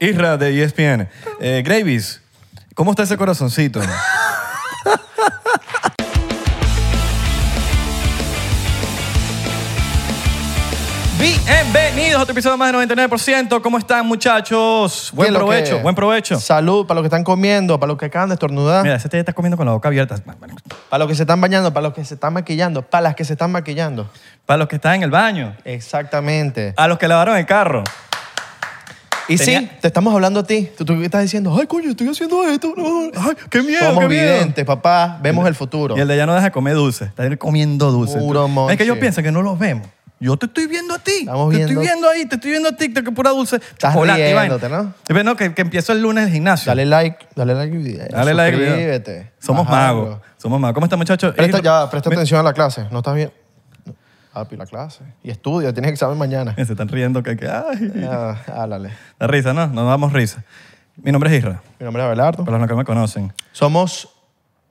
Isra de ESPN. Eh, Gravis, ¿cómo está ese corazoncito? Bienvenidos a otro episodio más de 99%. ¿Cómo están, muchachos? Buen ¿Qué es lo provecho, que- buen provecho. Salud para los que están comiendo, para los que acaban de estornudar, Mira, ese te está comiendo con la boca abierta. para los que se están bañando, para los que se están maquillando, para las que se están maquillando. Para los que están en el baño. Exactamente. A los que lavaron el carro. Y tenía- sí, te estamos hablando a ti. Tú, tú estás diciendo, ay, coño, estoy haciendo esto. No. Ay, qué miedo, Somos qué miedo. videntes, papá. Vemos el futuro. Y el de allá no deja de comer dulce. Está comiendo dulce. Puro es que ellos piensan que no los vemos. Yo te estoy viendo a ti. Estamos te viendo- estoy viendo ahí, te estoy viendo a ti, que pura dulce. Estás chocolate y riéndote, ¿no? Y que, que empiezo el lunes el gimnasio. Dale like, dale like al video. Dale like. Suscríbete. Somos magos. Somos magos. ¿Cómo están, muchachos? Presta, ya, presta atención a la clase. ¿No estás bien? Papi, la clase. Y estudia, tienes examen mañana. Se están riendo que, que ay. Ah, háblale. La risa, ¿no? Nos damos risa. Mi nombre es Isra, Mi nombre es Abelardo. para los que no me conocen. Somos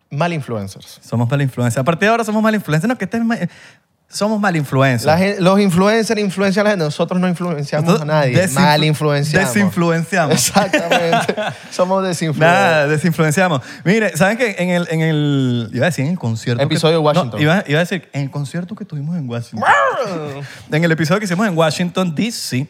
mal influencers. Somos mal influencers. A partir de ahora somos mal influencers. No, que estén mal- Somos mal influencers. Los influencers influencian a la gente. Nosotros no influenciamos a nadie. Mal influenciamos. Desinfluenciamos. Exactamente. Somos desinfluencers. Nada, desinfluenciamos. Mire, ¿saben qué? En el, en el. Iba a decir en el concierto. Episodio que- de Washington. No, iba, iba a decir en el concierto que tuvimos en Washington. en el episodio que hicimos en Washington, D.C.,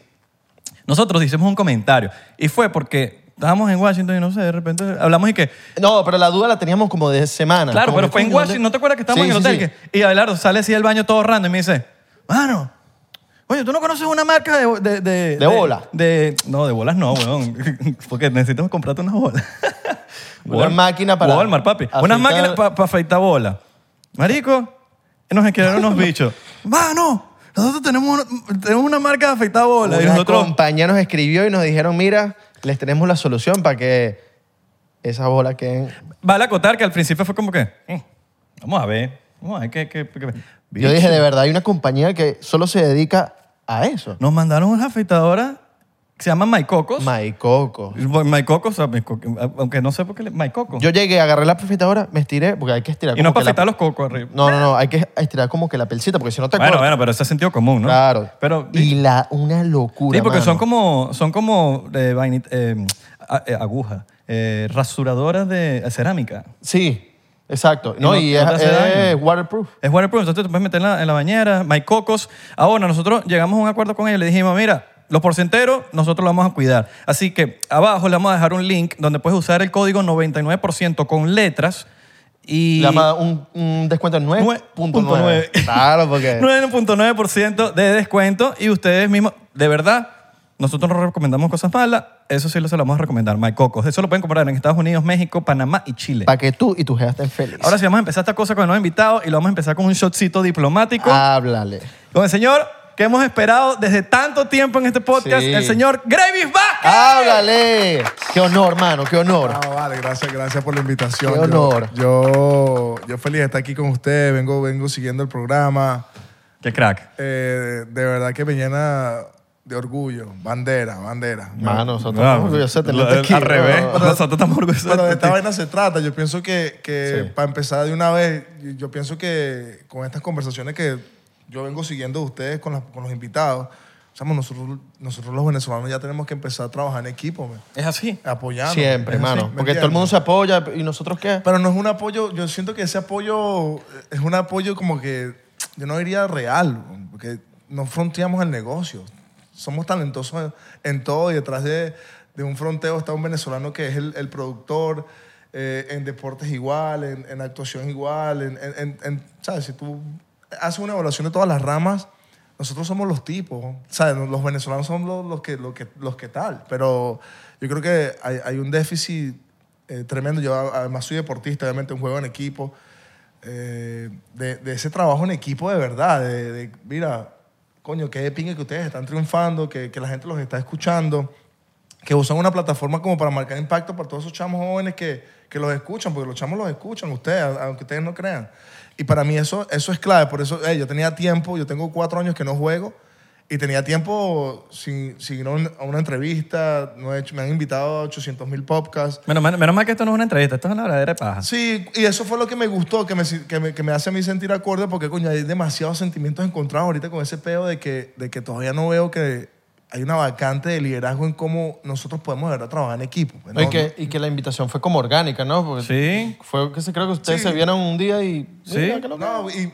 nosotros hicimos un comentario. Y fue porque estábamos en Washington y no sé, de repente hablamos y que. No, pero la duda la teníamos como de semana. Claro, Como pero que, fue en coño, Washington. ¿No te acuerdas que estábamos Sí, en el sí, hotel? Que- y Abelardo sale así del baño todo random y me dice, mano, oye, ¿tú no conoces una marca de... De, de, ¿De bola? De, no, de bolas no, weón. Porque necesitamos comprarte unas bolas. Una máquina para Walmart, papi. afeitar- Unas máquinas para afeitar bolas. Marico, nos escribieron unos bichos. Mano, nosotros tenemos una, tenemos una marca de afeitar bolas. Y Una nosotros... compañía nos escribió y nos dijeron, mira, les tenemos la solución para que esas bolas queden... Vale acotar que al principio fue como que, "Mm, vamos a ver, vamos a ver qué... qué, qué- Yo dije, de verdad, hay una compañía que solo se dedica a eso. Nos mandaron una afeitadora que se llama Maicocos. Maicoco. Maicocos, o sea, aunque no sé por qué le... Maicocos. Yo llegué, agarré la afeitadora, me estiré, porque hay que estirar y no para la- afeitar los cocos arriba. No, no, no, hay que estirar como que la pelcita, porque si no te Bueno, corta. bueno, pero ese es sentido común, ¿no? Claro. Pero... y la, una locura, sí, porque son mano. como, son como de vainita- eh, a- eh, agujas, eh, rasuradoras de cerámica. Sí, exacto. No, no- y, no te es, hace daño. es waterproof. Es waterproof, entonces te puedes meter en la, en la bañera, Maicocos. Ahora, nosotros llegamos a un acuerdo con ellos, le dijimos, mira, los porcenteros nosotros los vamos a cuidar. Así que abajo le vamos a dejar un link donde puedes usar el código 99% con letras y... Le llama un, un descuento de 9.9. 9.9. Claro, porque... 9.9% de descuento y ustedes mismos, de verdad, nosotros no recomendamos cosas malas, eso sí lo se lo vamos a recomendar, Maicocos. Eso lo pueden comprar en Estados Unidos, México, Panamá y Chile. Para que tú y tu jefa estén felices. Ahora sí vamos a empezar esta cosa con el nuevo invitado y lo vamos a empezar con un shotcito diplomático. Háblale. Con el señor que hemos esperado desde tanto tiempo en este podcast, Sí. el señor Gravis Vázquez. Háblale. Qué honor, mano, qué honor. Ah, vale, gracias, gracias por la invitación. Qué Yo- honor. Yo, yo, feliz de estar aquí con ustedes, vengo, vengo siguiendo el programa. Qué crack. Eh, de verdad que me llena de orgullo. Bandera, bandera. Mano, nosotros estamos orgullosos de tenerte aquí. Al revés. ¿no? Nosotros estamos orgullosos Bueno, de de esta ti. vaina se trata. Yo pienso que, que Sí. para empezar de una vez, yo- yo pienso que con estas conversaciones que yo vengo siguiendo de ustedes con, las- con los invitados, somos nosotros, nosotros los venezolanos ya tenemos que empezar a trabajar en equipo, man, Es así. apoyando. Siempre, hermano. ¿me Porque todo el mundo se apoya y nosotros qué. Pero no es un apoyo, yo siento que ese apoyo es un apoyo como que, yo no diría real, porque no fronteamos el negocio. Somos talentosos en todo y detrás de, de un fronteo está un venezolano que es el, el productor, eh, en deportes igual, en, en actuación igual, en, en- en- en- ¿sabes? Si tú haces una evaluación de todas las ramas, nosotros somos los tipos, ¿sabes? Los venezolanos son los, que, los, que, los que tal, pero yo creo que hay, un déficit eh, tremendo. Yo además soy deportista, obviamente un juego en equipo, eh, de, ese trabajo en equipo de verdad, de, de, mira, coño, qué pingue que ustedes están triunfando, que, que la gente los está escuchando, que usan una plataforma como para marcar impacto para todos esos chamos jóvenes que, que los escuchan, porque los chamos los escuchan ustedes, aunque ustedes no crean. Y para mí eso, eso es clave, por eso eh, yo tenía tiempo, yo tengo cuatro años que no juego y tenía tiempo sin, sin ir a un- a una entrevista, no he hecho, me han invitado a 800 mil podcasts. Menos, mal- menos mal que esto no es una entrevista, esto es una verdadera paja. Sí, y eso fue lo que me gustó, que me, que me, que me hace a mí sentir acorde, porque coño, hay demasiados sentimientos encontrados ahorita con ese peo de que, de que todavía no veo que hay una vacante de liderazgo en cómo nosotros podemos de verdad trabajar en equipo. pues, ¿no? y, que, y que la invitación fue como orgánica, ¿no? Porque Sí. Fue que se creo que ustedes Sí. se vieron un día y... Sí. Mira, ¿qué lo que- No, y,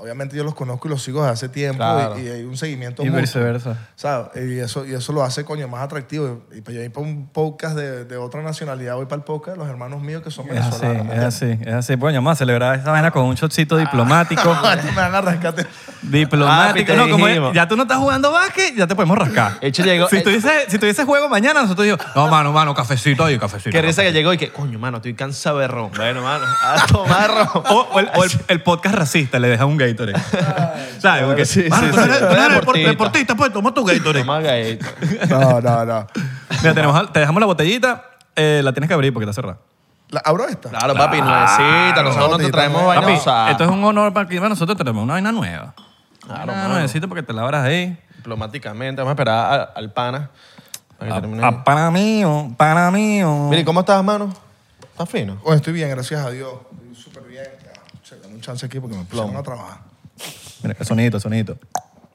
obviamente yo los conozco y los sigo desde hace tiempo Claro. y, y hay un seguimiento Y mutuo, viceversa. ¿sabes? Y eso, y eso lo hace, coño, más atractivo. Y para yo ir para un podcast de, de otra nacionalidad, voy para el podcast de los hermanos míos que son Es así, venezolanos. es así, es así. Bueno, vamos a celebrar esta vaina con un shotcito diplomático. me van a rascarte. diplomático. No, como ya tú no estás jugando básquet, ya te podemos rascar. Hecho llegó- si, tuviese, si tuviese juego mañana, nosotros digo, no, mano, mano, cafecito ahí, cafecito. Qué risa que llegó y que, coño, mano, estoy cansado de ron. Bueno, mano, a tomar ron. O, o el, o el- el podcast racista le deja un Gatorade. ¿Sabes? Porque, Sí, mano, sí, tú eres, sí. tú eres Deportista. depor- deportista, pues toma tu Gatorade. Toma galleta. No, no, no. Mira, tenemos, te dejamos la botellita, eh, la tienes que abrir porque está cerrada. ¿La, ¿Abro esta? Claro, papi, nuevecita. Nosotros no te traemos vaina esto es un honor para que nosotros tenemos una vaina nueva. Claro, nuevecita porque te la abras ahí. Diplomáticamente. Vamos a esperar a- al pana. Para que termine. A, a pana mío, pana mío. Mire, ¿cómo estás, mano? ¿Estás fino? Bueno, estoy bien, gracias a Dios. Estoy súper bien. Ya, dame un chance aquí porque me pusieron a trabajar. Mira, el sonito, el sonito.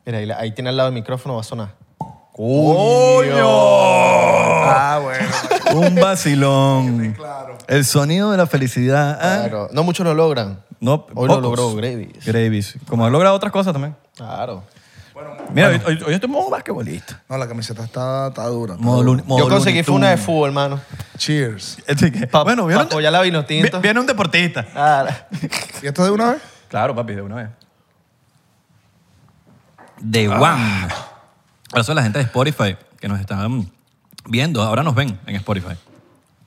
Mira, ahí, ahí tiene al lado el micrófono, va a sonar. Ah, bueno. Un vacilón. claro. El sonido de la felicidad. ah. Claro. No muchos lo logran. No, Hoy lo pocos. logró Gravis. Gravis. Como ha logrado otras cosas también. Claro. Mira, hoy, hoy- hoy estoy modo basquetbolista. No, la camiseta está, está dura. está Modo, dura. luni- modo Yo conseguí fue una de Tunes. fútbol, hermano. Cheers. Así que, Pa- bueno, pa ¿vieron? apoyar la vino tinto. Vi- Viene un deportista. ¿Y esto de una vez? Claro, papi, de una vez. De One. Ahora son la gente de Spotify que nos están viendo. Ahora nos ven en Spotify.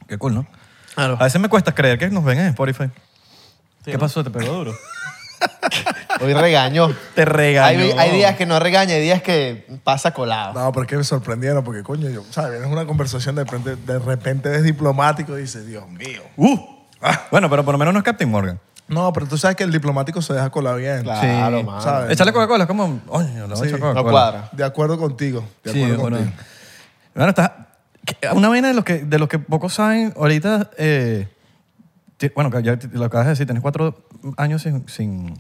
Qué cool, ¿no? Claro. A veces me cuesta creer que nos ven en Spotify. ¿Qué pasó? ¿Te pegó duro? Hoy regañó. Te regañó. Hay, hay días que no regaña, hay días que pasa colado. No, pero es que me sorprendieron porque, coño, yo, ¿sabes? Es una conversación, de repente, de repente ves diplomático y dices, Dios mío. Uh. Bueno, pero por lo menos no es Captain Morgan. No, pero tú sabes que el diplomático se deja colar bien. Claro, Sí. ¿Sabes? Echarle Coca-Cola es como... Oye, le voy a echar No Coca-Cola. cuadra. De acuerdo contigo. De Sí, acuerdo bueno. contigo. Bueno, está... Una vaina de los que, de los que pocos saben ahorita... eh, bueno, ya te- lo acabas de decir, tienes cuatro años sin, sin,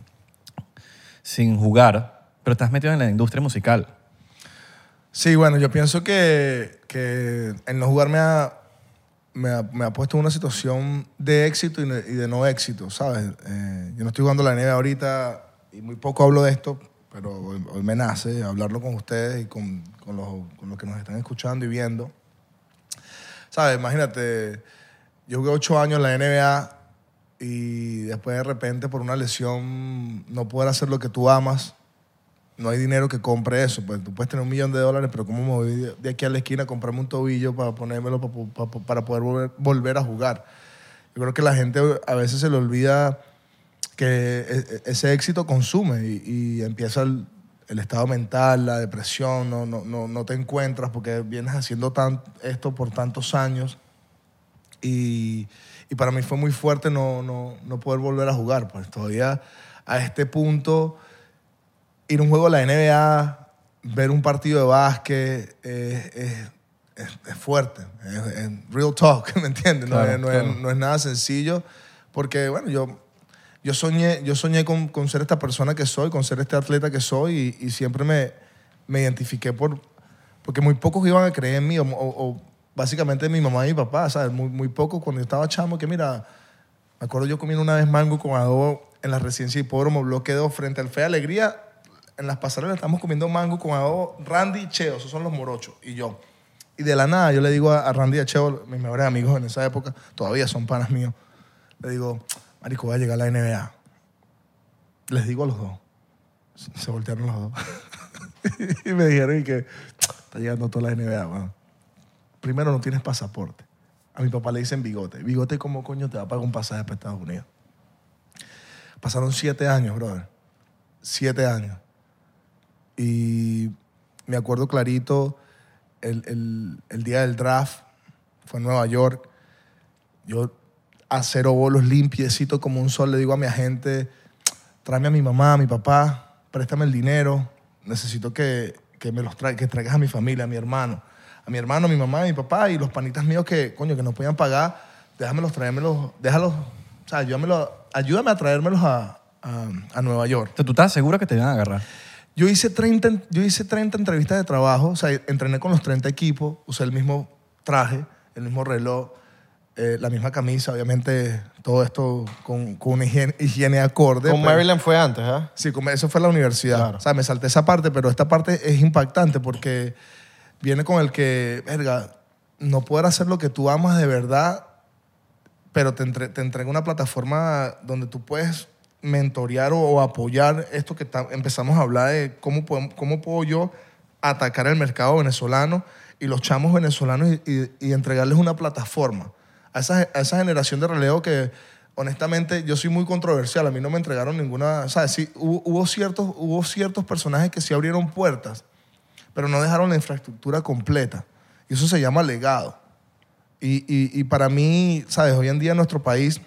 sin jugar, pero estás metido en la industria musical. Sí, bueno, yo pienso que, que el no jugar me ha, me, ha, puesto en una situación de éxito y de, no éxito, ¿sabes? Eh, yo no estoy jugando la NBA ahorita y muy poco hablo de esto, pero hoy, hoy me nace hablarlo con ustedes y con, con, los, con los que nos están escuchando y viendo. ¿Sabes? Imagínate, yo jugué ocho años en la NBA y después de repente por una lesión no poder hacer lo que tú amas, no hay dinero que compre eso. Pues tú puedes tener un millón de dólares, pero ¿cómo me voy de- aquí a la esquina a comprarme un tobillo para ponérmelo pa- pa- pa- para poder volver, volver a jugar? Yo creo que la gente a veces se le olvida que e- e- ese éxito consume y, y empieza el, el estado mental, la depresión, no, no, no, no te encuentras porque vienes haciendo tan, esto por tantos años y, y para mí fue muy fuerte no, no, no poder volver a jugar. Pues todavía a este punto ir a un juego de la NBA, ver un partido de básquet, eh, es, es- es fuerte. Es, es real talk, ¿me entiendes? No, Claro, es, no, claro. es, no es nada sencillo porque, bueno, yo, yo soñé, yo soñé con, con ser esta persona que soy, con ser este atleta que soy y, y siempre me, me identifiqué por... Porque muy pocos iban a creer en mí, o, o- o básicamente mi mamá y mi papá, ¿sabes? Muy, muy pocos cuando yo estaba chamo, que mira, me acuerdo yo comiendo una vez mango con adobo en la residencia hipódromo Bloque 2 frente al Fe Alegría. En las pasarelas estamos comiendo mango con adobo. Randy y Cheo, esos son los morochos, y yo. Y de la nada yo le digo a, Randy y a Cheo, mis mejores amigos en esa época, todavía son panas míos, le digo, marico, voy a llegar a la NBA. Les digo a los dos. Se- voltearon los dos. y me dijeron y que está llegando toda la NBA, weón. Primero no tienes pasaporte. A mi papá le dicen bigote. Bigote, ¿cómo coño te va a pagar un pasaje para Estados Unidos? Pasaron siete años, brother. Siete años. Y me acuerdo clarito el, el- día del draft fue en Nueva York. Yo a cero bolos, limpiecito como un sol, le digo a mi agente, tráeme a mi mamá, a mi papá, préstame el dinero, necesito que, que me los tra que traigas a mi familia, a mi hermano. A mi hermano, a mi mamá, a mi papá y los panitas míos que, coño, que no podían pagar, déjamelos, tráemelos, déjalos, o sea, ayúdamelo- ayúdame a traérmelos a, a, a Nueva York. Tú estás seguro que te van a agarrar. Yo hice, 30, en- yo hice 30 entrevistas de trabajo, o sea, entrené con los 30 equipos, usé el mismo traje, el mismo reloj, eh, la misma camisa, obviamente todo esto con, con una higiene, higiene acorde. Con pero- Maryland fue antes, ¿ah? Sí, como eso fue la universidad. Claro. O sea, me salté esa parte, pero esta parte es impactante porque viene con el que, verga, no poder hacer lo que tú amas de verdad, pero te, entre- te entrega una plataforma donde tú puedes mentorear o, apoyar esto que empezamos a hablar de cómo, podem- cómo puedo yo atacar el mercado venezolano y los chamos venezolanos y, entregarles una plataforma. A esa, a esa generación de relevo que honestamente yo soy muy controversial, a mí no me entregaron ninguna, sea, sí, hubo, hubo ciertos, hubo ciertos personajes que sí abrieron puertas, pero no dejaron la infraestructura completa. Y eso se llama legado. Y, y- para mí, ¿sabes? Hoy en día en nuestro país,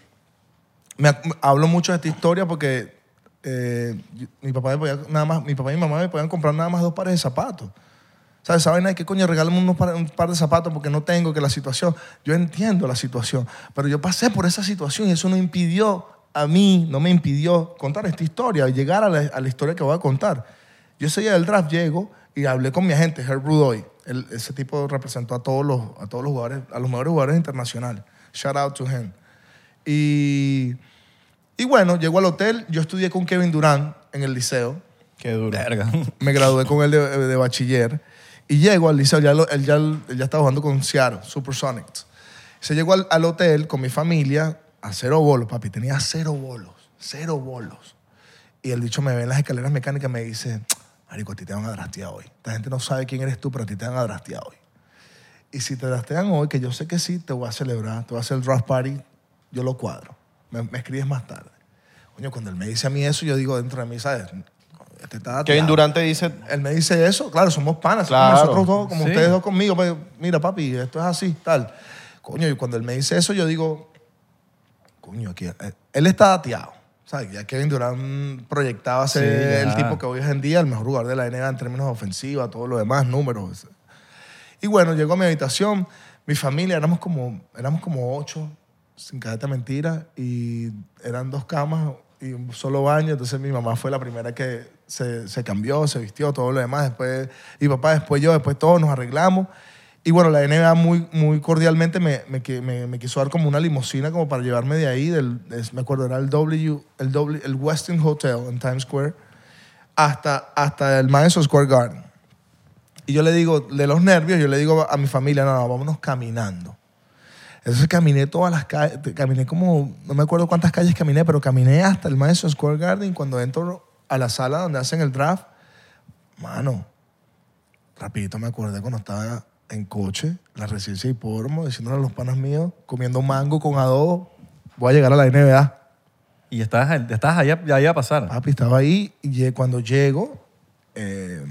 me, hablo mucho de esta historia porque eh, mi, papá me podía, nada y mi mamá me podían comprar nada más dos pares de zapatos. ¿Sabes? ¿Saben? ¿qué coño? Regálame unos un par de zapatos porque no tengo, que la situación. Yo entiendo la situación, pero yo pasé por esa situación y eso no impidió a mí, no me impidió contar esta historia, llegar a la, a la historia que voy a contar. Yo ese día del draft llego y hablé con mi agente, Herb Rudoy. Él- ese tipo representó a todos los, a todos los jugadores, a los mejores jugadores internacionales. Shout out to him. Y, y bueno, llego al hotel. Yo estudié con Kevin Durant en el liceo. Qué duro. Me gradué con él de, de bachiller. Y llego al liceo. Ya lo- él, ya, él ya estaba jugando con Seattle, Supersonics. Se llegó al, al hotel con mi familia a cero bolos, papi. Tenía cero bolos. Cero bolos. Y el dicho me ve en las escaleras mecánicas me dice, marico, a ti te van a drastear hoy. Esta gente no sabe quién eres tú, pero a ti te van a drastear hoy. Y si te drastean hoy, que yo sé que sí, te voy a celebrar, te voy a hacer el draft party, yo lo cuadro. Me, me escribes más tarde. Coño, cuando él me dice a mí eso, yo digo dentro de mí, ¿sabes? Este está Kevin dateado. Durant te dice, Él me dice eso, claro, somos panas, Claro. como nosotros dos, como Sí. ustedes dos conmigo. pues, mira, papi, esto es así, tal. Coño, y cuando él me dice eso, yo digo, coño, aquí, eh, él está dateado. ¿Sabes? Ya Kevin Durant proyectaba ser Sí, el tipo que hoy es en día el mejor jugador de la NBA en términos ofensivos, todo lo demás, números. Y bueno, llego a mi habitación, mi familia, éramos como, éramos como ocho, sin cadeta mentira, y eran dos camas y un solo baño, entonces mi mamá fue la primera que se, se cambió, se vistió, todo lo demás, después, y papá, después yo, después todos nos arreglamos. Y bueno, la NBA muy, muy cordialmente me, me, qui- me- me quiso dar como una limusina como para llevarme de ahí, del, me acuerdo, era el W, el W, el Westin Hotel en Times Square, hasta, hasta el Madison Square Garden. Y yo le digo, de los nervios, yo le digo a mi familia, no, no, vámonos caminando. Entonces caminé todas las calles, caminé como, no me acuerdo cuántas calles caminé, pero caminé hasta el Madison Square Garden. Cuando entro a la sala donde hacen el draft, mano, rapidito me acordé cuando estaba en coche, la residencia de hipódromo, diciéndole a los panas míos, comiendo mango con adobo, voy a llegar a la NBA. Y estás, estás allá, ya iba a pasar. Papi, estaba ahí y cuando llego, eh,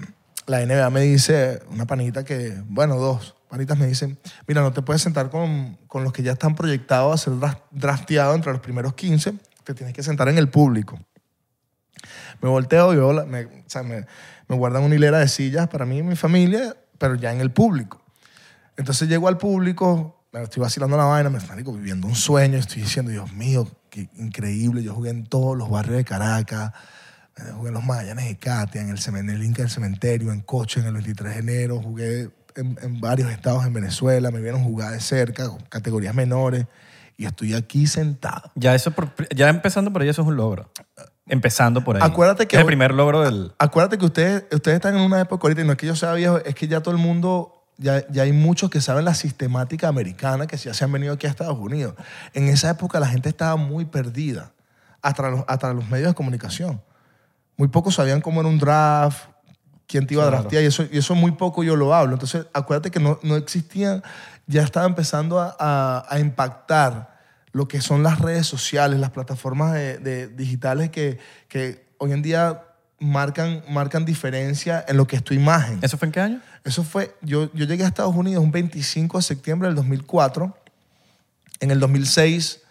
la NBA me dice, una panita que, bueno, dos panitas me dicen, mira, no te puedes sentar con, con los que ya están proyectados a ser dra- drafteados entre los primeros 15, te tienes que sentar en el público. Me volteo y veo, la- me, o sea, me, me guardan una hilera de sillas para mí y mi familia, pero ya en el público. Entonces llego al público, me estoy vacilando la vaina, me estoy viviendo un sueño, estoy diciendo, Dios mío, qué increíble. Yo jugué en todos los barrios de Caracas, eh, jugué en los Magallanes de Katia, en el, cemen- en el Inca del Cementerio, en Coche, en el 23 de enero, jugué en, en varios estados en Venezuela, me vieron jugar de cerca, con categorías menores, y estoy aquí sentado. Ya, eso por- ya empezando por ahí, eso es un logro. Empezando por ahí. Acuérdate que Es el hoy- primer logro del... Acuérdate que ustedes, ustedes están en una época ahorita, y no es que yo sea viejo, es que ya todo el mundo, ya, ya hay muchos que saben la sistemática americana que ya se han venido aquí a Estados Unidos. En esa época la gente estaba muy perdida, hasta los, hasta los medios de comunicación. Muy pocos sabían cómo era un draft, quién te iba a draftear, y eso, y eso muy poco yo lo hablo. Entonces, acuérdate que no, no existía, ya estaba empezando a, a- a impactar lo que son las redes sociales, las plataformas de- de- digitales que, que hoy en día marcan, marcan diferencia en lo que es tu imagen. ¿Eso fue en qué año? Eso fue, yo, yo llegué a Estados Unidos un 25 de septiembre del 2004. En el 2006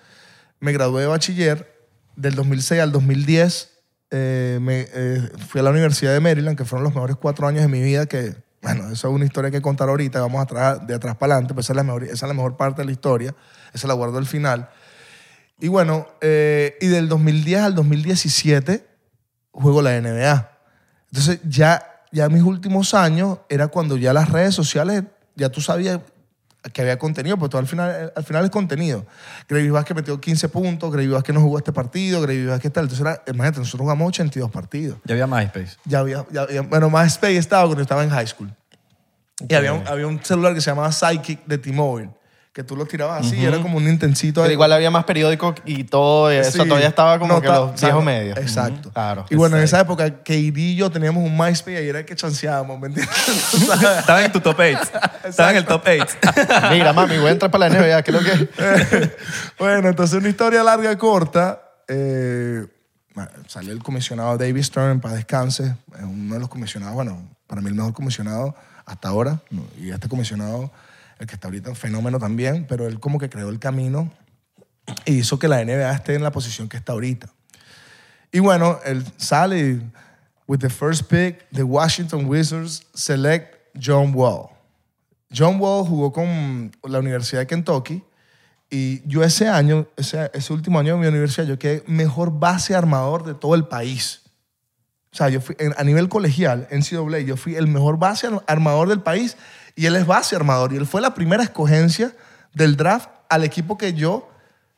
me gradué de bachiller. Del 2006 al 2010 eh, me, eh, fui a la Universidad de Maryland, que fueron los mejores cuatro años de mi vida, que, bueno, eso es una historia que contar ahorita, vamos atrás, de atrás para adelante, pues esa es, la mejor, esa es la mejor parte de la historia, esa la guardo al final. Y bueno, eh, y del 2010 al 2017 juego la NBA. Entonces ya, ya mis últimos años era cuando ya las redes sociales, ya tú sabías que había contenido, porque todo al final, al final es contenido. Gravy Vázquez metió 15 puntos, Gravy Vázquez no jugó este partido, Gravy Vázquez tal. Entonces era, imagínate, nosotros jugamos 82 partidos. Ya había MySpace. Ya había, ya había- bueno, MySpace estaba cuando yo estaba en high school. Y había un, había un celular que se llamaba Psychic de T-Mobile, que tú lo tirabas así, y era como un intensito. Pero ahí. igual había más periódicos y todo eso Sí. todavía estaba como No, que los viejos medios. Exacto. Claro. Y bueno, en esa época, KD y yo teníamos un MySpace y era el que chanceábamos, ¿me entiendes? Estaba en tu top 8. Estaba en el top 8. Mira, mami, voy a entrar para la NBA, ¿qué es lo que? bueno, entonces una historia larga, corta. eh, salió el comisionado David Stern, para descanse, es uno de los comisionados, bueno, para mí el mejor comisionado hasta ahora, y este comisionado, el que está ahorita, un fenómeno también, pero él como que creó el camino y hizo que la NBA esté en la posición que está ahorita. Y bueno, él sale with the first pick, the Washington Wizards select John Wall. John Wall jugó con la Universidad de Kentucky y yo ese año, ese, ese último año de mi universidad, yo quedé mejor base armador de todo el país. O sea, yo fui, a nivel colegial, en CAA, yo fui el mejor base ar- armador del país y él es base armador. Y él fue la primera escogencia del draft al equipo que yo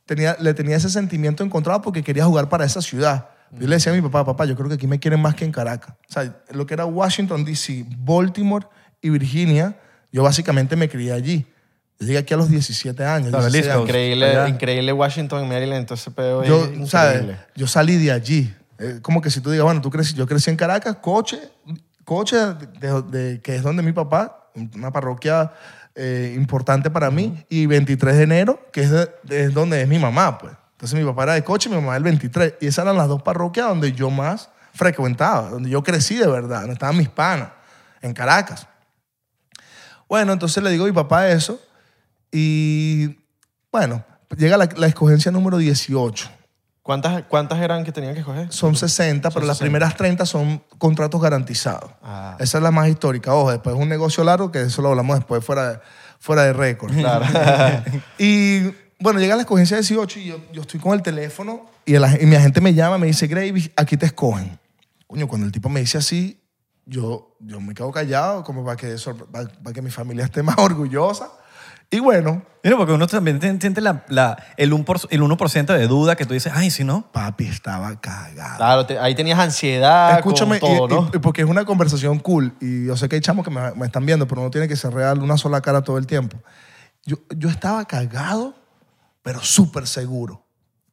tenía, le tenía ese sentimiento encontrado porque quería jugar para esa ciudad. Yo le decía a mi papá, papá, yo creo que aquí me quieren más que en Caracas. O sea, lo que era Washington, D.C., Baltimore y Virginia, yo básicamente me crié allí. Yo llegué aquí a los 17 años. Claro, 16 listo. años. Increíble, Allá. increíble Washington, Maryland, entonces pedo Yo. ¿sabes? Yo salí de allí. Eh, como que si tú digas, bueno, tú crecí, yo crecí en Caracas, Coche, Coche, de, de- que es donde mi papá, una parroquia eh, importante para mí, y 23 de enero, que es, de- de- es donde es mi mamá, pues. Entonces mi papá era de Coche y mi mamá del 23. Y esas eran las dos parroquias donde yo más frecuentaba, donde yo crecí de verdad, donde estaban mis panas, en Caracas. Bueno, entonces le digo a mi papá eso y bueno, llega la, la escogencia número 18. ¿Cuántas, ¿Cuántas eran que tenían que escoger? Son 60, pero las 60. primeras 30 son contratos garantizados. Ah. Esa es la más histórica. Ojo, después es un negocio largo que eso lo hablamos después fuera de, fuera de récord. y bueno, llega la escogencia 18 y yo, yo estoy con el teléfono y, el y mi agente me llama, me dice, Gravy, aquí te escogen. Coño, cuando el tipo me dice así, yo, yo me quedo callado como para que, para, para que mi familia esté más orgullosa. Y bueno, Mira, porque uno también siente la, la- el, 1%, el 1% de duda que tú dices, ay, si no. papi estaba cagado. Claro, te- ahí tenías ansiedad Escúchame, con todo, y- y- ¿no? y porque es una conversación cool y yo sé que hay chamos que me, me están viendo, pero no tiene que ser real una sola cara todo el tiempo. Yo, yo estaba cagado, pero súper seguro.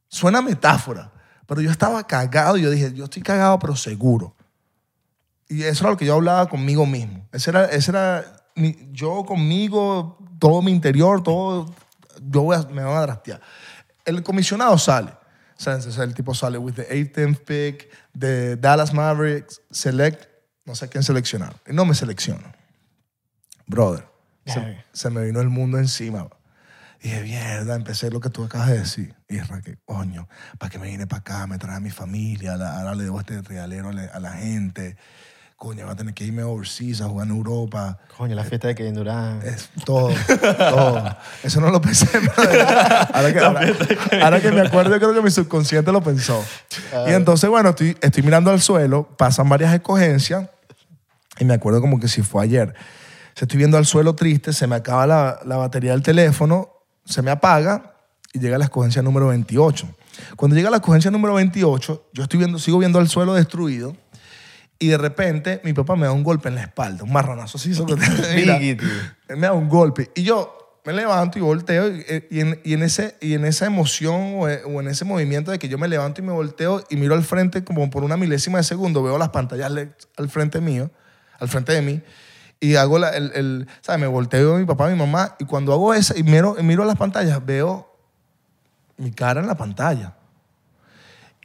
Suena metáfora, pero yo estaba cagado y yo dije, yo estoy cagado, pero seguro. Y eso era lo que yo hablaba conmigo mismo. Ese era, ese era mi- yo conmigo, todo mi interior, todo, yo voy a- me van a trastear. El comisionado sale. Sea, o sea, el tipo sale with the 18th pick de Dallas Mavericks, select, no sé quién seleccionar. Y no me selecciono. Brother, se, se me vino el mundo encima. Y dije, mierda, empecé lo que tú acabas de decir. Y dije, que coño, ¿para qué me vine para acá? Me trae a mi familia, ahora le debo este la, a la gente. Coño, va a tener que irme overseas a jugar en Europa. Coño, la fiesta de Kevin Durant. Es todo, todo. Eso no lo pensé. pero ahora, que, ahora- ahora que me acuerdo, yo creo que mi subconsciente lo pensó. Y entonces, bueno, estoy, estoy mirando al suelo, pasan varias escogencias y me acuerdo como que si fue ayer. Se estoy viendo al suelo triste, se me acaba la, la batería del teléfono, se me apaga y llega la escogencia número 28. Cuando llega la escogencia número 28, yo estoy viendo, sigo viendo al suelo destruido y de repente mi papá me da un golpe en la espalda, un marronazo así. sobre- Mira, me da un golpe. Y yo me levanto y volteo. Y, y en, y en ese, y en esa emoción o, o en ese movimiento de que yo me levanto y me volteo y miro al frente como por una milésima de segundo, veo las pantallas al frente mío, al frente de mí. Y hago la, el, el- ¿sabes? Me volteo a mi papá, a mi mamá. Y cuando hago eso y miro, y miro las pantallas, veo mi cara en la pantalla.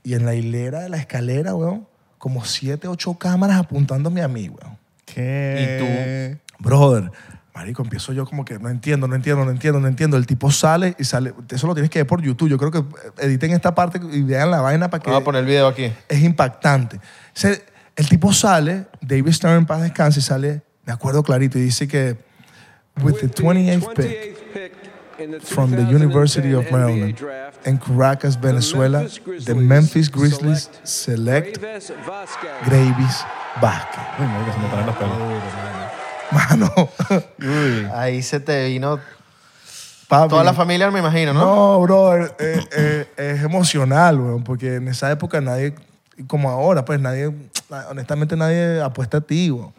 Y en la hilera de la escalera, weón, como siete, ocho cámaras apuntándome a mí, weón. ¿Qué? Brother, marico, empiezo yo como que no entiendo, no entiendo, no entiendo, no entiendo. El tipo sale y sale, eso lo tienes que ver por YouTube. Yo creo que editen esta parte y vean la vaina para que Vamos a poner el video aquí. es impactante. Se- el tipo sale, David Stern en paz descanse, sale, me acuerdo clarito, y dice que with the 28th pick from the University of Maryland en Caracas, Venezuela, the Memphis Grizzlies select Gravis Vázquez. Uy, marico, se me paran los pelos. Mano, Ahí se te vino papi. toda la familia, me imagino, ¿no? No, brother, eh, eh, es emocional, weón, porque en esa época nadie, como ahora, pues nadie, honestamente nadie apuesta a ti, weón.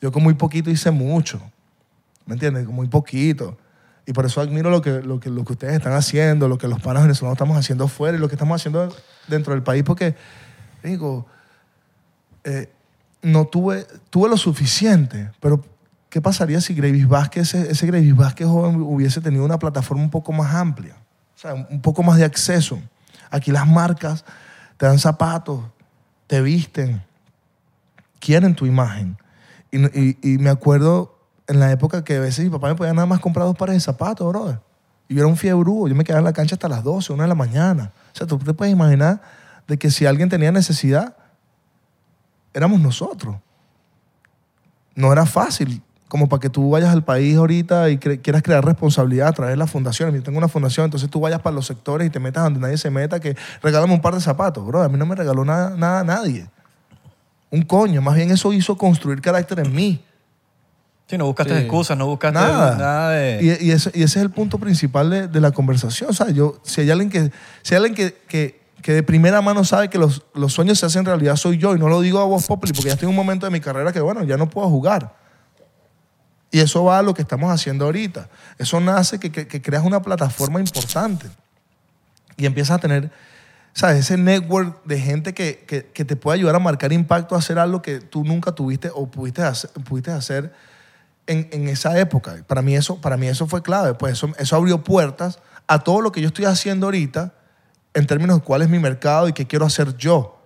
Yo con muy poquito hice mucho, ¿me entiendes? Con muy poquito. Y por eso admiro lo que, lo, que, lo que ustedes están haciendo, lo que los panas venezolanos estamos haciendo fuera y lo que estamos haciendo dentro del país, porque, digo, eh, no tuve, tuve lo suficiente, pero ¿qué pasaría si Gravis Vázquez, ese, ese Gravis Vázquez joven hubiese tenido una plataforma un poco más amplia? O sea, un poco más de acceso. Aquí las marcas te dan zapatos, te visten, quieren tu imagen. Y me acuerdo en la época que a veces mi papá me podía nada más comprar dos pares de zapatos, brother. Y yo era un fiebrudo. Yo me quedaba en la cancha hasta las 12, 1 de la mañana. O sea, tú te puedes imaginar de que si alguien tenía necesidad, éramos nosotros. No era fácil como para que tú vayas al país ahorita y quieras crear responsabilidad a través de las fundaciones. Yo tengo una fundación, entonces tú vayas para los sectores y te metas donde nadie se meta, que regálame un par de zapatos. Bro, a mí no me regaló nada, nada nadie. Un coño. Más bien eso hizo construir carácter en mí. Sí, no buscaste Sí. excusas, no buscaste Nada. nada, de... Y, y ese, y ese es el punto principal de, de la conversación. O sea, yo, si hay alguien que, si hay alguien que, que, que de primera mano sabe que los, los sueños se hacen realidad, soy yo. Y no lo digo a voz populi, porque ya estoy en un momento de mi carrera que, bueno, ya no puedo jugar. Y eso va a lo que estamos haciendo ahorita. Eso nace que, que- que creas una plataforma importante. Y empiezas a tener, ¿sabes? Ese network de gente que, que- que te puede ayudar a marcar impacto, a hacer algo que tú nunca tuviste o pudiste hacer, pudiste hacer en, esa época. Para mí, eso, para mí eso fue clave. Pues eso, eso abrió puertas a todo lo que yo estoy haciendo ahorita en términos de cuál es mi mercado y qué quiero hacer yo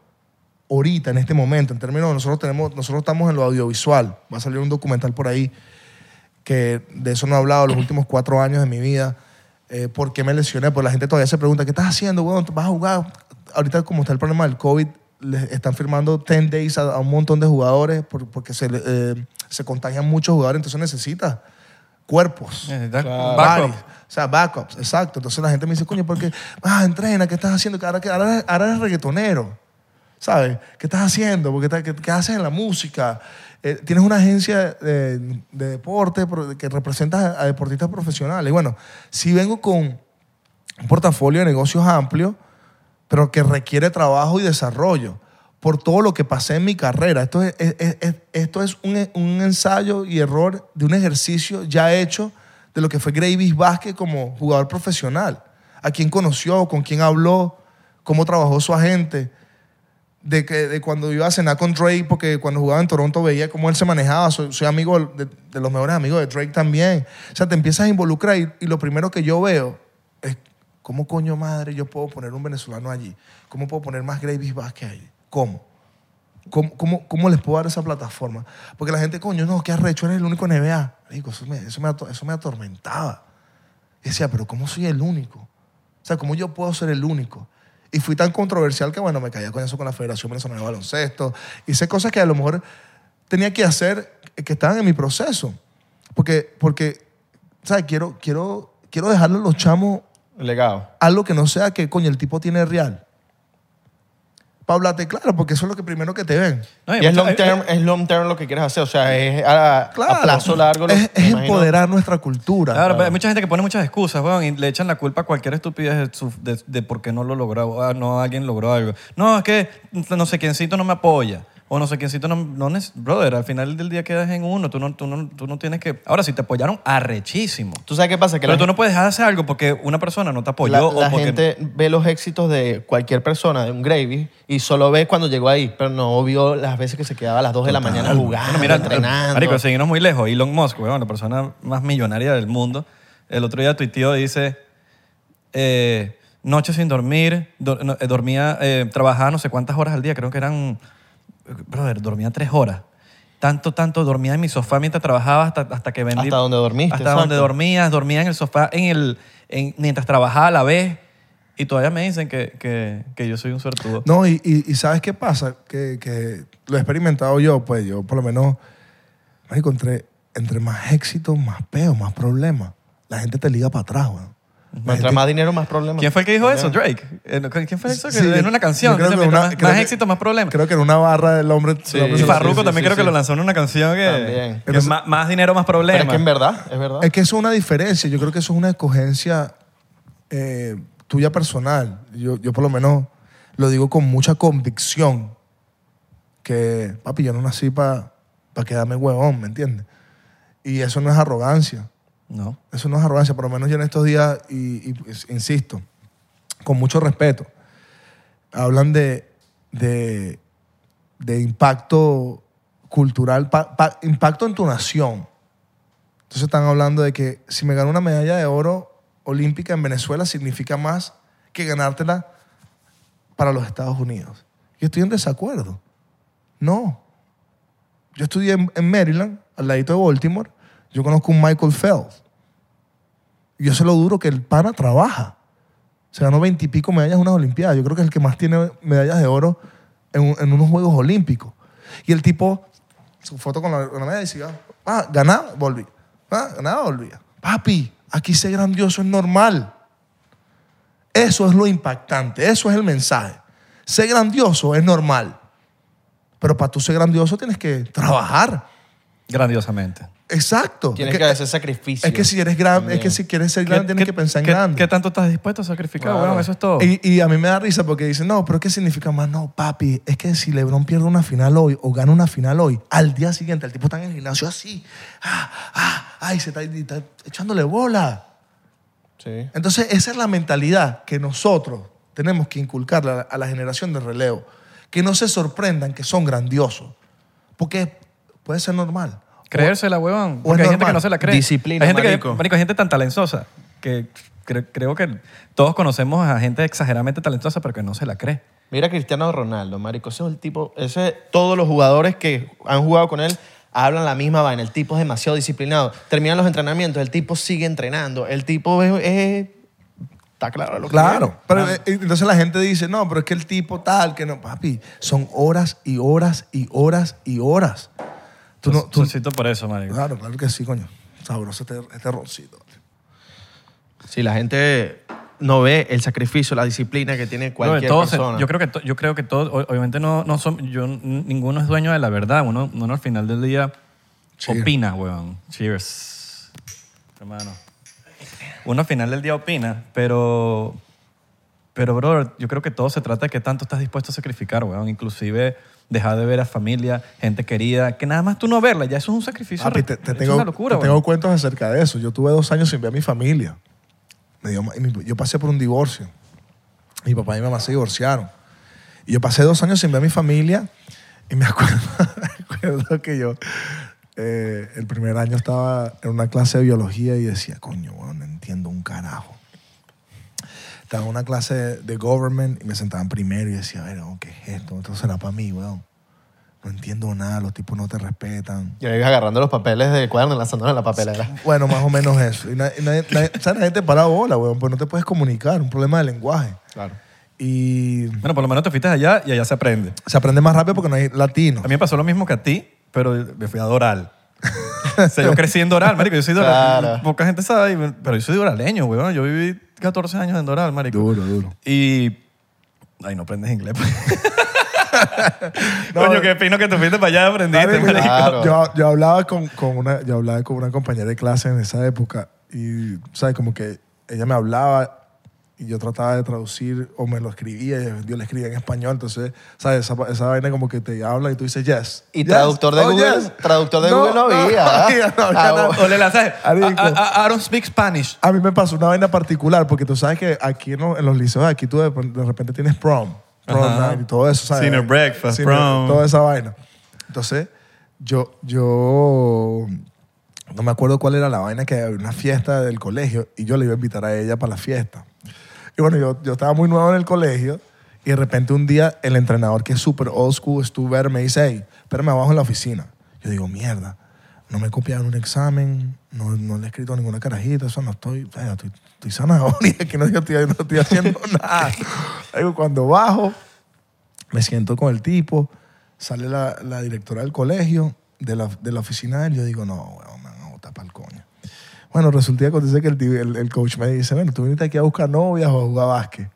ahorita, en este momento. En términos de nosotros, tenemos, nosotros estamos en lo audiovisual. Va a salir un documental por ahí que de eso no he hablado los últimos cuatro años de mi vida. Eh, ¿Por qué me lesioné? Pues la gente todavía se pregunta, ¿qué estás haciendo, weón? ¿Vas a jugar? Ahorita como está el problema del COVID, les están firmando 10 days a, a un montón de jugadores por- porque se, eh, se contagian muchos jugadores, entonces necesitas cuerpos. Necesitas Claro. O sea, backups, exacto. Entonces la gente me dice, coño, ¿por qué? Ah, entrena, ¿qué estás haciendo? Ahora, ahora, eres- ahora eres reggaetonero. ¿Sabes? ¿Qué estás haciendo? Porque qué, qué haces en la música? Eh, tienes una agencia de, de deporte que representas a, a deportistas profesionales. Y bueno, si vengo con un portafolio de negocios amplio, pero que requiere trabajo y desarrollo por todo lo que pasé en mi carrera. Esto es, es- es- es- esto es un, un ensayo y error de un ejercicio ya hecho de lo que fue Gravis Vázquez como jugador profesional. A quién conoció, con quién habló, cómo trabajó su agente. De, que, de cuando iba a cenar con Drake, porque cuando jugaba en Toronto veía cómo él se manejaba. Soy, soy amigo de, de los mejores amigos de Drake también. O sea, te empiezas a involucrar y, y lo primero que yo veo es cómo coño madre yo puedo poner un venezolano allí. ¿Cómo puedo poner más Gravis Vázquez allí? ¿Cómo? ¿Cómo, cómo, les puedo dar esa plataforma? Porque la gente, coño, no, qué arrecho, eres el único NBA. Digo, eso me, eso, me, eso me atormentaba. Y decía, pero ¿cómo soy el único? O sea, ¿cómo yo puedo ser el único? Y fui tan controversial que, bueno, me caía con eso con la Federación Venezolana de Baloncesto. Hice cosas que a lo mejor tenía que hacer eh, que estaban en mi proceso. Porque, porque ¿sabes? Quiero, quiero, quiero dejarle a los chamos Legado. algo que no sea que, coño, el tipo tiene real. Para hablarte claro, porque eso es lo que primero que te ven. No, y Y es long term, es long term lo que quieres hacer. O sea, es a, a Claro. plazo largo. lo- es, empoderar nuestra cultura. Claro, pero hay mucha gente que pone muchas excusas, weón, y le echan la culpa a cualquier estupidez de, su- de- de por qué no lo logró, ah, no alguien logró algo. No, es que no sé quiéncito no me apoya. O no sé quiéncito no... no brother, al final del día quedas en uno. Tú no, tú, no, tú no tienes que... Ahora, si te apoyaron, arrechísimo. ¿Tú sabes qué pasa? Que Pero tú no puedes dejar de hacer algo porque una persona no te apoyó la- o la porque... gente ve los éxitos de cualquier persona, de un Gravy, y solo ve cuando llegó ahí, pero no vio las veces que se quedaba a las 2 de la mañana jugando, Bueno, mira, entrenando. Marico, seguimos muy lejos. Elon Musk, weón, la persona más millonaria del mundo, el otro día tuiteó dice, eh, noche sin dormir, do- no, eh, dormía, eh, trabajaba no sé cuántas horas al día, creo que eran brother, dormía tres horas. Tanto, tanto, dormía en mi sofá mientras trabajaba hasta, hasta que vendí. Hasta donde dormiste, Hasta exacto. donde dormías, dormía en el sofá en el, en- mientras trabajaba a la vez. Y todavía me dicen que, que, que yo soy un suertudo. No, y, y- y ¿sabes qué pasa? Que, que lo he experimentado yo, pues yo por lo menos, marico, entre, entre más éxito, más peo, más problemas. La gente te liga para atrás, weón. Mientras más dinero, más problemas. ¿Quién fue el que dijo eso? Drake. Eh, no, ¿Quién fue eso? Que Sí, en una canción. yo creo dice, que una- más, creo más que- éxito, más problemas. Creo que en una barra el hombre... Sí. el hombre Y se- Farruko sí, también sí, creo sí. que lo lanzó en una canción que, También. que más, más dinero, más Pero problemas. es que en verdad, es verdad. Es que eso es una diferencia. Yo creo que eso es una escogencia eh, tuya personal. Yo, yo por lo menos lo digo con mucha convicción. Que, papi, yo no nací para quedarme huevón, ¿me entiendes? Y eso no es arrogancia. No. Eso no es arrogancia. Por lo menos yo en estos días, y, pues, insisto, con mucho respeto, hablan de, de, impacto cultural, pa- pa- impacto en tu nación. Entonces están hablando de que si me gano una medalla de oro olímpica en Venezuela significa más que ganártela para los Estados Unidos. Yo estoy en desacuerdo. No. Yo estudié en, en Maryland, al ladito de Baltimore. Yo conozco un Michael Phelps. Yo sé lo duro que el pana trabaja. Se ganó veintipico medallas en unas Olimpiadas. Yo creo que es el que más tiene medallas de oro en, en unos Juegos Olímpicos. Y el tipo, su foto con la, con la medalla decía, ah, ganaba, volví. Ah, ganaba, volvía. Papi, aquí ser grandioso es normal. Eso es lo impactante, eso es el mensaje. Ser grandioso es normal. Pero para tú ser grandioso tienes que trabajar. Grandiosamente. Exacto. Tienes Es que hacer sacrificio. es que si eres grande, es que si quieres ser grande, tienes que pensar en qué- grande. ¿Qué tanto estás dispuesto a sacrificar, Claro. weón? Eso es todo. Y, y a mí me da risa porque dicen, no, pero ¿qué significa más? No, papi, es que si LeBron pierde una final hoy o gana una final hoy, al día siguiente el tipo está en el gimnasio así, ah, ah, ay, se está, y está echándole bola. Sí. Entonces, esa es la mentalidad que nosotros tenemos que inculcarle a la, a la generación de relevo. Que no se sorprendan que son grandiosos. Porque puede ser normal. Creérsela, es Porque hay gente que no se la cree. Disciplina, hay gente marico. Que, marico, hay gente tan talentosa que cre- creo que todos conocemos a gente exageradamente talentosa, pero que no se la cree. Mira a Cristiano Ronaldo, marico. Ese es el tipo... Ese, todos los jugadores que han jugado con él hablan la misma vaina. El tipo es demasiado disciplinado. Terminan los entrenamientos, el tipo sigue entrenando. El tipo es... es- está claro lo que Claro, es. pero Ah. eh, entonces la gente dice, no, pero es que el tipo tal, que no, papi, son horas y horas y horas y horas. Tú no, tú, por eso, marico. claro, claro que sí, coño. Sabroso este, este roncito. Si la gente no ve el sacrificio, la disciplina que tiene cualquier todos se- persona. yo creo que to- yo creo que todos obviamente no no son yo ninguno es dueño de la verdad uno, uno al final del día Cheers. opina weón cheers hermano uno al final del día opina pero pero bro yo creo que todo se trata de qué tanto estás dispuesto a sacrificar weón inclusive dejar de ver a familia gente querida que nada más tú no verla ya eso es un sacrificio Papi, te, te tengo, una locura te tengo cuentos acerca de eso. Yo tuve dos años sin ver a mi familia. Me dio- yo pasé por un divorcio. Mi papá y mi mamá se divorciaron. Y yo pasé dos años sin ver a mi familia. Y me acuerdo, me acuerdo que yo eh, el primer año estaba en una clase de biología y decía, coño, bueno, no entiendo un carajo. Estaba en una clase de, government y me sentaban primero y decía, a ver, ¿qué es esto? Esto será para mí, weón. No entiendo nada, los tipos no te respetan. Y ahí agarrando los papeles de cuaderno y lanzándolos en la papelera. Bueno, más o menos eso. Y nadie, nadie- nadie- o sea, nadie te para bola, weón, pues no te puedes comunicar, un problema de lenguaje. Claro. Y bueno por lo menos te fuiste allá y allá se aprende se aprende más rápido porque no hay latinos. A mí me pasó lo mismo que a ti, pero me fui a Doral. o sea, yo crecí en Doral, marico. Yo soy Doral. Claro. Poca gente sabe, pero yo soy doraleño, weón. Yo viví 14 años en Doral, marico. Duro, duro. Y... Ay, no aprendes inglés. pues. Coño, qué pino que te fuiste para allá y aprendiste, Marico, marico. Claro. Yo, yo hablaba con, con una, yo hablaba con una compañera de clase en esa época y, ¿sabes? Como que ella me hablaba y yo trataba de traducir o me lo escribía y yo le escribía en español. Entonces, ¿sabes? Esa, esa vaina como que te habla y tú dices yes. Y yes, traductor de oh, Google, yes. traductor de Google no había. No, había, no Ah, nada. bueno. O le lanzas... I, Marico. I- I- I don't speak Spanish. A mí me pasó una vaina particular porque tú sabes que aquí en los, en los liceos, aquí tú de, de repente tienes prom, prom Ajá. night y todo eso, ¿sabes? Senior breakfast, Senior- prom. Toda esa vaina. Entonces, yo, yo no me acuerdo cuál era la vaina que había una fiesta del colegio y yo le iba a invitar a ella para la fiesta. Y bueno, yo, yo estaba muy nuevo en el colegio Y de repente un día el entrenador, que es súper old school, me dice, hey, espérame abajo en la oficina. Yo digo, mierda, no me copiaron un examen, no, no le he escrito ninguna carajita, eso no estoy, sea, estoy, estoy zanahoria, que no estoy, no estoy haciendo nada. Digo, cuando bajo, me siento con el tipo, sale la, la directora del colegio, de la, de la oficina de él, yo digo, no, weón, me van a botar para el coño. Bueno, resulta que acontece que el, el, el coach me dice, bueno, tú viniste aquí a buscar novias o a jugar básquet.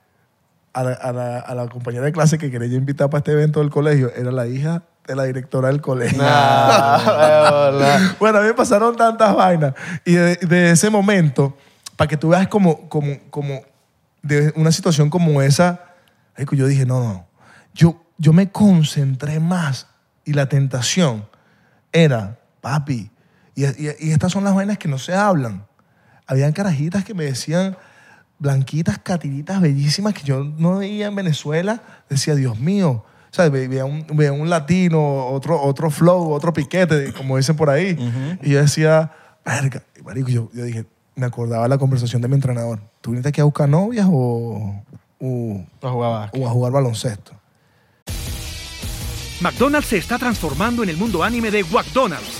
A la, a, la, a la compañera de clase que quería yo invitar para este evento del colegio era la hija de la directora del colegio. Nah, bueno, a mí me pasaron tantas vainas. Y de, de ese momento, para que tú veas como, como, como de una situación como esa, yo dije, no, no. Yo, yo me concentré más y la tentación era, papi, y, y- y estas son las vainas que no se hablan. Habían carajitas que me decían, blanquitas, catiritas, bellísimas, que yo no veía en Venezuela. Decía, Dios mío. O sea, ve- veía un, veía un latino, otro, otro flow, otro piquete, como dicen por ahí. Y yo decía, verga. Y, marico, yo, yo dije, me acordaba la conversación de mi entrenador. ¿Tú viniste aquí a buscar novias o, o, no jugaba. o a jugar baloncesto? McDonald's se está transformando en el mundo anime de McDonald's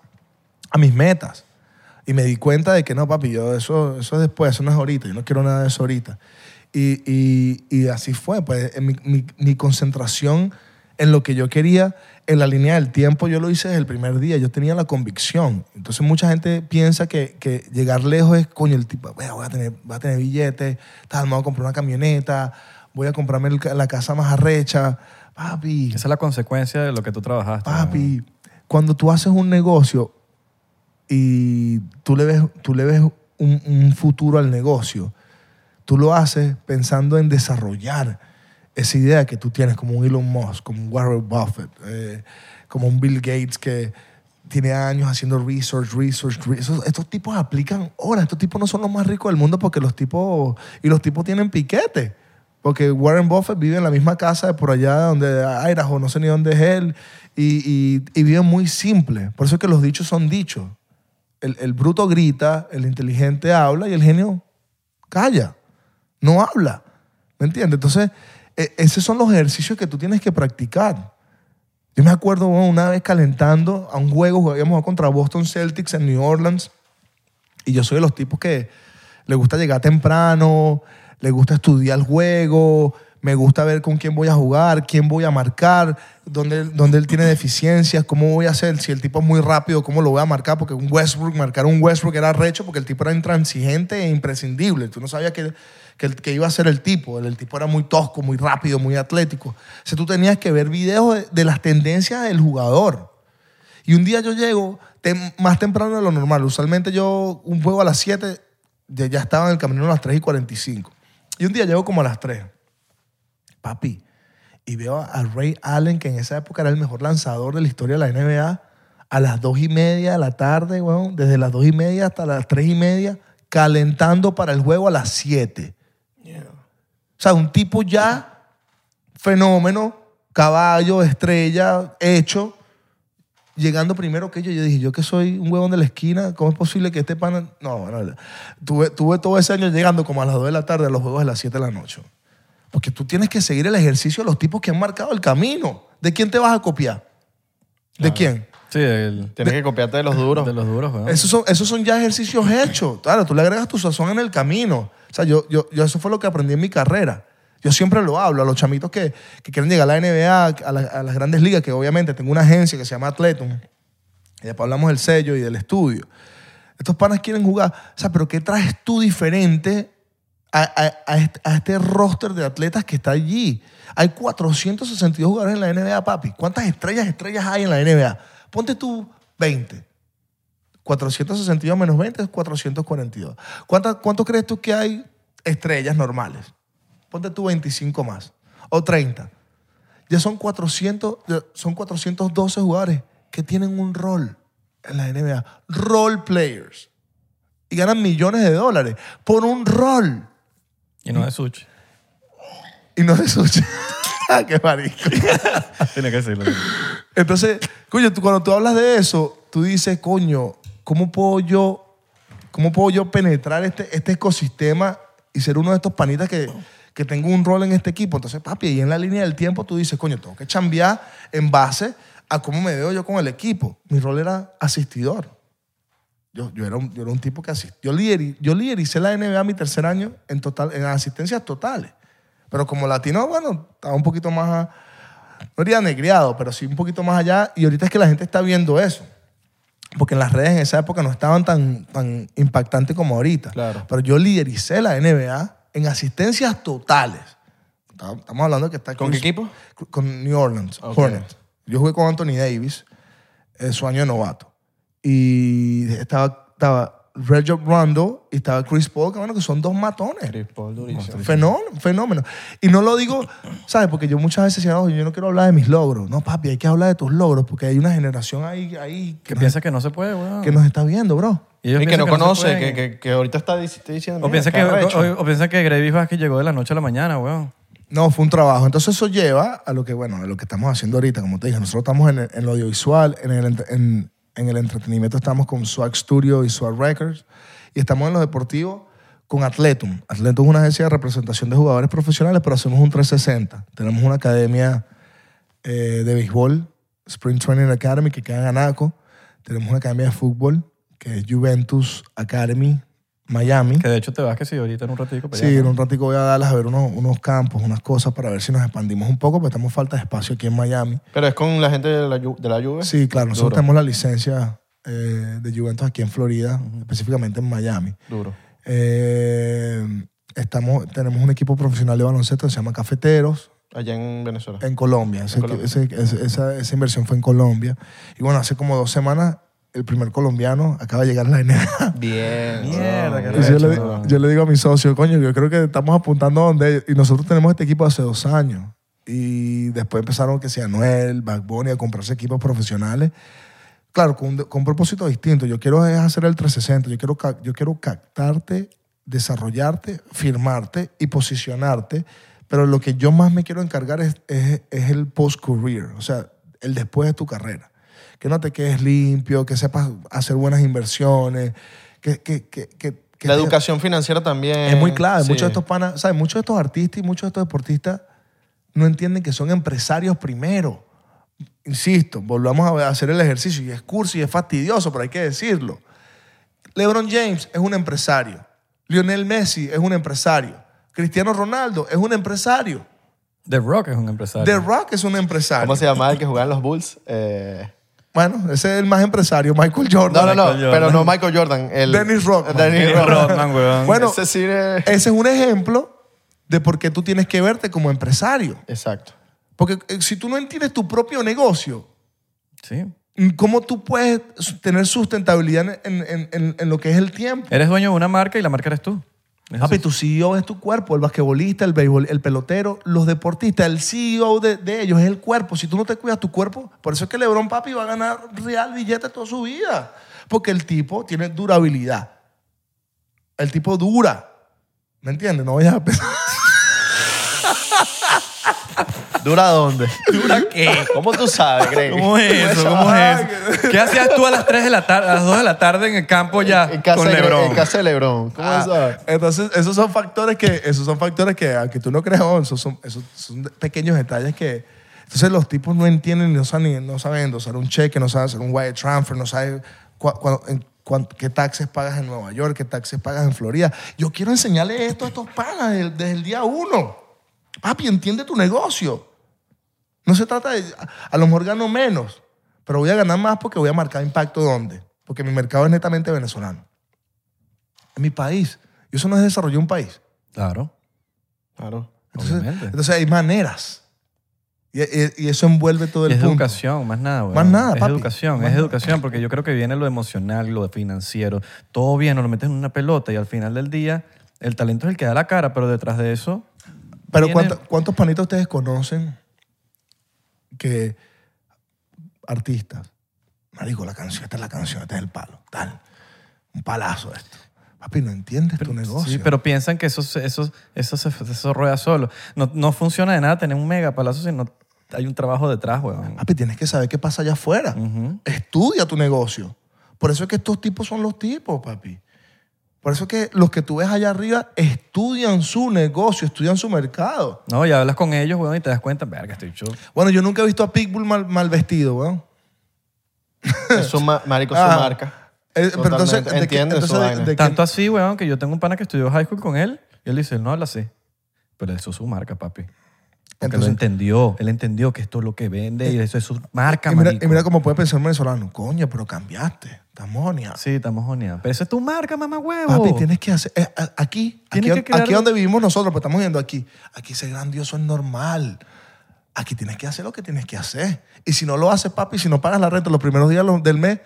a mis metas. Y me di cuenta de que no, papi, yo eso, eso es después, eso no es ahorita, yo no quiero nada de eso ahorita. Y, y- y así fue, pues mi, mi- mi concentración en lo que yo quería, en la línea del tiempo, yo lo hice desde el primer día, yo tenía la convicción. Entonces mucha gente piensa que, que llegar lejos es, coño, el tipo, "Vea, voy a tener, voy a tener billetes, tal, me voy a comprar una camioneta, voy a comprarme el la casa más arrecha. Papi, Esa es la consecuencia de lo que tú trabajaste. Papi, cuando tú haces un negocio y tú le ves, tú le ves un, futuro al negocio, tú lo haces pensando en desarrollar esa idea que tú tienes, como un Elon Musk, como un Warren Buffett, eh, como un Bill Gates que tiene años haciendo research, research, research. Estos tipos aplican horas. Estos tipos no son los más ricos del mundo porque los tipos... Y los tipos tienen piquete. Porque Warren Buffett vive en la misma casa por allá donde Idaho, no sé ni dónde es él, y, y, y vive muy simple. Por eso es que los dichos son dichos. El, el bruto grita, el inteligente habla y el genio calla, no habla. ¿Me entiendes? Entonces, e- esos son los ejercicios que tú tienes que practicar. Yo me acuerdo una vez calentando a un juego, jugábamos contra Boston Celtics en New Orleans, y yo soy de los tipos que le gusta llegar temprano, le gusta estudiar el juego, me gusta ver con quién voy a jugar, quién voy a marcar, dónde, dónde él tiene deficiencias, cómo voy a hacer, si el tipo es muy rápido, cómo lo voy a marcar, porque un Westbrook, marcar un Westbrook era recho porque el tipo era intransigente e imprescindible. Tú no sabías que, que, iba a ser el tipo. El, tipo era muy tosco, muy rápido, muy atlético. O tú tenías que ver videos de, las tendencias del jugador. Y un día yo llego más temprano de lo normal. Usualmente yo, un juego a las 7, ya, ya estaba en el camino a las 3 y 45. Y un día llego como a las 3. Papi, y veo a Ray Allen, que en esa época era el mejor lanzador de la historia de la NBA, a las 2 y media de la tarde, weón, desde las 2 y media hasta las 3 y media, calentando para el juego a las 7. O sea, un tipo ya fenómeno, caballo, estrella, hecho, llegando primero que yo. Yo dije, yo que soy un huevón de la esquina, ¿cómo es posible que este pana...? No, bueno, tuve, tuve todo ese año llegando como a las 2 de la tarde a los juegos de las 7 de la noche. Porque tú tienes que seguir el ejercicio de los tipos que han marcado el camino. ¿De quién te vas a copiar? ¿De quién? Sí, el- Tienes que copiarte de los duros. de los duros, weón. Esos son, esos son ya ejercicios hechos. Claro, tú le agregas tu sazón en el camino. O sea, yo, yo, yo eso fue lo que aprendí en mi carrera. Yo siempre lo hablo a los chamitos que, que quieren llegar a la NBA, a, la- a las grandes ligas, que obviamente tengo una agencia que se llama Atletum. Y después hablamos del sello y del estudio. Estos panas quieren jugar. O sea, pero ¿qué traes tú diferente a, a- este, a este roster de atletas que está allí? Hay 462 jugadores en la NBA, papi. ¿Cuántas estrellas, estrellas hay en la NBA? Ponte tú 20. 462 menos 20 es 442. ¿Cuántas- ¿Cuánto crees tú que hay estrellas normales? Ponte tú 25 más. O 30. Ya son 400, ya son 412 jugadores que tienen un rol en la NBA. Role players. Y ganan millones de dólares por un rol. Y no de sushi. Y no de sushi. ¡Qué marico! Tiene que decirlo. Entonces, coño, tú, cuando tú hablas de eso, tú dices, coño, ¿cómo puedo yo, cómo puedo yo penetrar este, este ecosistema y ser uno de estos panitas que, que tengo un rol en este equipo? Entonces, papi, y en la línea del tiempo tú dices, coño, tengo que chambear en base a cómo me veo yo con el equipo. Mi rol era asistidor. Yo, yo, era, un, yo era un tipo que asistió. Yo, lideri- yo lidericé la NBA mi tercer año en, total, en asistencias totales. Pero como latino, bueno, estaba un poquito más, a- no diría negriado, pero sí un poquito más allá. Y ahorita es que la gente está viendo eso. Porque en las redes en esa época no estaban tan, tan impactantes como ahorita. Claro. Pero yo lidericé la NBA en asistencias totales. Estamos hablando de que está ¿Con qué equipo? Con New Orleans. Hornets. Yo jugué con Anthony Davis, eh, su año de novato. Y estaba, estaba Reggie Rondo y estaba Chris Paul, que bueno, que son dos matones. Chris Paul, durísimo. Fenómeno, fenómeno. Y no lo digo, ¿sabes? Porque yo muchas veces decía, no, yo no quiero hablar de mis logros. No, papi, hay que hablar de tus logros porque hay una generación ahí, ahí Que que, nos, piensa que no se puede, weón. que nos está viendo, bro. Y que no conoce, que, que, que ahorita está dic- está diciendo. O "Mira, piensa que, arrecho". o, o piensa que Gravis Vázquez llegó de la noche a la mañana, weón. No, fue un trabajo. Entonces eso lleva a lo que, bueno, a lo que estamos haciendo ahorita. Como te dije, nosotros estamos en, el- en lo audiovisual, en el, en, en el entretenimiento estamos con Swag Studio y Swag Records. Y estamos en lo deportivo con Atletum. Atletum es una agencia de representación de jugadores profesionales, pero hacemos un 360. Tenemos una academia eh, de béisbol, Spring Training Academy, que queda en Anaco. Tenemos una academia de fútbol, que es Juventus Academy, Miami. Que de hecho te vas que sí, ahorita en un ratico. para Sí, allá, en ¿no? un ratico voy a darles a ver unos, unos campos, unas cosas para ver si nos expandimos un poco, porque estamos falta de espacio aquí en Miami. Pero es con la gente de la, de la Juve. Sí, claro, nosotros Duro. tenemos la licencia eh, de Juventus aquí en Florida, específicamente en Miami. Duro. Eh, estamos, tenemos un equipo profesional de baloncesto que se llama Cafeteros Allá en Venezuela. en Colombia. Ese- Colombia. ese- ese- esa, esa inversión fue en Colombia. Y bueno, hace como dos semanas el primer colombiano acaba de llegar a la NBA. Bien. Mierda, qué yo, le, yo le digo a mi socio, coño, yo creo que estamos apuntando a donde... Y nosotros tenemos este equipo hace dos años. Y después empezaron que sea Noel, Backbone a comprarse equipos profesionales. Claro, con con un propósito distinto. Yo quiero es hacer el 360. Yo quiero, yo quiero captarte, desarrollarte, firmarte y posicionarte. Pero lo que yo más me quiero encargar es, es, es el post-career. O sea, el después de tu carrera. Que no te quedes limpio, que sepas hacer buenas inversiones, que, que, que, que- que La te- educación financiera también. es muy clave. Sí. Muchos de estos panas, ¿sabes? Muchos de estos artistas y muchos de estos deportistas no entienden que son empresarios primero. Insisto, volvamos a hacer el ejercicio y es curso y es fastidioso, pero hay que decirlo. LeBron James es un empresario. Lionel Messi es un empresario. Cristiano Ronaldo es un empresario. The Rock es un empresario. The Rock es un empresario. ¿Cómo se llamaba el que jugaba en los Bulls? Eh, Bueno, ese es el más empresario, Michael Jordan. no, no, no, pero no Michael Jordan. El, Dennis Rodman. Dennis Rodman. Weón. Bueno, Ese sí es- Ese es un ejemplo de por qué tú tienes que verte como empresario. Exacto. Porque eh, si tú no entiendes tu propio negocio, Sí. ¿cómo tú puedes tener sustentabilidad en, en- en- en lo que es el tiempo? Eres dueño de una marca y la marca eres tú. Papi, tu CEO es tu cuerpo, el basquetbolista, el béisbol, el pelotero, los deportistas, el CEO de, de ellos es el cuerpo. Si tú no te cuidas tu cuerpo, por eso es que LeBron Papi va a ganar real billete toda su vida. Porque el tipo tiene durabilidad. El tipo dura. ¿Me entiendes? No vayas a pensar. ¿Dura dónde? ¿Dura qué? ¿Cómo tú sabes, Greg? ¿Cómo es eso? ¿Cómo es eso? ¿Qué hacías tú a las 3 de la tarde, a las 2 de la tarde en el campo ya En casa, con de, LeBron? en casa de Lebron. ¿Cómo Ah, sabes? entonces, esos son factores que, esos son factores que, aunque tú no creas, oh, esos son, esos son pequeños detalles que. Entonces, los tipos no entienden, no saben, no saben endosar un cheque, no saben hacer un wire transfer, no saben cua- cua- en qué taxes pagas en Nueva York, qué taxes pagas en Florida. Yo quiero enseñarle esto a estos panas desde, desde el día uno. Papi, entiende tu negocio. No se trata de. A, a lo mejor gano menos, pero voy a ganar más porque voy a marcar impacto ¿dónde? Porque mi mercado es netamente venezolano. En mi país. Y eso no es desarrollar un país. Claro. Claro. Entonces, Obviamente. entonces hay maneras. Y, y- y eso envuelve todo el es punto. educación, más nada. Más nada, Es papi. educación, Más es nada. educación, porque yo creo que viene lo emocional, lo financiero. Todo bien, nos lo metes en una pelota y al final del día el talento es el que da la cara, pero detrás de eso Pero viene- ¿cuánto- ¿cuántos panitos ustedes conocen que artistas, marico, la canción, esta es la canción, este es el palo, tal, un palazo esto. Papi, no entiendes tu negocio. Sí, pero piensan que eso, eso, eso, se, eso rueda solo. No, no funciona de nada tener un mega palazo si no hay un trabajo detrás, weón. Papi, tienes que saber qué pasa allá afuera. Estudia tu negocio. Por eso es que estos tipos son los tipos, papi. Por eso es que los que tú ves allá arriba estudian su negocio, estudian su mercado. No, y hablas con ellos, weón, y te das cuenta, verga, estoy chulo. Bueno, yo nunca he visto a Pitbull mal, mal vestido, weón. Es su ma- marico, su Ah. marca. Eh, pero entonces, Totalmente. ¿de qué- Entiende su entonces, de- vaina. de qué- Tanto así, weón, que yo tengo un pana que estudió high school con él y él dice, él no habla así. Pero eso es su marca, papi. Porque Entonces- lo entendió. Él entendió que esto es lo que vende y eso es su marca, y, mira, y mira cómo puede pensar un venezolano. Coño, pero cambiaste. Estamos joneados. Sí, estamos joneados. Pero eso es tu marca, mamá huevo. Papi, tienes que hacer. eh, aquí, aquí, que crear- aquí donde vivimos nosotros, pues estamos viendo aquí. Aquí ser grandioso es normal. Aquí tienes que hacer lo que tienes que hacer. Y si no lo haces, papi, si no pagas la renta los primeros días del mes,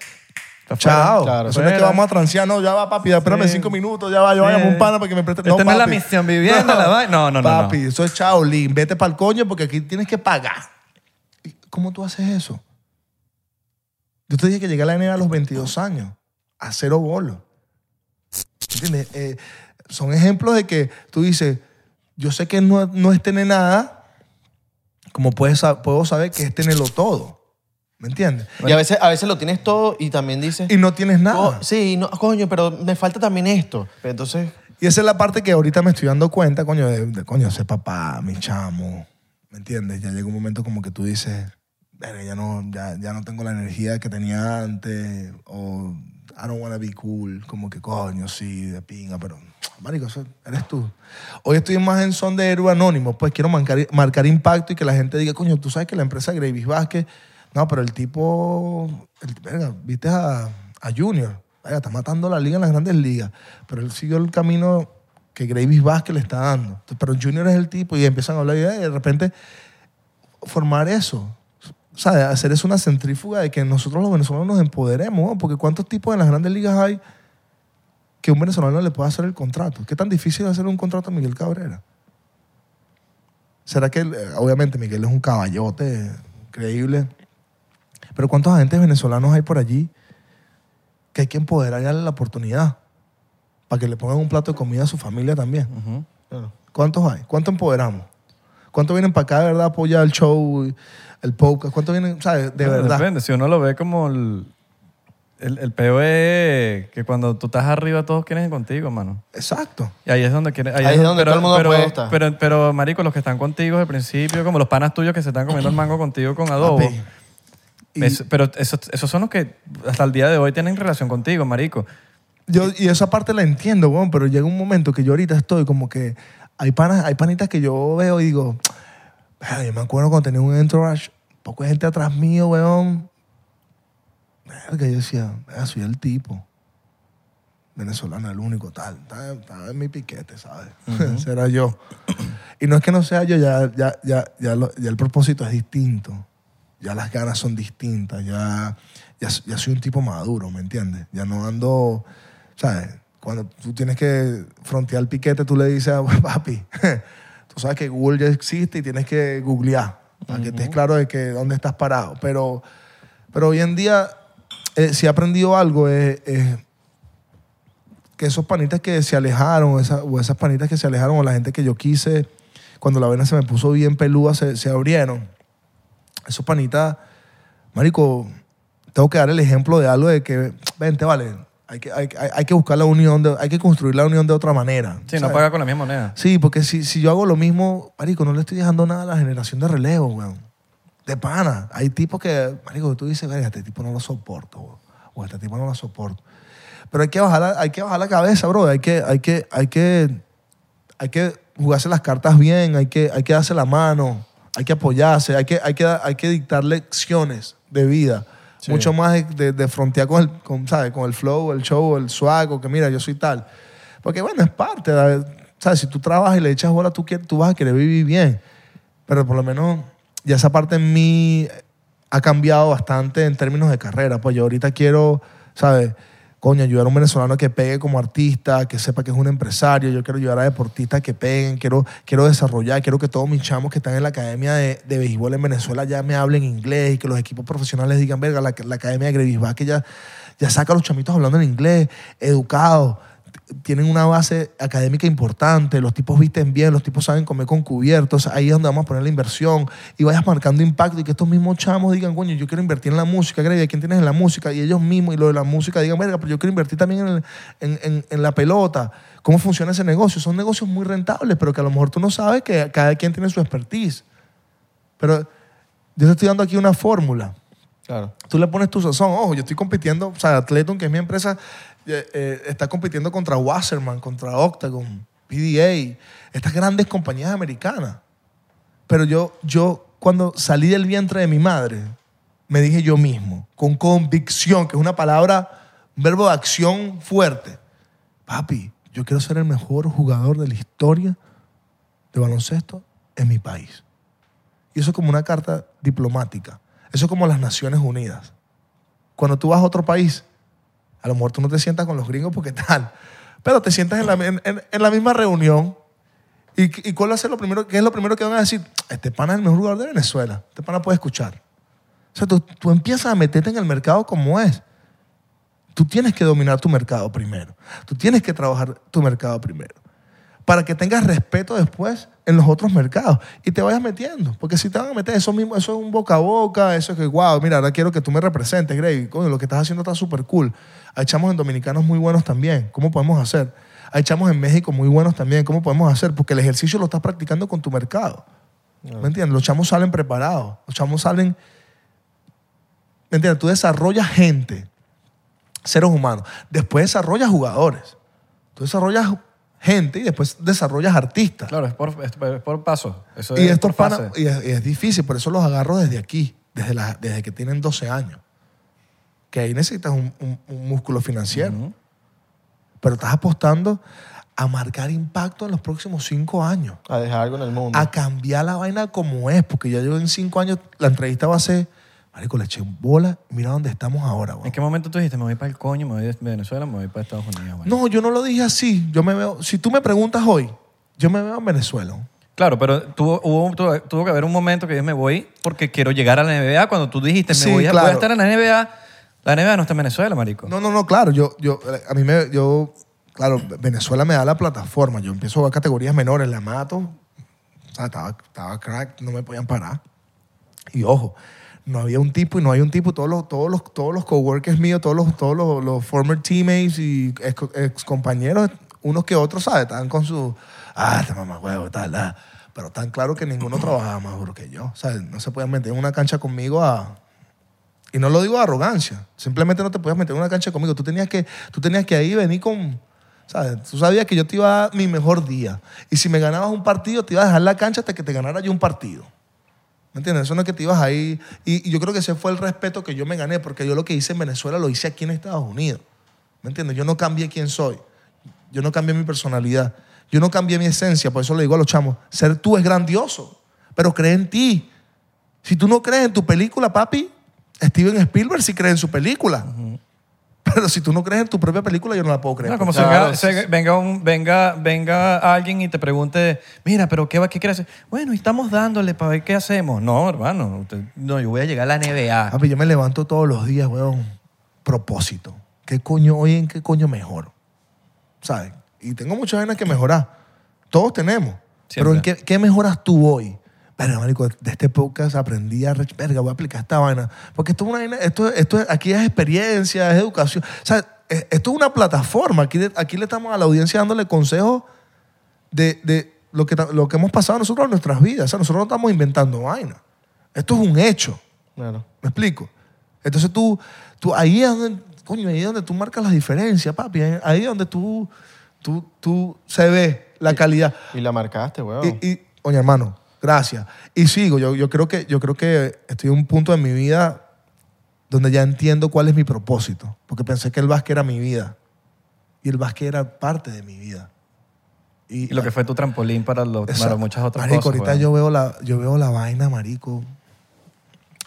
chao. Claro. Eso no es que vamos a transear, no, ya va, papi, espérame Sí. cinco minutos, ya va, yo vaya a un pana para que me preste. Esta no es la papi. misión vivienda, la vaina. No, no, no, Papi, no. eso es chaolín. Vete para el coño porque aquí tienes que pagar. ¿Y ¿Cómo tú haces eso? Yo te dije que llegué a la NBA a los 22 años, a cero bolos. ¿Entiendes? Eh, son ejemplos de que tú dices, yo sé que no, no es tener nada, como puedes, puedo saber que es tenerlo todo. ¿Me entiendes? Y a veces, a veces lo tienes todo y también dices... Y no tienes nada. "Co- sí, no, coño, pero me falta también esto. Entonces, Y esa es la parte que ahorita me estoy dando cuenta, coño, de, de, coño, ser papá, mi chamo. ¿Me entiendes? Ya llega un momento como que tú dices, "Verga, ya no, ya, ya no tengo la energía que tenía antes, o I don't wanna be cool, como que coño, sí, de pinga, pero, marico, eso eres tú. Hoy estoy más en son de héroe anónimo, pues quiero marcar, marcar impacto y que la gente diga, coño, tú sabes que la empresa Gravis Vázquez, no, pero el tipo, el, verga, viste a, a Junior, verga, está matando la liga en las grandes ligas, pero él siguió el camino que Gravis Vázquez le está dando. Pero Junior es el tipo y empiezan a hablar y de repente formar eso. O sea, hacer eso una centrífuga de que nosotros los venezolanos nos empoderemos, ¿no? porque ¿cuántos tipos en las grandes ligas hay que un venezolano le pueda hacer el contrato? ¿Qué tan difícil es hacer un contrato a Miguel Cabrera? ¿Será que, eh, obviamente, Miguel es un caballote increíble, pero ¿cuántos agentes venezolanos hay por allí que hay que empoderar y darle la oportunidad para que le pongan un plato de comida a su familia también? ¿Cuántos hay? ¿Cuánto empoderamos? ¿Cuántos vienen para acá de verdad a apoyar el show, el podcast? ¿Cuántos vienen, sabes, de Bueno, verdad? Depende. Si uno lo ve como el, el, el peo es que cuando tú estás arriba todos quieren ir contigo, mano. Exacto. Y ahí es donde quieren. Ahí es donde todo el mundo pero, puede estar. Pero, pero, marico, los que están contigo desde el principio, como los panas tuyos que se están comiendo el mango contigo con adobo. Papi. Es- pero esos, esos son los que hasta el día de hoy tienen relación contigo, marico. yo, y esa parte la entiendo, weón, pero llega un momento que yo ahorita estoy como que hay, panas, hay panitas que yo veo y digo, "Verga, yo me acuerdo cuando tenía un entourage, poco de gente atrás mío, weón. Verga, yo decía, "Verga, soy el tipo. Venezolano, el único, tal. Estaba, estaba en mi piquete, ¿sabes? Ese era yo. Y no es que no sea yo, ya, ya, ya, ya, lo- ya el propósito es distinto. Ya las ganas son distintas. Ya, ya, ya soy un tipo maduro, ¿me entiendes? Ya no ando, ¿sabes? Cuando tú tienes que frontear el piquete, tú le dices a papi, tú sabes que Google ya existe y tienes que googlear para que estés claro de que dónde estás parado. Pero, pero hoy en día, eh, si he aprendido algo, es, es que esos panitas que se alejaron, esa- o esas panitas que se alejaron, o la gente que yo quise, cuando la vena se me puso bien peluda, se, se abrieron. Esos panitas, marico, tengo que dar el ejemplo de algo de que, vente, vale, hay que, hay, que buscar la unión, de- hay que construir la unión de otra manera. Sí, no paga con la misma moneda. Sí, porque si, si yo hago lo mismo, marico, no le estoy dejando nada a la generación de relevo, weón. De pana. Hay tipos que, marico, tú dices, verga, este tipo no lo soporto, weón. O este tipo no lo soporto. Pero hay que bajar la, hay que bajar la cabeza, bro. Hay que, hay que, hay que, hay que jugarse las cartas bien, hay que, hay que darse la mano, hay que apoyarse, hay que, hay que, hay que dictar lecciones de vida. Sí. Mucho más de, de, de frontear con el, con, ¿sabes? con el flow, el show, el swag, o que mira, yo soy tal. Porque bueno, es parte. ¿sabes? Si tú trabajas y le echas bola, tú, quieres- tú vas a querer vivir bien. Pero por lo menos ya esa parte en mí ha cambiado bastante en términos de carrera. Pues yo ahorita quiero, ¿sabes? Coño, ayudar a un venezolano que pegue como artista, que sepa que es un empresario. Yo quiero ayudar a deportistas que peguen, quiero, quiero desarrollar, quiero que todos mis chamos que están en la academia de, de béisbol en Venezuela ya me hablen inglés y que los equipos profesionales digan, verga, la, la academia de Grevisbach que ya, ya saca a los chamitos hablando en inglés, educados tienen una base académica importante, los tipos visten bien, los tipos saben comer con cubiertos, ahí es donde vamos a poner la inversión y vayas marcando impacto y que estos mismos chamos digan, coño, yo quiero invertir en la música, Grey, ¿quién tienes en la música? Y ellos mismos y lo de la música digan, verga, pero yo quiero invertir también en, en- en- en la pelota. ¿Cómo funciona ese negocio? Son negocios muy rentables, pero que a lo mejor tú no sabes que cada quien tiene su expertise. Pero yo te estoy dando aquí una fórmula Claro. tú le pones tu sazón. Ojo, yo estoy compitiendo, o sea, Atleton, que es mi empresa, eh, eh, está compitiendo contra Wasserman, contra Octagon, PDA, estas grandes compañías americanas. Pero yo, yo, cuando salí del vientre de mi madre, me dije yo mismo, con convicción, que es una palabra, un verbo de acción fuerte. Papi, yo quiero ser el mejor jugador de la historia de baloncesto en mi país. Y eso es como una carta diplomática. Eso es como las Naciones Unidas. Cuando tú vas a otro país, a lo mejor tú no te sientas con los gringos porque tal, pero te sientas en la, misma reunión y, ¿cuál lo primero, qué es lo primero que van a decir? Este pana es el mejor jugador de Venezuela. Este pana puede escuchar. O sea, tú empiezas a meterte en el mercado como es. Tú tienes que dominar tu mercado primero. Tú tienes que trabajar tu mercado primero. Para que tengas respeto después en los otros mercados y te vayas metiendo. Porque si te van a meter eso mismo, eso es un boca a boca, eso es que, wow, mira, ahora quiero que tú me representes, Greg. Coño, lo que estás haciendo está súper cool. Hay chamos en dominicanos muy buenos también. ¿Cómo podemos hacer? Hay chamos en México muy buenos también. ¿Cómo podemos hacer? Porque el ejercicio lo estás practicando con tu mercado. ¿Me entiendes? Los chamos salen preparados. Los chamos salen ¿Me entiendes? Tú desarrollas gente, seres humanos. Después desarrollas jugadores. Tú desarrollas gente y después desarrollas artistas. Claro, es por, es por- es por paso. Eso y es estos por panas, fase. y es, y es difícil, por eso los agarro desde aquí, desde, la- desde que tienen 12 años. Que ahí necesitas un, un- un músculo financiero. Pero estás apostando a marcar impacto en los próximos cinco años. A dejar algo en el mundo. A cambiar la vaina como es, porque ya yo en cinco años, la entrevista va a ser, marico, le eché bola, mira dónde estamos ahora. weón". ¿En qué momento tú dijiste, me voy para el coño, me voy de Venezuela, me voy para Estados Unidos? güey"? No, yo no lo dije así. Yo me veo, si tú me preguntas hoy, yo me veo en Venezuela. Claro, pero tuvo, hubo, tuvo, tuvo que haber un momento que yo me voy porque quiero llegar a la NBA. Cuando tú dijiste, me Sí, voy, a, claro. a estar en la NBA, la NBA no está en Venezuela, marico. No, no, no, claro. Yo, yo, a mí me, yo, claro, Venezuela me da la plataforma. Yo empiezo a categorías menores, la mato. O sea, estaba, estaba crack, no me podían parar. Y ojo, no había un tipo y no hay un tipo. Todos los, todos los, todos los coworkers míos, todos los, todos los, los former teammates y ex, compañeros, unos que otros, ¿sabes? Estaban con su, ah, este mamá huevo, tal, ah. Pero tan claro que ninguno trabajaba más duro que yo. O no se podían meter en una cancha conmigo a, y no lo digo de arrogancia. Simplemente no te podías meter en una cancha conmigo. Tú tenías que, tú tenías que ahí venir con... ¿sabes? Tú sabías que yo te iba a dar mi mejor día. Y si me ganabas un partido, te iba a dejar la cancha hasta que te ganara yo un partido. ¿Me entiendes? Eso no es que te ibas ahí. Y, y yo creo que ese fue el respeto que yo me gané, porque yo lo que hice en Venezuela lo hice aquí en Estados Unidos. ¿Me entiendes? Yo no cambié quién soy. Yo no cambié mi personalidad. Yo no cambié mi esencia. Por eso le digo a los chamos, ser tú es grandioso, pero cree en ti. Si tú no crees en tu película, papi, Steven Spielberg sí cree en su película. Pero si tú no crees en tu propia película, yo no la puedo creer. No, como Claro, si sí, venga, se- venga, un, venga, venga alguien y te pregunte, mira, pero ¿qué, va- qué quieres hacer? Bueno, y estamos dándole para ver qué hacemos. No, hermano, usted- no, yo voy a llegar a la NBA. Papi, yo me levanto todos los días, weón. Propósito. ¿Qué coño hoy en qué coño mejoro? ¿Sabes? Y tengo muchas vainas que mejorar. Todos tenemos. Pero ¿en qué, qué mejoras tú hoy? Verga, marico, de este podcast aprendí a... Verga, voy a aplicar esta vaina. Porque esto es una vaina... Esto, esto es- aquí es experiencia, es educación. O sea, es- esto es una plataforma. Aquí, aquí le estamos a la audiencia dándole consejos de, de lo, que, lo que hemos pasado nosotros en nuestras vidas. O sea, nosotros no estamos inventando vaina. Esto es un hecho. Claro. ¿Me explico? Entonces tú, tú ahí es donde, coño, ahí es donde tú marcas la diferencia, papi. Ahí es donde tú, tú, tú se ve la calidad. Y la marcaste, weón. Y, y, oye, hermano, gracias. Y sigo, yo, yo, creo que, yo creo que estoy en un punto de mi vida donde ya entiendo cuál es mi propósito. Porque pensé que el básquet era mi vida. Y el básquet era parte de mi vida. Y lo que fue tu trampolín para, lo- para muchas otras marico, cosas. ahorita weón. yo veo, la, yo veo la vaina, marico.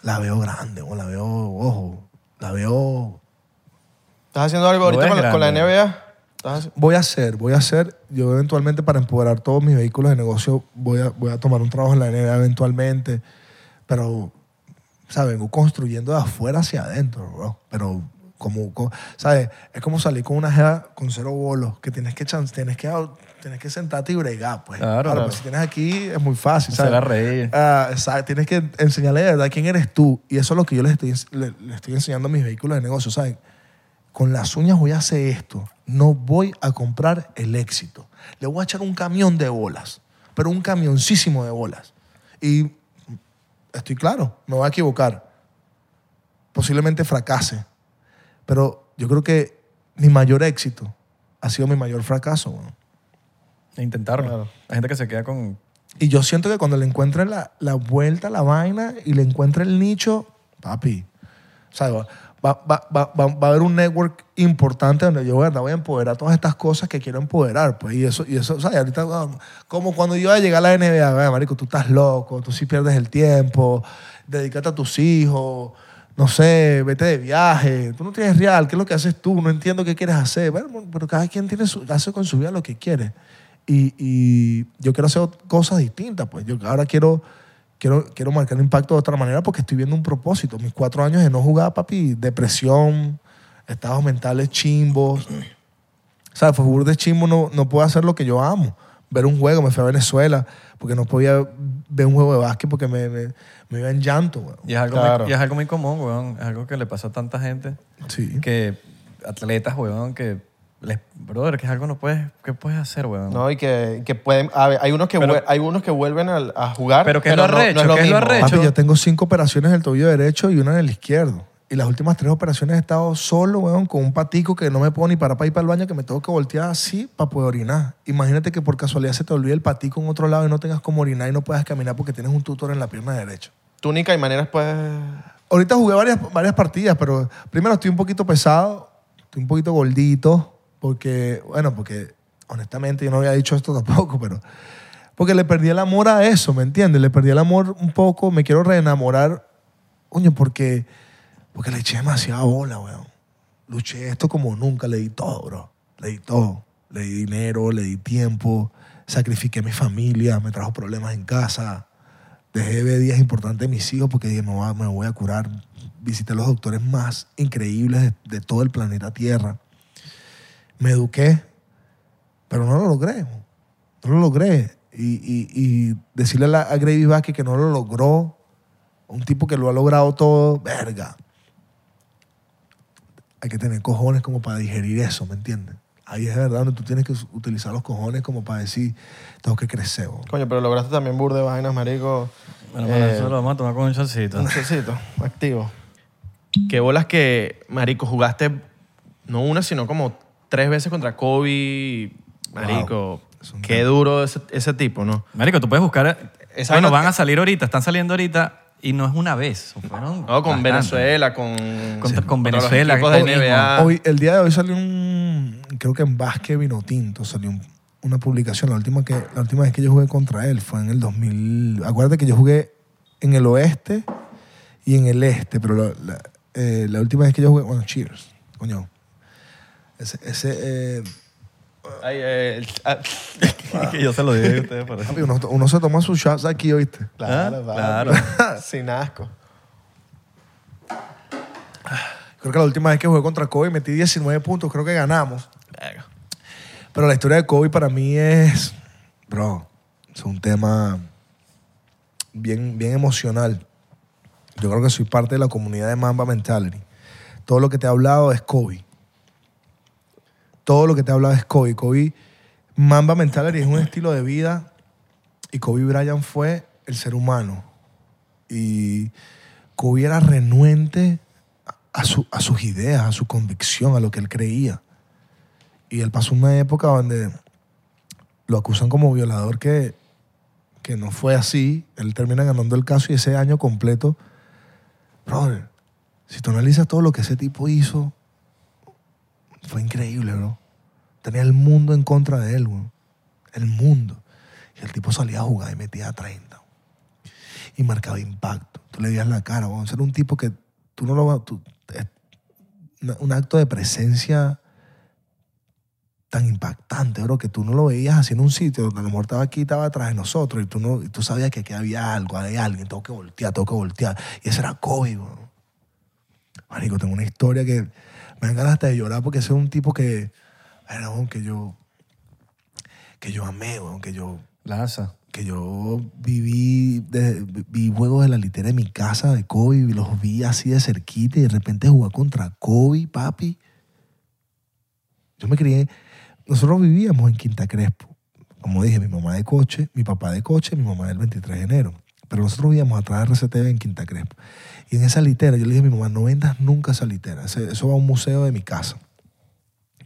La veo grande, o la veo, ojo, la veo ¿Estás haciendo algo ahorita con, la- con la grande. NBA? ¿Estás haci- Voy a hacer, voy a hacer, yo eventualmente para empoderar todos mis vehículos de negocio, voy a, voy a tomar un trabajo en la NBA eventualmente, pero, o sea, vengo construyendo de afuera hacia adentro, bro. Pero, como, co- ¿sabes? Es como salir con una jeva con cero bolos, que tienes que, chan- tienes que, tienes que sentarte y bregar, pues. Claro, claro. pues, si tienes aquí es muy fácil, ¿sabes? Hacerla reír. Ah, exacto. Tienes que enseñarle de verdad quién eres tú. Y eso es lo que yo les estoy, le, le estoy enseñando a mis vehículos de negocio, ¿saben? Con las uñas voy a hacer esto. No voy a comprar el éxito. Le voy a echar un camión de bolas, pero un camioncísimo de bolas. Y estoy claro, me voy a equivocar. Posiblemente fracase. Pero yo creo que mi mayor éxito ha sido mi mayor fracaso. weón. E Intentarlo. Claro. Hay gente que se queda con... Y yo siento que cuando le encuentre la, la vuelta a la vaina y le encuentre el nicho, papi, o sea, va, va, va, va, a haber un network importante donde yo ¿verdad? voy a empoderar todas estas cosas que quiero empoderar. Pues, y eso, y eso o sea, ahorita, ah, como cuando yo iba a llegar a la NBA, "Vaya, marico, tú estás loco, tú sí pierdes el tiempo, dedícate a tus hijos, no sé, vete de viaje, tú no tienes real, ¿qué es lo que haces tú? No entiendo qué quieres hacer. Bueno, pero cada quien tiene su, hace con su vida lo que quiere. Y, y yo quiero hacer cosas distintas, pues. Yo ahora quiero, quiero, quiero marcar el impacto de otra manera porque estoy viendo un propósito. Mis cuatro años de no jugar, papi, depresión, estados mentales chimbos. O sea, fue de chimbo, no, no puedo hacer lo que yo amo. Ver un juego, me fui a Venezuela porque no podía ver un juego de básquet porque me, me, me iba en llanto, weón. Y es, algo Claro. muy, y es algo muy común, weón. Es algo que le pasa a tanta gente. Sí. Que atletas, weón, que... Les, brother, que es algo no puedes... ¿Qué puedes hacer, weón? No, y que, que pueden... a ver, hay, unos que Pero- vuel- hay unos que vuelven al- a, jugar, Pero que es lo no- no arrecho, es lo que es lo mismo. arrecho. Papi, yo tengo cinco operaciones en el tobillo derecho y una en el izquierdo. Y las últimas tres operaciones he estado solo, weón, con un patico que no me puedo ni parar para ir para el baño, que me tengo que voltear así para poder orinar. Imagínate que por casualidad se te olvide el patico en otro lado y no tengas como orinar y no puedas caminar porque tienes un tutor en la pierna derecha. Túnica y maneras, pues... Ahorita jugué varias, varias partidas, pero primero estoy un poquito pesado, estoy un poquito gordito, porque, bueno, porque honestamente yo no había dicho esto tampoco, pero porque le perdí el amor a eso, ¿me entiendes? Le perdí el amor un poco, me quiero reenamorar, coño, porque, porque le eché demasiada bola, weón. Luché esto como nunca, le di todo, bro. Le di todo. Le di dinero, le di tiempo, sacrifiqué mi familia, me trajo problemas en casa. Dejé de días importantes de mis hijos porque dije, me voy a, me voy a curar. Visité a los doctores más increíbles de todo el planeta Tierra. Me eduqué, pero no lo logré. No lo logré. Y, y- y decirle a, la- a Gravy Vázquez que no lo logró, un tipo que lo ha logrado todo, verga. Hay que tener cojones como para digerir eso, ¿me entiendes? Ahí es verdad donde tú tienes que utilizar los cojones como para decir, tengo que crecer. Coño, pero lograste también burde de vainas, marico. Bueno, bueno, Eh, eso lo vamos a tomar con un chocito. Un chocito, activo. Qué bolas que, marico, jugaste no una, sino como tres veces contra Kobe. Marico, qué duro ese, ese tipo, ¿no? Marico, tú puedes buscar... Esa bueno, van a salir ahorita, están saliendo ahorita y no es una vez. Fueron No, con bastante. Venezuela, con... Con- con contra los Venezuela, de. NBA. Hoy, el día de hoy salió un, creo que en Básquet Vino Tinto salió un- una publicación. La última, que, la última vez que yo jugué contra él fue en el 2000. Acuérdate que yo jugué en el oeste y en el este, pero la, la- eh, la última vez que yo jugué, bueno, cheers, coño. Ese, ese eh, Ay, eh, el- ah, que yo se lo dije a ustedes por eso. papi, uno, uno se toma sus shots aquí, ¿oíste? claro, Ah, claro. Sin asco. Creo que la última vez que jugué contra Kobe metí 19 puntos, creo que ganamos. Pero la historia de Kobe para mí es, bro, es un tema bien, bien emocional. Yo creo que soy parte de la comunidad de Mamba Mentality. Todo lo que te he hablado es Kobe. Todo lo que te he hablado es Kobe. Kobe, Mamba Mentality es un estilo de vida y Kobe Bryant fue el ser humano. Y Kobe era renuente a, su- a sus ideas, a su convicción, a lo que él creía. Y él pasó una época donde lo acusan como violador que, que no fue así. Él termina ganando el caso y ese año completo, brother, si tú analizas todo lo que ese tipo hizo, fue increíble, bro. Tenía el mundo en contra de él, bro. El mundo. Y el tipo salía a jugar y metía 30. Y marcaba impacto. Tú le veías la cara, bro. Era un tipo que tú no lo eh, un acto de presencia tan impactante, bro, que tú no lo veías así en un sitio donde a lo mejor estaba aquí, estaba atrás de nosotros y tú, no, y tú sabías que aquí había algo, hay alguien, tengo que voltear, tengo que voltear. Y ese era Kobe, bro. Marico, tengo una historia que me dan ganas hasta de llorar porque ese es un tipo que, era un que yo, que yo amé, weón, que yo, Lanza. que yo viví, de- vi juegos de la litera en mi casa de Kobe y los vi así de cerquita y de repente jugar contra Kobe, papi. Yo me crié, nosotros vivíamos en Quinta Crespo. Como dije, mi mamá de coche, mi papá de coche, mi mamá del 23 de enero. Pero nosotros vivíamos atrás de RCTV en Quinta Crespo. Y en esa litera, yo le dije a mi mamá, no vendas nunca esa litera. Eso va a un museo de mi casa.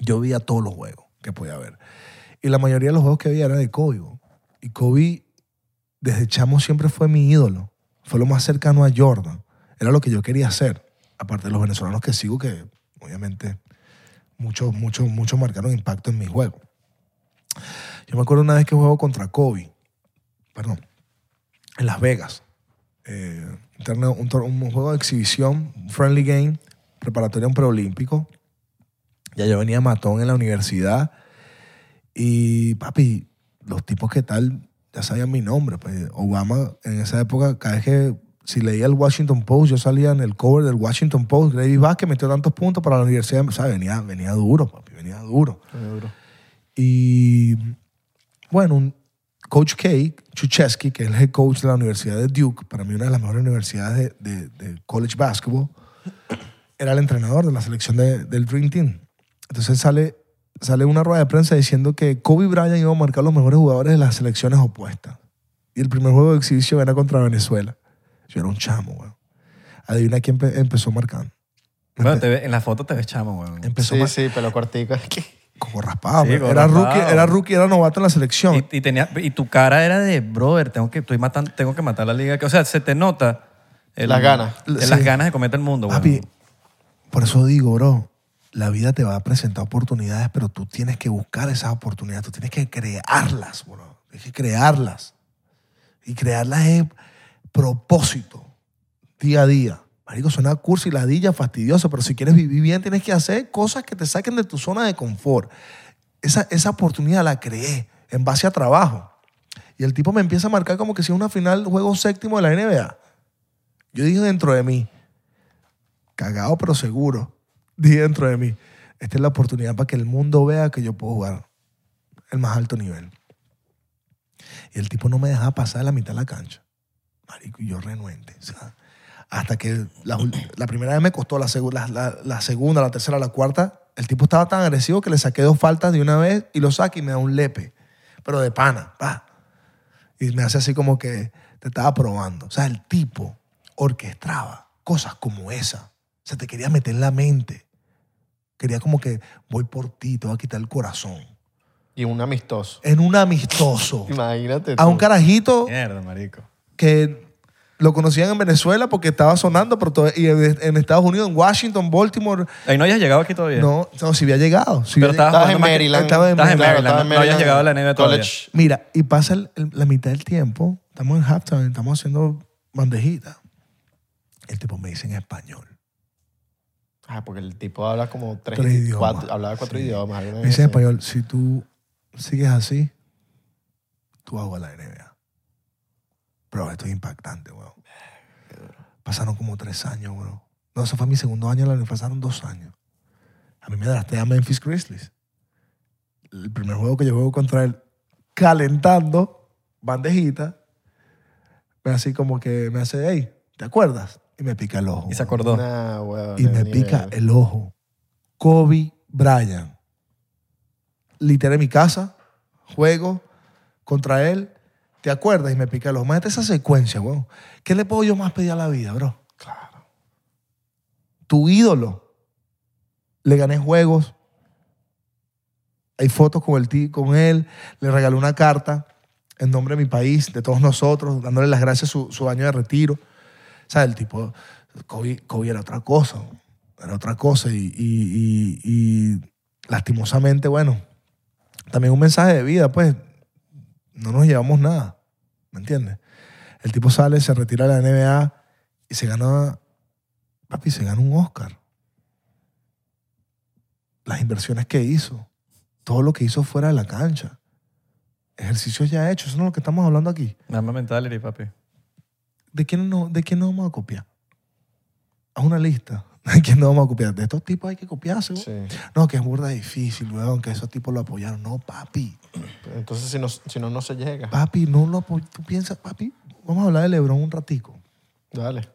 Yo veía todos los juegos que podía haber. Y la mayoría de los juegos que veía era de Kobe. Y Kobe, desde chamo, siempre fue mi ídolo. Fue lo más cercano a Jordan. Era lo que yo quería hacer. Aparte de los venezolanos que sigo, que obviamente muchos, muchos, muchos marcaron impacto en mi juego. Yo me acuerdo una vez que juego contra Kobe, perdón, en Las Vegas. Eh, un, un juego de exhibición, un friendly game, preparatoria a un preolímpico. Ya yo venía matón en la universidad y, papi, los tipos que tal ya sabían mi nombre. Pues, Obama, en esa época, cada vez que si leía el Washington Post, yo salía en el cover del Washington Post. Gravy Vázquez metió tantos puntos para la universidad. O sea, venía, venía duro, papi, venía duro. Y bueno, un Coach K, Chucheski, que es el head coach de la Universidad de Duke, para mí una de las mejores universidades de, de- de college basketball, era el entrenador de la selección de- del Dream Team. Entonces sale, sale una rueda de prensa diciendo que Kobe Bryant iba a marcar los mejores jugadores de las selecciones opuestas. Y el primer juego de exhibición era contra Venezuela. Yo era un chamo, weón. Adivina quién empe- empezó marcando. Bueno, te ve- en la foto te ves chamo, weón. Empezó Sí, sí, pelo cortico. como raspado. Sí, como era, raspado. rookie, era rookie, era novato en la selección. Y, y tenía, y tu cara era de, brother, tengo que, estoy matando, tengo que matar la liga. O sea, se te nota. el- Las ganas. el- Sí. Las ganas de comerte el mundo, weón. Papi, por eso digo, bro, la vida te va a presentar oportunidades, pero tú tienes que buscar esas oportunidades, tú tienes que crearlas, bro. Tienes que crearlas. Y crearlas es propósito, día a día. Marico, suena cursi, ladilla, fastidioso, pero si quieres vivir bien, tienes que hacer cosas que te saquen de tu zona de confort. Esa, esa oportunidad la creé en base a trabajo. Y el tipo me empieza a marcar como que si es una final juego séptimo de la NBA. Yo dije dentro de mí, cagado pero seguro, dentro de mí, esta es la oportunidad para que el mundo vea que yo puedo jugar el más alto nivel. Y el tipo no me dejaba pasar la mitad de la cancha. Marico, y yo renuente. o sea, hasta que la, primera vez me costó, la segunda, la tercera, la cuarta, el tipo estaba tan agresivo que le saqué dos faltas de una vez y lo saqué y me da un lepe. Pero de pana, pa. Y me hace así como que te estaba probando. O sea, el tipo orquestaba cosas como esa. O sea, te quería meter en la mente. Quería como que voy por ti, te voy a quitar el corazón. Y un amistoso. En un amistoso. Imagínate. A un carajito Mierda, marico. que lo conocían en Venezuela porque estaba sonando, pero todo- y en, en Estados Unidos, en Washington, Baltimore. Ahí no hayas llegado aquí todavía. No, no, si había llegado. si Pero había estabas en Maryland. Estaba en Estás en Claro, Maryland, estaba no, habías llegado a la NBA todavía. College. Mira, y pasa el- el- la mitad del tiempo, estamos en halftime, estamos haciendo bandejita. El tipo me dice en español. Ah, porque el tipo habla como tres, Tres idiomas. cuatro- hablaba cuatro Sí. idiomas. Me dice en español, si tú sigues así, tú a la NBA. Bro, esto es impactante, weón. Pasaron como tres años, bro. No, eso fue mi segundo año, la pasaron dos años. A mí me drafté a Memphis Grizzlies. El primer juego que yo juego contra él, calentando, bandejita, me así como que me hace, hey, ¿te acuerdas? Y me pica el ojo. Y se acordó. Nah, Y me nivel. pica el ojo. Kobe Bryant. Literal en mi casa, juego contra él. ¿Te acuerdas? Y me pica el ojo. Imagínate esa secuencia, weón. ¿Qué le puedo yo más pedir a la vida, bro? Claro. Tu ídolo. Le gané juegos. Hay fotos con, el con él. Le regalé una carta en nombre de mi país, de todos nosotros, dándole las gracias su, su año de retiro. Sea, el tipo, Kobe, era otra cosa, era otra cosa y- y lastimosamente, bueno, también un mensaje de vida, pues, no nos llevamos nada, ¿me entiendes? El tipo sale, se retira de la NBA y se gana, papi, se gana un Oscar. las inversiones que hizo, todo lo que hizo fuera de la cancha, ejercicios ya hechos, eso no es lo que estamos hablando aquí. Nada más mentality, papi. ¿De quién, no, ¿De quién nos vamos a copiar? Haz una lista. ¿De quién nos vamos a copiar? De estos tipos hay que copiarse. Sí. No, que es burda difícil, weón, que esos tipos lo apoyaron. No, papi. Entonces, si no, si no, no se llega. Papi, no lo apoyó. Tú piensas, papi, vamos a hablar de Lebron un ratico. Dale.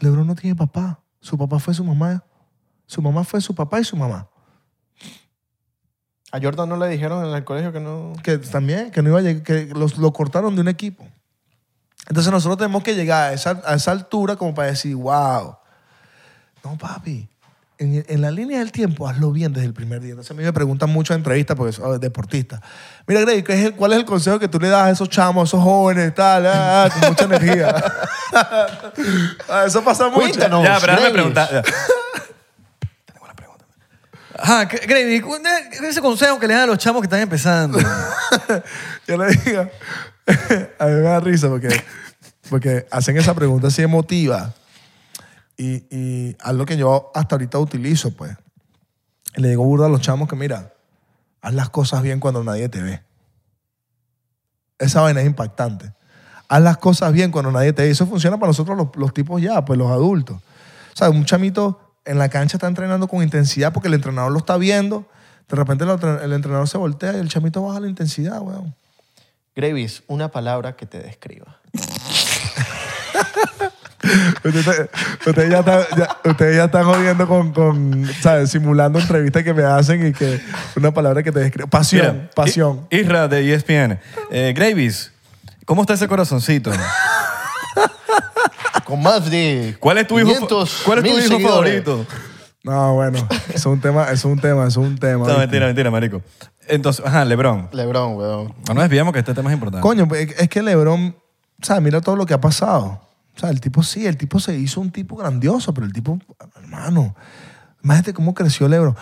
Lebron no tiene papá. Su papá fue su mamá. Su mamá fue su papá y su mamá. A Jordan no le dijeron en el colegio que no... Que también, que no iba a llegar, que los, lo cortaron de un equipo. Entonces nosotros tenemos que llegar a esa, a esa altura como para decir, wow. No, papi. En, en la línea del tiempo, hazlo bien desde el primer día. Entonces a mí me preguntan mucho en entrevistas porque soy deportista. Mira, Greg, ¿qué es el- ¿cuál es el consejo que tú le das a esos chamos, a esos jóvenes, tal, ah, ah, con mucha energía? Ah, Eso pasa mucho. Cuéntanos. ya, pero déjame Gravis. preguntar. ya. Tengo una pregunta. Ajá, ¿qué- Gravy, ¿cuál es ese consejo que le dan a los chamos que están empezando. Yo le digo, a mí me da risa porque, porque hacen esa pregunta así emotiva y, y algo que yo hasta ahorita utilizo, pues. Le digo burda a los chamos que, mira, haz las cosas bien cuando nadie te ve. Esa vaina es impactante. Haz las cosas bien cuando nadie te ve. Eso funciona para nosotros los, los tipos ya, pues los adultos. O sea, un chamito en la cancha está entrenando con intensidad porque el entrenador lo está viendo. De repente el entrenador se voltea y el chamito baja la intensidad, weón. Gravis, una palabra que te describa. Ustedes ya, están, ya- ustedes ya están jodiendo con, con, ¿sabes? Simulando entrevistas que me hacen y que una palabra que te describe. Pasión, Mira, pasión. I- Isra de ESPN. Eh, Gravis, ¿cómo está ese corazoncito? Con más de ¿Cuál es tu hijo, fa- 500 ¿cuál es tu hijo favorito? No, bueno, es un tema, es un tema, es un tema. No, mentira, mentira, marico. Entonces, ajá, LeBron. Lebron, weón. No nos desviamos que este tema es importante. Coño, pues, es que LeBron, ¿sabes? Mira todo lo que ha pasado. O sea, el tipo sí, el tipo se hizo un tipo grandioso, pero el tipo, hermano, imagínate cómo creció LeBron.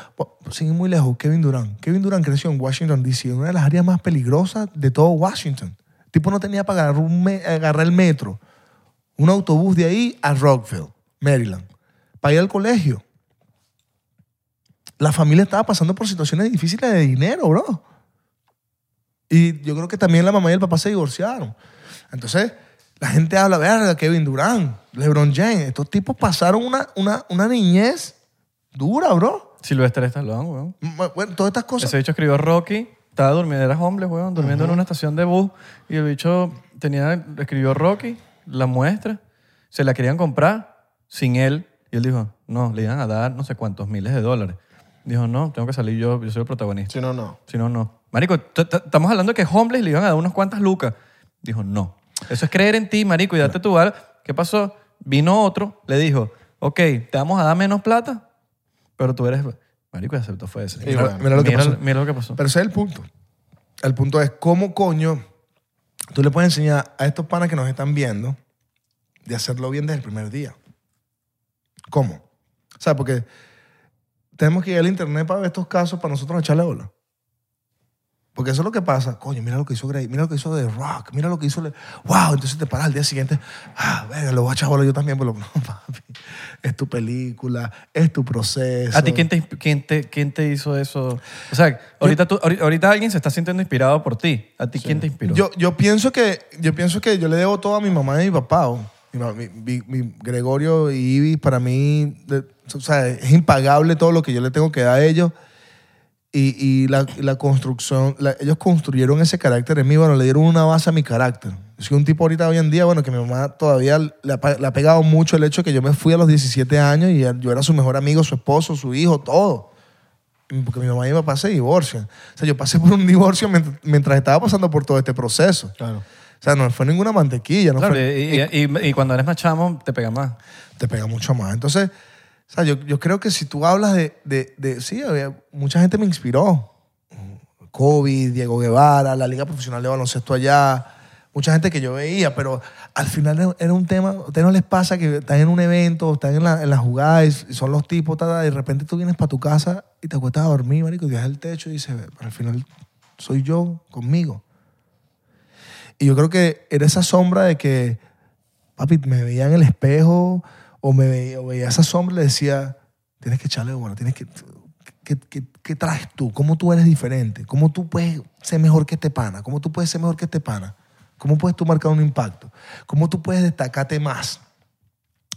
Sin ir muy lejos, Kevin Durant. Kevin Durant creció en Washington, D.C., en una de las áreas más peligrosas de todo Washington. El tipo no tenía para agarrar, un agarrar el metro, un autobús de ahí a Rockville, Maryland, para ir al colegio. La familia estaba pasando por situaciones difíciles de dinero, bro. Y yo creo que también la mamá y el papá se divorciaron. Entonces, la gente habla, verga, Kevin Durant, LeBron James. Estos tipos pasaron una, una, una niñez dura, bro. Sylvester Stallone, weón. Bueno, todas estas cosas. Ese bicho escribió Rocky. Estaba durmiendo, era homeless, weón, durmiendo en una estación de bus. Y el bicho tenía, escribió Rocky, la muestra. Se la querían comprar sin él. Y él dijo, no, le iban a dar no sé cuántos miles de dólares. Dijo, no, tengo que salir yo, yo soy el protagonista. Si no, no. Si no, no. Marico, estamos hablando de que homeless le iban a dar unas cuantas lucas. Dijo, no. Eso es creer en ti, marico, y darte tu bar. ¿Qué pasó? Vino otro, le dijo, ok, te vamos a dar menos plata, pero tú eres... Marico, y aceptó fue ese. Mira, lo que mira, pasó. mira lo que pasó. Pero ese es el punto. El punto es cómo coño tú le puedes enseñar a estos panas que nos están viendo de hacerlo bien desde el primer día. ¿Cómo? O sea, porque tenemos que ir al internet para ver estos casos para nosotros echarle bola. Porque eso es lo que pasa. Coño, mira lo que hizo Grey, mira lo que hizo The Rock, mira lo que hizo... Le... ¡Wow! Entonces te paras al día siguiente. ¡Ah, venga, lo voy a echar bola yo también! Pero no, papi. Es tu película, es tu proceso. ¿A ti quién te, quién, te, quién te hizo eso? O sea, ahorita, tú, ahorita, alguien se está sintiendo inspirado por ti. ¿A ti quién te inspiró? Yo, yo, pienso que, yo pienso que yo le debo todo a mi mamá y mi papá. Mi, Gregorio y Ivy, para mí, de- o sea, es impagable todo lo que yo le tengo que dar a ellos. Y, y la, la construcción, la- ellos construyeron ese carácter en mí, bueno, le dieron una base a mi carácter. Soy un tipo ahorita hoy en día, bueno, que mi mamá todavía le ha, le ha pegado mucho el hecho de que yo me fui a los 17 años y yo era su mejor amigo, su esposo, su hijo, todo. Porque mi mamá y mi papá se divorcian. O sea, yo pasé por un divorcio mientras, mientras estaba pasando por todo este proceso. Claro. O sea, no fue ninguna mantequilla, no Claro, fue- y, y- y- y cuando eres más chamo, te pega más. te pega mucho más. Entonces, o sea, yo, yo creo que si tú hablas de, de, de- sí, había- mucha gente me inspiró. Kobe, Diego Guevara, la Liga Profesional de Baloncesto allá, mucha gente que yo veía, pero al final era- un tema, a ustedes no les pasa que están en un evento, están en la, en la jugada y son los tipos, ta, ta, y de repente tú vienes para tu casa y te acuestas a dormir, marico, y dejas el techo y dices, pero al final soy yo conmigo. Y yo creo que era esa sombra de que, papi, me veía en el espejo o me veía, o veía esa sombra y le decía, tienes que echarle bueno, tienes que, ¿qué, qué, qué traes tú? ¿Cómo tú eres diferente? ¿Cómo tú puedes ser mejor que este pana? ¿Cómo tú puedes ser mejor que este pana? ¿Cómo puedes tú marcar un impacto? ¿Cómo tú puedes destacarte más?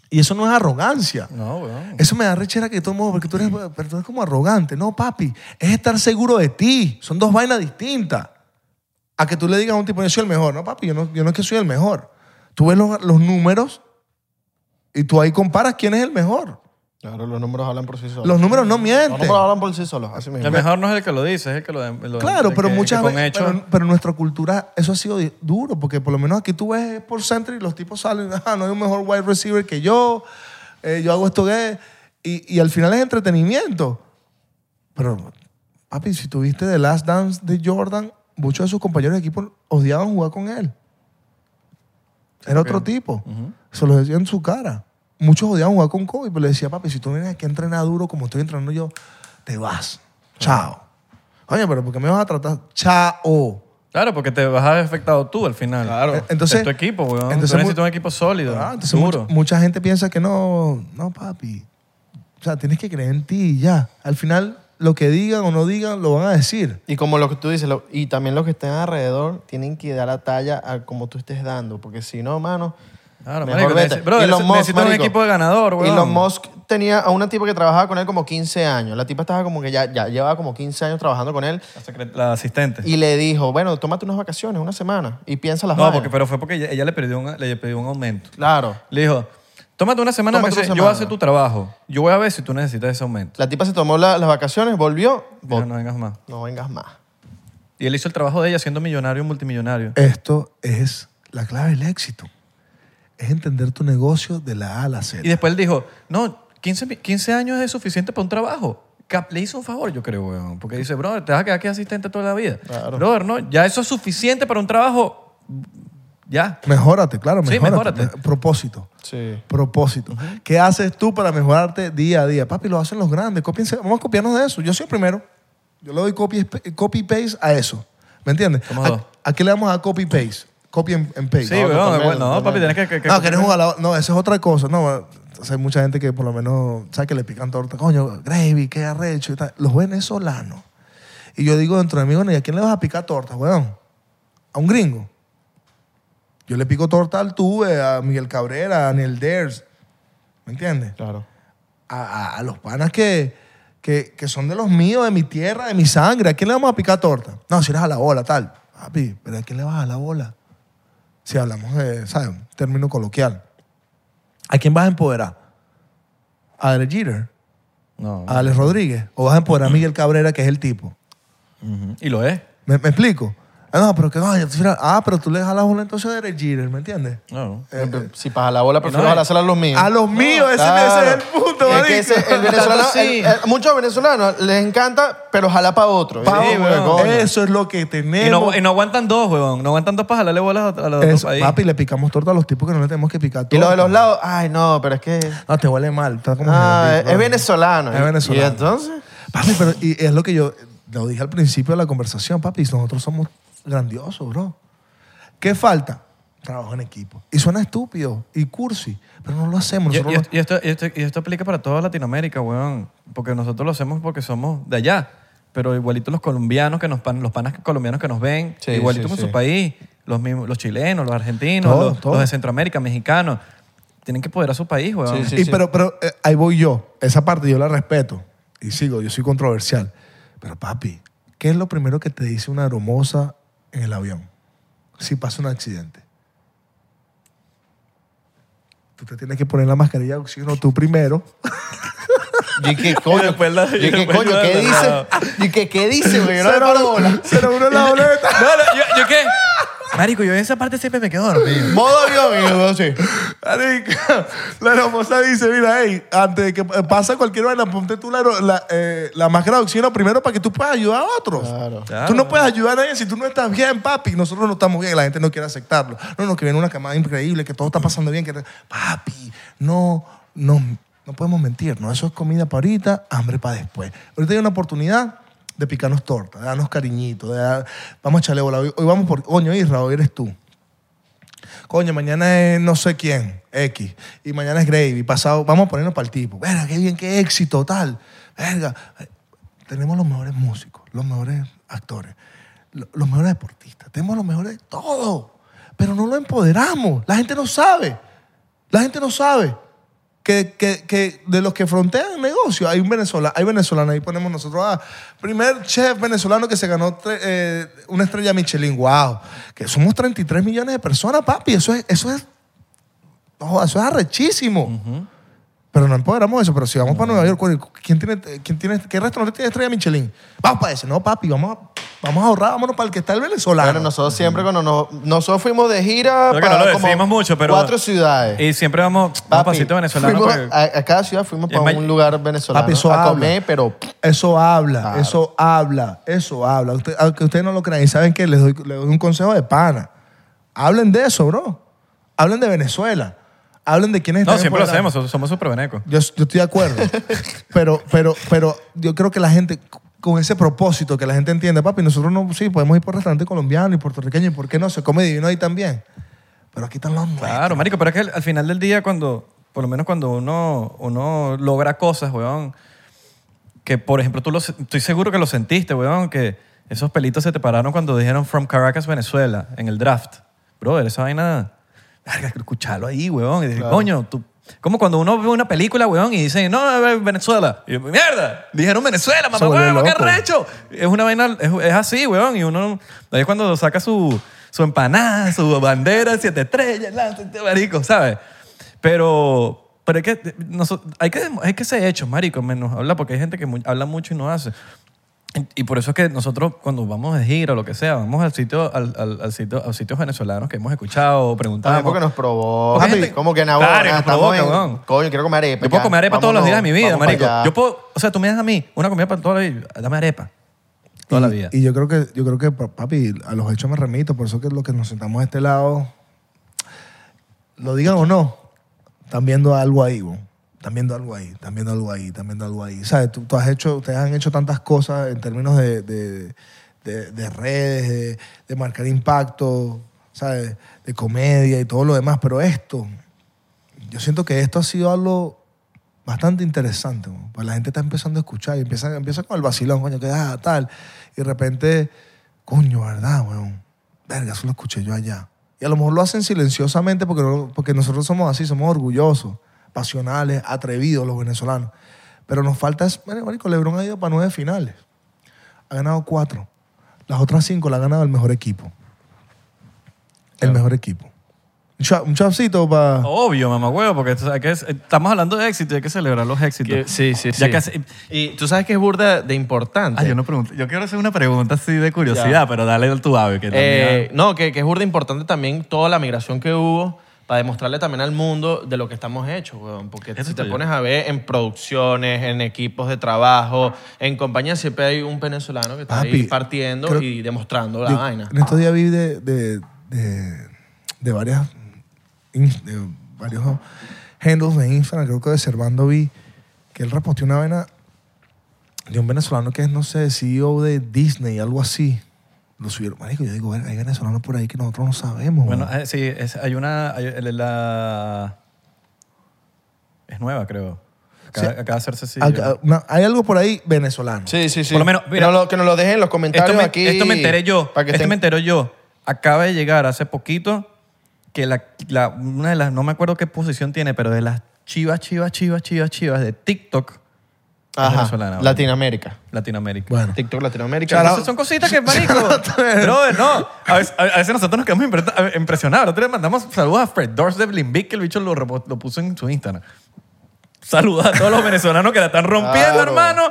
Y eso no es arrogancia. No, weón. Eso me da rechera que todo mundo, porque tú eres, pero tú eres como arrogante. No, papi, es estar seguro de ti. Son dos vainas distintas. A que tú le digas a un tipo, yo soy el mejor. No, papi, yo no, yo no es que soy el mejor. Tú ves los, los números y tú ahí comparas quién es el mejor. Claro, los números hablan por sí solos. Los números no Los mienten. números hablan por sí solos, así mismo. El mejor no es el que lo dice, es el que lo... lo- Claro, pero que- muchas veces, pero, nuestra cultura eso ha sido duro, porque por lo menos aquí tú ves por center y los tipos salen, ah, no hay un mejor wide receiver que yo, eh, yo hago esto que y, y al final es entretenimiento. Pero, papi, si tuviste The Last Dance de Jordan, muchos de sus compañeros de equipo odiaban jugar con él. Era otro tipo. Se lo decía en su cara. Muchos odiaban jugar con Kobe, pero le decía, papi, si tú vienes aquí a entrenar duro como estoy entrenando yo, te vas. Chao. Oye, pero ¿por qué me vas a tratar? Chao. Claro, porque te vas a ver afectado tú al final. Claro. Eh, Entonces, es tu equipo, weón. entonces Tú necesitas un equipo sólido, Ah, entonces duro. mucha, mucha gente piensa que no, no, papi. O sea, tienes que creer en ti y ya. Al final, lo que digan o no digan, lo van a decir. Y como lo que tú dices, lo- y también los que estén alrededor tienen que dar la talla a como tú estés dando, porque si no, mano, Claro, mejor marico, vete. brother, Elon Musk, un equipo de ganador, weón. Elon Musk tenía a una tipa que trabajaba con él como 15 años. La tipa estaba como que ya, ya llevaba como 15 años trabajando con él La, la asistente. y le dijo, bueno, tómate unas vacaciones, una semana, y piensa las no, vainas. porque, pero fue porque ella, ella le, pidió un, le pidió un aumento. Claro. Le dijo, tómate una semana, Tómate que una yo voy a semana. hacer tu trabajo. Yo voy a ver si tú necesitas ese aumento. La tipa se tomó la- las vacaciones, volvió, no vengas más. no vengas más. Y él hizo el trabajo de ella siendo millonario y multimillonario. Esto es la clave del éxito. Es entender tu negocio de la A a la Z. Y después él dijo, no, 15, mi- 15 años es suficiente para un trabajo. Cap- Le hizo un favor, yo creo, weón. Porque dice, brother, te vas a quedar aquí asistente toda la vida. Claro. Brother, no, ya eso es suficiente para un trabajo. Ya. Mejórate, claro, Sí, mejórate. mejórate. Propósito. Sí. Propósito. ¿Qué haces tú para mejorarte día a día? Papi, lo hacen los grandes. Cópiense- vamos a copiarnos de eso. Yo soy el primero. Yo le doy copy, copy paste a eso. ¿Me entiendes? ¿A, qué le vamos a dar copy paste? Copy and, and paste. Sí, No, weón. totalmente, bueno, no, papi, tienes que... que- que- No, que eres un jugador. No, eso es otra cosa. No, hay mucha gente que por lo menos sabe que le pican torta. Coño, gravy, qué arrecho y tal. Los venezolanos. Y yo digo dentro de mí, bueno, ¿y a quién le vas a picar torta, weón? ¿A un gringo? Yo le pico torta al Tuve, a Miguel Cabrera, a Daniel Dares. ¿Me entiendes? Claro. A, a- a los panas que, que, que son de los míos, de mi tierra, de mi sangre. ¿A quién le vamos a picar torta? No, si eres a la bola, tal. Papi, pero ¿a quién le vas a la bola? Si hablamos de, ¿sabes? Un término coloquial. ¿A quién vas a empoderar? ¿A Alex Jeter? No. ¿A Alex Rodríguez? ¿O vas a empoderar a Miguel Cabrera, que es el tipo? Y lo es. ¿Me, me explico? Ah, no, pero que vaya. Ah, pero tú le dejas la bola entonces a Jeter, ¿me entiendes? No. Eh, si para la bola, prefiero no, jalársela a los míos. a los míos, ese, Claro. ese es el punto, Es que marico. ese- el venezolano, Sí. el- el- muchos venezolanos les encanta, pero jala para otro. Pa- Sí, weón. coño. Eso es lo que Y tenemos. no, y no aguantan dos, weón. No aguantan dos para jalarle bolas a, a los Eso, dos países. papi, le picamos torta a los tipos que no le tenemos que picar Y torta. lo de los lados, ay, no, pero es que. No, te huele mal. Está como Ah, es venezolano. Es venezolano. Y entonces. Papi, pero y es lo que yo lo dije al principio de la conversación, papi. Nosotros somos grandiosos, bro. ¿Qué falta? Trabajo en equipo. Y suena estúpido y cursi, pero no lo hacemos. Y, esto, y esto- y esto aplica para toda Latinoamérica, weón. Porque nosotros lo hacemos porque somos de allá. Pero igualito los colombianos, que nos, pan- los panas colombianos que nos ven, Sí, igualito sí, con sí. su país, los, mismos, los chilenos, los argentinos, Todos, los, todos. los de Centroamérica, mexicanos, tienen que poder a su país, weón. Sí, y pero pero eh, ahí voy yo. Esa parte yo la respeto. Y sigo, yo soy controversial. Pero papi, ¿qué es lo primero que te dice una hermosa en el avión? Si pasa un accidente. Tú te tienes que poner la mascarilla de oxígeno tú primero. ¿Y qué coño? ¿Y qué coño? ¿Qué dice? ¿Y qué, qué dice? Yo no me bola. Cero uno en la boleta. No, no, yo, ¿yo qué? Marico, yo en esa parte siempre me quedo dormido. Modo avión y yo así. Marico, la hermosa dice, mira, hey, antes de que pasa cualquier vaina, ponte tú la, la, eh, la máscara de oxígeno primero para que tú puedas ayudar a otros. Claro. Claro. Tú no puedes ayudar a nadie si tú no estás bien, papi. Nosotros no estamos bien, la gente no quiere aceptarlo. No, no, que viene una camada increíble, que todo está pasando bien. Que... Papi, no, no, no podemos mentir, ¿no? Eso es comida para ahorita, hambre para después. Ahorita hay una oportunidad de picarnos torta, de darnos cariñito, vamos a echarle bola. Hoy, vamos por, coño, Isra, eres tú. Coño, mañana es no sé quién, X. Y mañana es Gravy. Pasado, vamos a ponernos para el tipo. Verga, qué bien, qué éxito, tal. Verga. tenemos los mejores músicos, los mejores actores, lo- los mejores deportistas, tenemos los mejores de todo, pero no lo empoderamos. La gente no sabe. La gente no sabe que, que- que de los que frontean el negocio hay un venezolano, hay venezolano, ahí ponemos nosotros, ah, primer chef venezolano que se ganó eh, una estrella Michelin, wow, que somos 33 millones de personas, papi, eso es, eso es, no, eso es arrechísimo. Pero no empoderamos eso, pero si vamos para Nueva York, ¿cuál- ¿quién tiene, quién tiene, ¿qué restaurante tiene estrella Michelin? Vamos para ese, no, papi, vamos a, vamos a ahorrar, vámonos para el que está el venezolano. Bueno, nosotros siempre cuando nos, nosotros fuimos de gira Creo que para no lo como decimos mucho, pero- cuatro ciudades. Y siempre vamos, vamos Papi, para sitio venezolano. porque- a, a cada ciudad fuimos para un lugar venezolano Papi, eso a habla. comer, pero Eso habla, Claro. eso habla, eso habla. Usted- aunque ustedes no lo crean, y saben que les doy, les doy un consejo de pana. Hablen de eso, bro. Hablen de Venezuela. Hablen de quiénes No, están siempre lo hacemos, somos súper venecos. Yo, yo estoy de acuerdo. pero, pero, pero yo creo que la gente, con ese propósito, que la gente entiende, papi, nosotros no, sí, podemos ir por restaurante colombiano y puertorriqueño, ¿y por qué no? Se come divino ahí también. Pero aquí están los nuestros. Claro, marico, pero es que al- al final del día cuando, por lo menos cuando uno, uno logra cosas, weón, que por ejemplo tú lo, estoy seguro que lo sentiste, weón, que esos pelitos se te pararon cuando dijeron From Caracas, Venezuela, en el draft. Brother, esa vaina, verga, escucharlo ahí, weón, y decir, coño, tú... Como cuando uno ve una película, weón, y dice, no, a ver, Venezuela. Y yo, mierda, dijeron Venezuela, Se mamá, vuelve weón, qué loco. recho. Es una vaina, es, es así, weón, y uno, ahí es cuando saca su, su empanada, su bandera, siete estrellas, lanza, este marico, ¿sabes? Pero, pero hay que, noso- hay que, hay que ser hechos, marico, menos hablar, porque hay gente que mu- habla mucho y no hace. Y por eso es que nosotros cuando vamos de gira o lo que sea, vamos al sitio, al, al, al sitio, a sitios venezolanos que hemos escuchado, preguntamos. también porque nos. Porque gente- como que en Claro, Ahora nos estamos provoca, en- weón. Coño, quiero comer arepa. Yo puedo ya. comer arepa todos los días de mi vida, para marico. allá. Yo puedo, o sea, tú me das a mí una comida para toda la vida, dame arepa. Toda la Y- vida. Y yo creo que, yo creo que, pa- papi, a los hechos me remito, por eso que los que nos sentamos de este lado, lo digan o no, están viendo algo ahí, bro. Están viendo algo ahí, están viendo algo ahí, están viendo algo ahí. ¿Sabes? Tú, has hecho, ustedes han hecho tantas cosas en términos de, de- de- de redes, de, marcar impacto, ¿sabes? De comedia y todo lo demás, pero esto, yo siento que esto ha sido algo bastante interesante. ¿no? Pues la gente está empezando a escuchar y empieza, empieza con el vacilón, coño, que ah, tal. Y de repente, coño, ¿verdad, weón? Verga, eso lo escuché yo allá. Y a lo mejor lo hacen silenciosamente porque, porque nosotros somos así, somos orgullosos, pasionales, atrevidos los venezolanos. Pero nos falta, es, bueno, marico, Lebron ha ido para nueve finales. Ha ganado cuatro. Las otras cinco la ha ganado el mejor equipo. El mejor equipo. Un cha- Un chapcito para... Obvio, mamá huevo, porque que estamos hablando de éxito y hay que celebrar los éxitos. Que- sí, sí, Ya sí. que hace- Y tú sabes que es burda de importante. Ah, yo no pregunto. Yo quiero hacer una pregunta así de curiosidad, pero dale tu ave. Que Eh, también- no, que, que es burda importante también toda la migración que hubo para demostrarle también al mundo de lo que estamos hechos, weón. Porque si te pones a ver en producciones, en equipos de trabajo, en compañías, siempre hay un venezolano que está ahí partiendo creo- y demostrando la Yo vaina. En estos días vi de, de, de, de varias de varios handles de Instagram, creo que de Servando vi que él reposteó una vaina de un venezolano que es, no sé, CEO de Disney, algo así. Lo subieron. Marico, yo digo, "Verga, hay venezolanos por ahí que nosotros no sabemos. Bueno, weón". eh, sí, es- hay una. hay- la, es nueva, creo. Acaba, Sí. acaba de hacerse así. Acá- una- hay algo por ahí venezolano. Sí, sí, sí. Por lo menos, mira, que, nos lo, que nos lo dejen en los comentarios esto me, aquí. esto me enteré yo. Para que esto estén- me enteré yo. Acaba de llegar hace poquito que la, la- una de las, no me acuerdo qué posición tiene, pero de las chivas, chivas, chivas, chivas, chivas de TikTok, Ajá, venezolana, ¿vale? Latinoamérica. Latinoamérica. Bueno. TikTok Latinoamérica. Esas son cositas que, marico, brother, no. A veces, a veces nosotros nos quedamos impre- impresionados. Otro día mandamos saludos a Fred Dorst de Limbic, que el bicho lo, puso en su Instagram. Saludos a todos los venezolanos que la están rompiendo, Claro. hermano.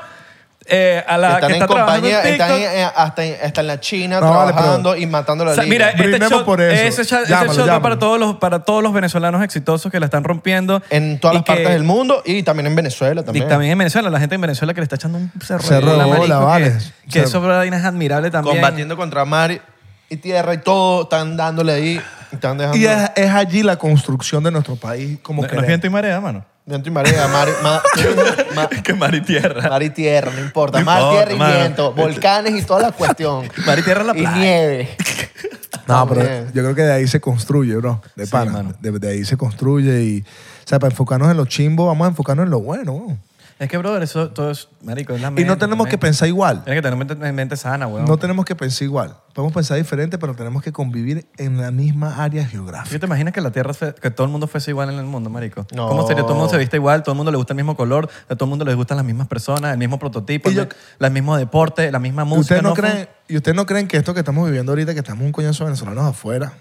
Eh, a la están que en está trabajando compañía, en están TikTok. en- hasta, en, hasta en la China No, vale, trabajando y matando la O sea, liga. mira, este Brindemos show, por eso. ese show- ese Llámalo, show va llámalo. para todos, los, para todos los venezolanos exitosos que la están rompiendo. en todas y las que- partes del mundo y también en Venezuela Y también. también en Venezuela, la gente en Venezuela que le está echando un cerro, Cerro de marico, bola, que- vale. Que, Cerro. eso vaina es admirable también. Combatiendo contra mar y tierra y todo, están dándole ahí. y Están dejando. Y es, es allí la construcción de nuestro país como No, no es queremos. viento y marea, mano. Viento y marea, mar, ma- ma- que mar y tierra. mar y tierra, no importa. No mar, importa, tierra y mano. viento, volcanes y toda la cuestión. Mar y tierra es la y playa. nieve. No, pero yo creo que de ahí se construye, bro. De Sí, pana. de ahí se construye y... O sea, para enfocarnos en lo chimbo, vamos a enfocarnos en lo bueno, bro. Es que, brother, eso todo es, marico, es la Y mente, no tenemos la que mente. pensar igual. Tienes que tener mente, mente sana, weón. No tenemos que pensar igual. Podemos pensar diferente, pero tenemos que convivir en la misma área geográfica. ¿Qué te imaginas que la Tierra, fue- que todo el mundo fuese igual en el mundo, marico? No. ¿Cómo sería? Todo el mundo se viste igual, todo el mundo le gusta el mismo color, a todo el mundo les gustan las mismas personas, el mismo prototipo, Y yo- el, el mismo deporte, la misma ¿Y música. ustedes no, creen, ¿Y ustedes no creen que esto que estamos viviendo ahorita, que estamos un coñazo de venezolanos afuera,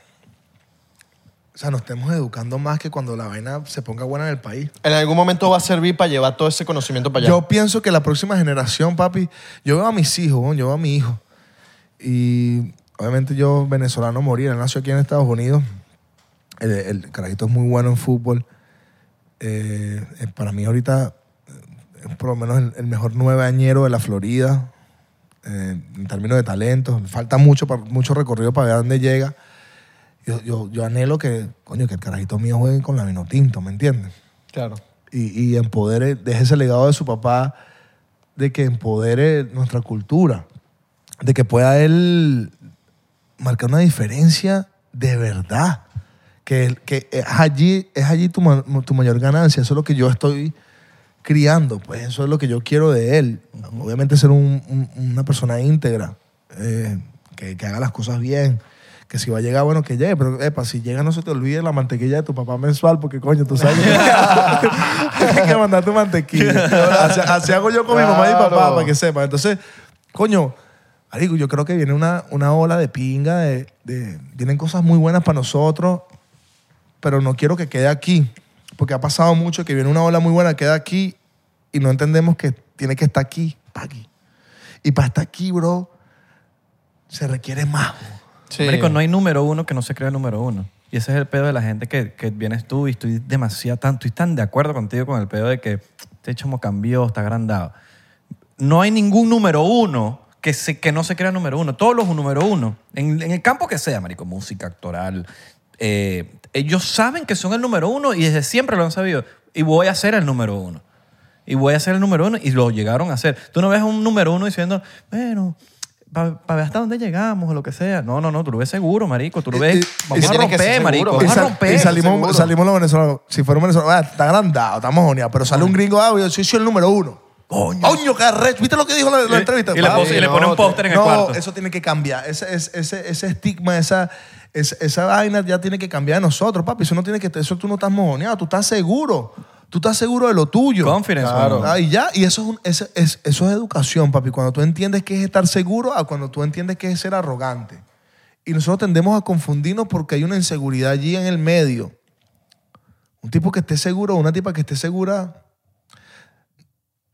o sea, nos estemos educando más que cuando la vaina se ponga buena en el país? En algún momento va a servir para llevar todo ese conocimiento para allá. Yo pienso que la próxima generación, papi, yo veo a mis hijos, yo veo a mi hijo. Y obviamente yo, venezolano, morir. Él nació aquí en Estados Unidos. El, el carajito es muy bueno en fútbol. Eh, eh, para mí ahorita eh, es por lo menos el, el mejor nueve añero de la Florida. eh, en términos de talento. Falta mucho, mucho recorrido para ver a dónde llega. Yo, yo, yo anhelo que, coño, que el carajito mío juegue con la Vinotinto, ¿me entiendes? Claro. y, y empodere, deje ese legado de su papá de que empodere nuestra cultura, de que pueda él marcar una diferencia de verdad, que, que es allí, es allí tu, tu mayor ganancia, eso es lo que yo estoy criando, pues eso es lo que yo quiero de él. Obviamente ser un- un- una persona íntegra, eh, que, que haga las cosas bien. Que si va a llegar, bueno, que llegue, pero epa, si llega no se te olvide la mantequilla de tu papá mensual, porque coño, tú sabes que tienes que mandar tu mantequilla. Así, así hago yo con mi mamá y mi papá, para que sepan. Entonces, coño, yo creo que viene una, una ola de pinga, de, de- vienen cosas muy buenas para nosotros, pero no quiero que quede aquí, porque ha pasado mucho que viene una ola muy buena, queda aquí y no entendemos que tiene que estar aquí, pa' aquí. Y para estar aquí, bro, se requiere más. Sí. Marico, no hay número uno que no se crea número uno. Y ese es el pedo de la gente que, que vienes tú y estoy demasiado tanto, estoy tan de acuerdo contigo con el pedo de que este chamo cambió, está agrandado. No hay ningún número uno que, se, que no se crea número uno. Todos los número uno, en, en el campo que sea, marico, música, actoral, eh, ellos saben que son el número uno y desde siempre lo han sabido. Y voy a ser el número uno. Y voy a ser el número uno y lo llegaron a hacer. Tú no ves un número uno diciendo, bueno, para ver hasta dónde llegamos o lo que sea. No, no, no, tú lo ves seguro, marico. Tú lo ves, y- vamos y a romper, marico. Vamos a romper. y salimos, seguro. salimos los venezolanos. Si fuera un venezolano, ah, está agrandado, estamos joneados. Pero sale un gringo, ah, yo soy, soy el número uno. Coño. Coño. ¿Viste lo que dijo la, entrevista? y le pone- y le no, pone un te- póster en el no, cuarto. eso tiene que cambiar. Ese, ese, ese, ese estigma, esa, esa, esa vaina ya tiene que cambiar de nosotros, papi. Eso no tiene que, eso tú no estás mojoneado, tú estás seguro. Tú estás seguro de lo tuyo. Confidence, Claro. Ah, y ya, y eso es, un- es- eso es educación, papi. Cuando tú entiendes qué es estar seguro a cuando tú entiendes qué es ser arrogante. Y nosotros tendemos a confundirnos porque hay una inseguridad allí en el medio. Un tipo que esté seguro, una tipa que esté segura.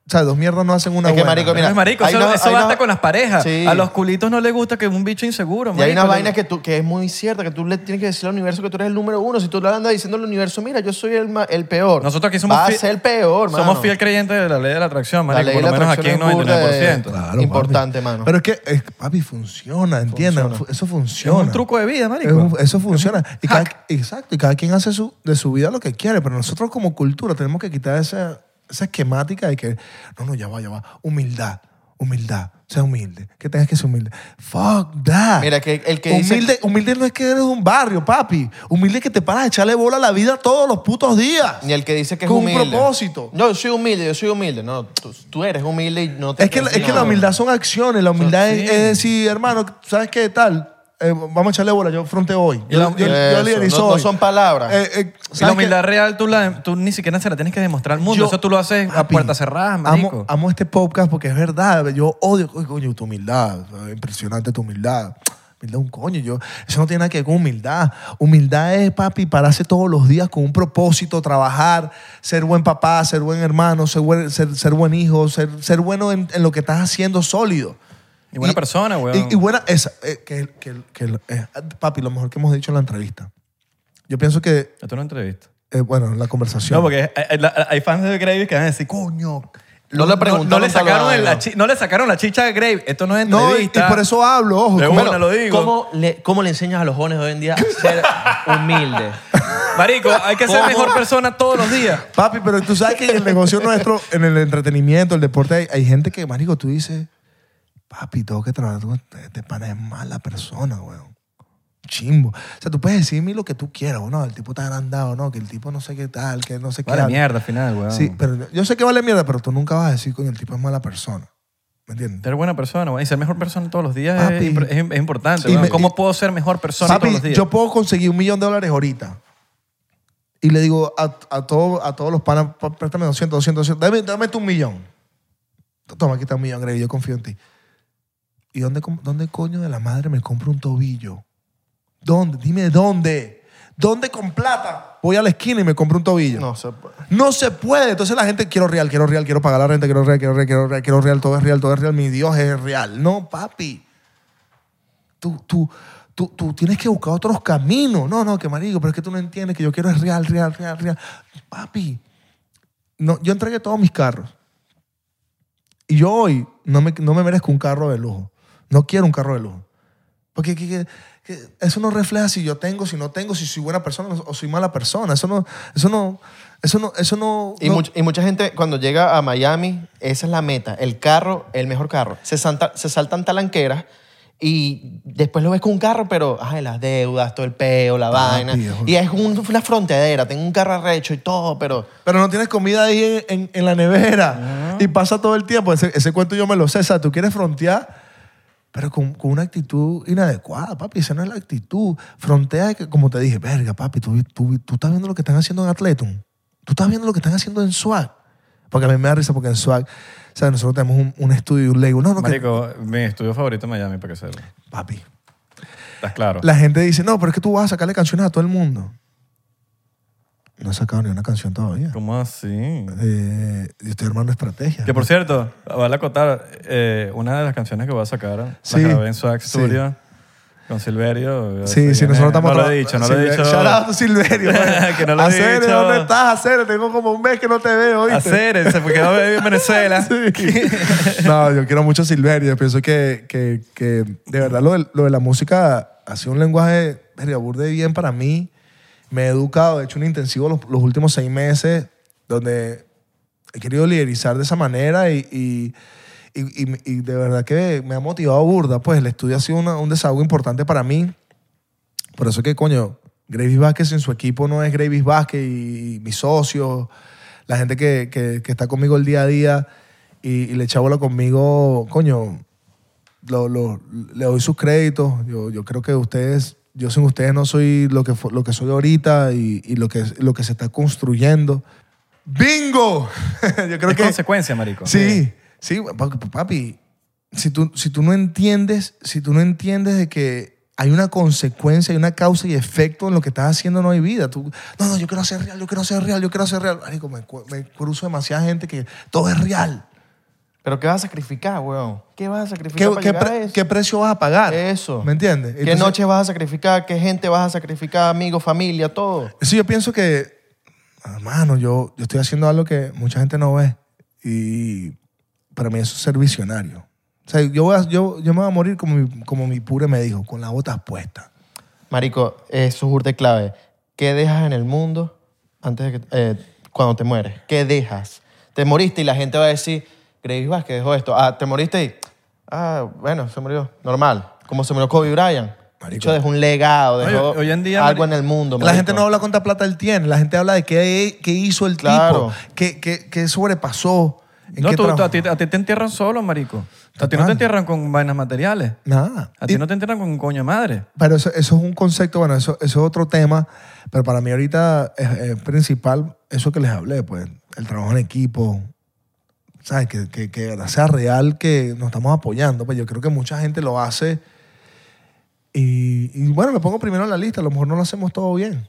O sea, dos mierdas no hacen una Es que, buena. marico, mira, es marico, hay eso, una- eso hay basta con las parejas. Sí. A los culitos no les gusta que un bicho inseguro, Y hay marico. una vaina que, tú, que es muy cierta, que tú le tienes que decir al universo que tú eres el número uno. Si tú le andas diciendo al universo, mira, yo soy el, ma- el peor. Nosotros aquí somos Va a fiel- ser el peor, mano. Somos fiel creyentes de la ley de la atracción, La marico. ley Por de lo la menos aquí en atracción es burda de- 99%. Claro, papi. Importante, mano. Pero es que, es- papi, funciona, ¿entiendes? Fu- Eso Es funciona. un truco de vida, marico. Es un- eso funciona. Y cada, hack. exacto. Y cada quien hace su, de su vida lo que quiere. Pero nosotros como cultura tenemos que quitar esa, esa esquemática de que, no, no, ya va, ya va. Humildad, humildad. Sea humilde. Que tengas que ser humilde. Fuck that. Mira, que el que dice- humilde, humilde no es que eres un barrio, papi. Humilde es que te paras a echarle bola a la vida todos los putos días. Ni el que dice que es Con un humilde. propósito. No, yo soy humilde, yo soy humilde. No, tú, tú eres humilde y no te Es que, es que la humildad son acciones. La humildad es, sí. es decir, hermano, ¿sabes qué tal? Eh, vamos a echarle bola, yo fronte hoy. Yo, yo, no- son palabras. Eh, eh, Y la ¿sabes qué? humildad real tú, la, tú ni siquiera se la tienes que demostrar al mundo. Yo- Eso tú lo haces a Papi, puertas cerradas, marico. Amo, amo este podcast porque es verdad. Yo odio, coño, coño, tu humildad. o sea, Impresionante tu humildad. Humildad es un coño. Yo, eso no tiene nada que ver con humildad. Humildad es, papi, pararse todos los días con un propósito, trabajar, ser buen papá, ser buen hermano, ser buen, ser, ser buen hijo, ser, ser bueno en, en lo que estás haciendo sólido. Y buena persona, weón. Y, y buena, esa, eh, que, que, que, eh, papi, lo mejor que hemos dicho en la entrevista. Yo pienso que, Esto no es entrevista. eh, bueno, en la conversación. No, porque hay, hay- hay fans de Gravy que van a decir, coño. No le preguntaron no, le tal sacaron el- vaina. la chi- no le sacaron la chicha de Gravy. Esto no es no, y, y entrevista. por eso hablo, ojo. De como- una, lo digo. ¿Cómo le, ¿Cómo le enseñas a los jóvenes hoy en día a ser humilde? Marico, hay que ser ¿Cómo? mejor persona todos los días. Papi, pero tú sabes que en el negocio nuestro, en el entretenimiento, el deporte, hay, hay gente que, marico, tú dices, papi, tengo que trabajar con este, este pana es mala persona, weón. chimbo. O sea, tú puedes decirme lo que tú quieras, o no, el tipo está agrandado, no, que el tipo no sé qué tal, que no sé qué. Vale mierda al final, weón. Sí, pero yo sé que vale mierda, pero tú nunca vas a decir, coño, el tipo es mala persona. ¿Me entiendes? Ser buena persona, weón. Y ser mejor persona todos los días Papi. es, impor- es- es importante. Y weón. me- ¿Cómo y- puedo ser mejor persona Papi, todos los días? yo puedo conseguir un millón de dólares ahorita. Y le digo a, a, todo- a todos los panas, "Pa- préstame 200, 200, 200. Dame, dame tú un millón. Toma, aquí está un millón, Greg, yo confío en ti. ¿Y dónde, dónde coño de la madre me compro un tobillo? ¿Dónde? Dime dónde. ¿Dónde con plata? Voy a la esquina y me compro un tobillo. No se puede. No se puede. Entonces la gente, quiero real, quiero real, quiero pagar la renta, quiero real, quiero real, quiero real, quiero real, todo es real, todo es real. Mi Dios es real. No, papi. Tú, tú, tú, tú tienes que buscar otros caminos. No, no, que marico, pero es que tú no entiendes que yo quiero es real, real, real, real. Papi, no, yo entregué todos mis carros. Y yo hoy no me, no me merezco un carro de lujo. No quiero un carro de lujo. Porque que- que- que eso no refleja si yo tengo, si no tengo, si soy buena persona o soy mala persona. Eso no, eso no, eso no, eso no. Y, no- much- y mucha gente cuando llega a Miami, esa es la meta, el carro, el mejor carro. Se, santa- se saltan talanqueras y después lo ves con un carro, pero ay, las deudas, todo el peo, la vaina. Y es un- una frontera, tengo un carro arrecho y todo, pero Pero no tienes comida ahí en, en- en la nevera. Y pasa todo el tiempo. Ese, ese cuento yo me lo sé. O sea, tú quieres frontear, pero con, con una actitud inadecuada, papi. Esa no es la actitud. Frontea, que, como te dije, verga, papi, tú, tú, tú estás viendo lo que están haciendo en Atletum. Tú estás viendo lo que están haciendo en Swag. Porque a mí me da risa porque en Swag, o sea, nosotros tenemos un, un estudio y un label. No, no, que- Marico, mi estudio favorito en Miami, para que sepa. papi. ¿Estás claro? La gente dice, no, pero es que tú vas a sacarle canciones a todo el mundo. No he sacado ni una canción todavía. ¿Cómo así? Eh, yo estoy armando estrategias. Que por cierto, vale acotar, eh, una de las canciones que voy a sacar, Sí. la grabé en Swag Sí. Studio con Silverio. Sí, sí, nosotros estamos... No lo he dicho, no lo he dicho. Shout out Silverio. Que no lo he Acere, dicho. ¿dónde estás, Acere? Tengo como un mes que no te veo, ¿oíste? Hacer, se fue quedó en Venezuela. Sí. no, yo quiero mucho a Silverio. Pienso que, que, que de verdad lo de, lo de la música ha sido un lenguaje burde bien para mí. Me he educado, he hecho un intensivo los, últimos seis meses donde he querido liderizar de esa manera y, y, y- de verdad que me ha motivado burda. Pues el estudio ha sido un desahogo importante para mí. Por eso que, coño, Gravis Vázquez en su equipo no es Gravis Vázquez y, mis socios, la gente que, que- que está conmigo el día a día y, le echa bola conmigo, coño, lo- le doy sus créditos. Yo, yo creo que ustedes, yo sin ustedes no soy lo que, lo que soy ahorita y, y lo, que, lo que se está construyendo. ¡Bingo! yo creo es que... consecuencia, marico. Sí, sí, papi, si tú, si tú no entiendes, si tú no entiendes de que hay una consecuencia, hay una causa y efecto en lo que estás haciendo, no hay vida. Tú, no, no, yo quiero ser real, yo quiero ser real, yo quiero ser real. Marico, me, me cruzo demasiada gente que todo es real. Pero ¿qué vas a sacrificar, weón? ¿Qué vas a sacrificar ¿Qué, para qué llegar pre- a eso? qué precio vas a pagar? Eso. ¿Me entiendes? ¿Qué Entonces, noche vas a sacrificar? ¿Qué gente vas a sacrificar? Amigos, familia, todo. Sí, yo pienso que, hermano, yo, yo estoy haciendo algo que mucha gente no ve. Y para mí eso es ser visionario. O sea, yo, voy a- yo, yo me voy a morir como mi, como mi pure me dijo, con las botas puestas. Marico, eso es urte clave. ¿Qué dejas en el mundo antes de que, eh, cuando te mueres? ¿Qué dejas? Te moriste y la gente va a decir, Gravis Vázquez dejó esto. Ah, te moriste y, ah, bueno, se murió. Normal. Como se murió Kobe Bryant. Marico. Hecho, dejó un legado, dejó hoy en día, algo en el mundo. La marico. gente no habla cuánta plata él tiene, la gente habla de qué, qué hizo el Claro. tipo, qué, qué, qué sobrepasó. No, tú, tú- a, ti, a ti te entierran solo, marico. A ti no te entierran con vainas materiales. Nada. A ti Y- no te entierran con un coño de madre. Pero eso, eso es un concepto, bueno, eso, eso es otro tema, pero para mí ahorita es, es principal eso que les hablé, pues, el trabajo en equipo, ¿sabes? Que, que, que sea real, que nos estamos apoyando, pues yo creo que mucha gente lo hace y, y bueno, me pongo primero en la lista, a lo mejor no lo hacemos todo bien,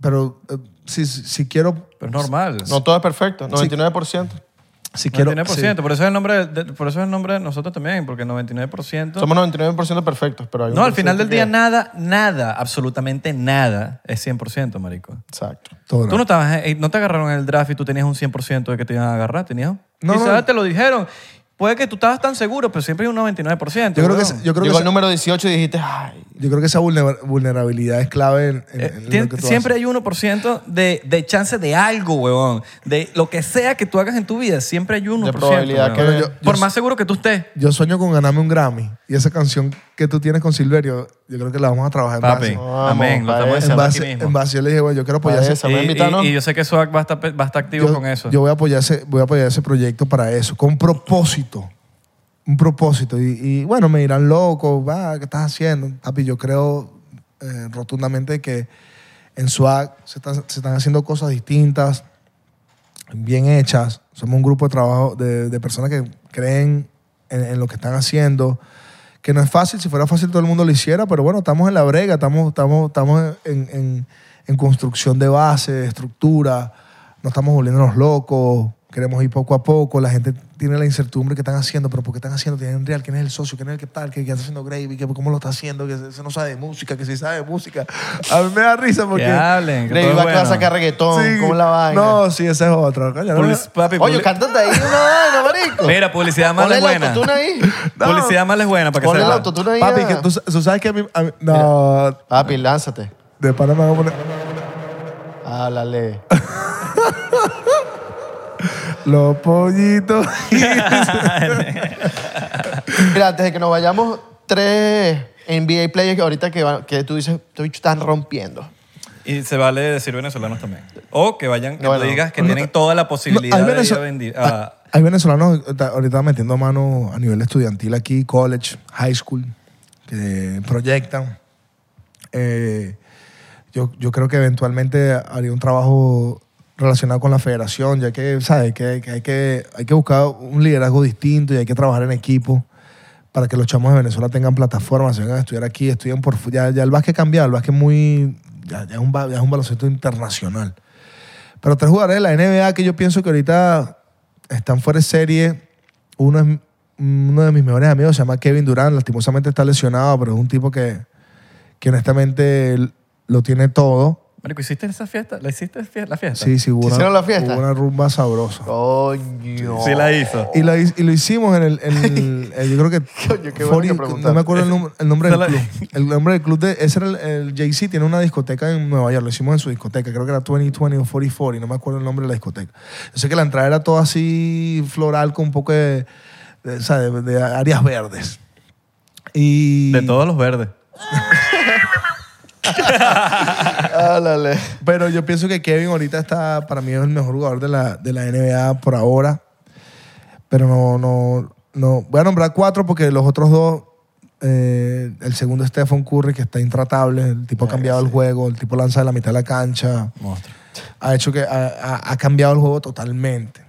pero eh, si, si, si quiero... Pero es normal. No todo es perfecto, 99%. Si quiero 99%. Por, eso es el nombre de, por eso es el nombre de nosotros también, porque 99%... Somos 99% perfectos, pero hay un no, al final del día que- nada, nada, absolutamente nada es 100%, marico. Exacto. todo Tú no, estabas, eh, no te agarraron en el draft y tú tenías un 100% de que te iban a agarrar, tenías. No, Quizás no. te lo dijeron. Puede que tú estabas tan seguro, pero siempre hay un 99%. Yo creo que, weón. yo creo que Llegó el número 18 y dijiste, ay, yo creo que esa vulner- vulnerabilidad es clave en, en- Eh, en tien- lo que tú siempre haces. hay 1% de, de chance de algo, huevón. De lo que sea que tú hagas en tu vida, siempre hay 1%. probabilidad huevón. que- yo- Por más seguro que tú estés. Yo sueño con ganarme un Grammy. Y esa canción que tú tienes con Silverio, yo creo que la vamos a trabajar en Papi, base. Vamos, amén. Lo para estamos eso. En aquí base, mismo. en base yo le dije, bueno, yo quiero apoyar Para ese, eso. Y, ¿Me invitan, no? y- y yo sé que Swag va a estar, va a estar activo yo, con eso. yo voy a apoyar ese, voy a apoyar ese proyecto para eso, con propósito. Un propósito. Y, bueno, me dirán loco, va, ¿qué estás haciendo? Papi, yo creo eh, rotundamente que en SWAG se están, se están haciendo cosas distintas, bien hechas. Somos un grupo de trabajo de, personas que creen en, lo que están haciendo. Que no es fácil, si fuera fácil todo el mundo lo hiciera, pero bueno, estamos en la brega, estamos, estamos, estamos en, en- en construcción de base, de estructura, no estamos volviéndonos locos, queremos ir poco a poco, la gente tiene la incertidumbre que están haciendo, pero ¿por qué están haciendo? Tienen real, ¿quién es el socio? ¿Quién es el que tal? ¿Qué, qué está haciendo Gravy? ¿Qué, ¿Cómo lo está haciendo? Que se no sabe de música, que sí sabe de música. A mí me da risa porque... Que hablen. que Gravy todo va es a que va a bueno. sacar reggaetón, Sí, ¿cómo la vaina? No, sí, esa es otra. Coño, no me- Public- papi, Oye, public- cántate ahí una vaina, marico. Mira, publicidad mala Ponle es el buena. autotune ahí. No. Publicidad mala es buena para que Ponle el sepa. autotune ahí. Papi, que tú, tú sabes que a mí... a mí- no, Papi, lánzate. de pana me voy a poner... Háblale. Los pollitos. Mira, antes de que nos vayamos, tres NBA players que ahorita que, van- que tú dices, estos bichos están rompiendo. Y se vale decir venezolanos también. O que vayan, que Bueno. tú digas que tienen toda la posibilidad hay, de ir venezol- a vendi- a- hay venezolanos ahorita- ahorita metiendo mano a nivel estudiantil aquí, college, high school, que proyectan. Eh, yo, yo creo que eventualmente haría un trabajo relacionado con la federación, ya que, ¿sabes? Que, hay, que hay que buscar un liderazgo distinto y hay que trabajar en equipo para que los chamos de Venezuela tengan plataformas, se vengan a estudiar aquí, estudien por... Ya, ya el básquet cambiado, el básquet muy... Ya, ya es un, ya es un baloncesto internacional. Pero tres jugadores de la NBA que yo pienso que ahorita están fuera de serie. Uno es uno de mis mejores amigos, se llama Kevin Durant. Lastimosamente está lesionado, pero es un tipo que, que honestamente lo tiene todo. Marico, ¿hiciste esa fiesta? ¿La hiciste fie- la fiesta? Sí, sí, hubo una, ¿Hicieron la fiesta? hubo una rumba sabrosa. Coño. Sí la hizo. Y lo, hi- y lo hicimos en el, en el- eh, yo creo que, Coño, qué bueno que 40 preguntaste. no me acuerdo el, nom- el nombre del Esa la- club. El nombre del club, de, ese era el, el Jay-Z, tiene una discoteca en Nueva York, lo hicimos en su discoteca, creo que era 2020 o 4040, no me acuerdo el nombre de la discoteca. Yo sé que la entrada era toda así floral con un poco de, de, ¿sabes? de- de áreas verdes. Y, De todos los verdes. Háblale. Pero yo pienso que Kevin ahorita está, para mí es el mejor jugador de la, de la NBA por ahora. Pero no, no, no. Voy a nombrar cuatro porque los otros dos, eh, el segundo es Stephen Curry, que está intratable. El tipo ha cambiado el juego, el tipo lanza de la mitad de la cancha. Monstruo. Ha hecho que ha, ha- ha cambiado el juego totalmente.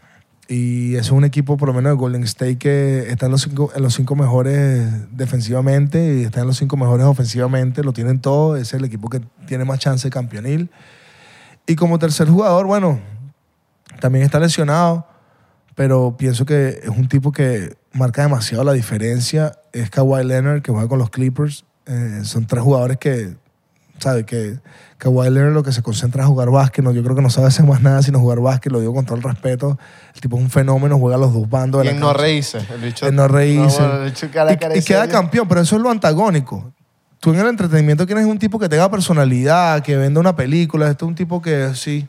Y es un equipo, por lo menos de Golden State, que está en los cinco, en los cinco mejores defensivamente y está en los cinco mejores ofensivamente. Lo tienen todo. Es el equipo que tiene más chance de campeonil. Y como tercer jugador, bueno, también está lesionado, pero pienso que es un tipo que marca demasiado la diferencia. Es Kawhi Leonard, que juega con los Clippers. Eh, son tres jugadores que, ¿sabes? Que Kawhi Leonard lo que se concentra es jugar básquet. No, yo creo que no sabe hacer más nada sino jugar básquet. Lo digo con todo el respeto. El tipo es un fenómeno, juega a los dos bandos de Y la en no reírse. El bicho. En no reírse. bueno, a cara y, y queda campeón, pero eso es lo antagónico. Tú en el entretenimiento quieres un tipo que tenga personalidad, que venda una película. Este es un tipo que sí,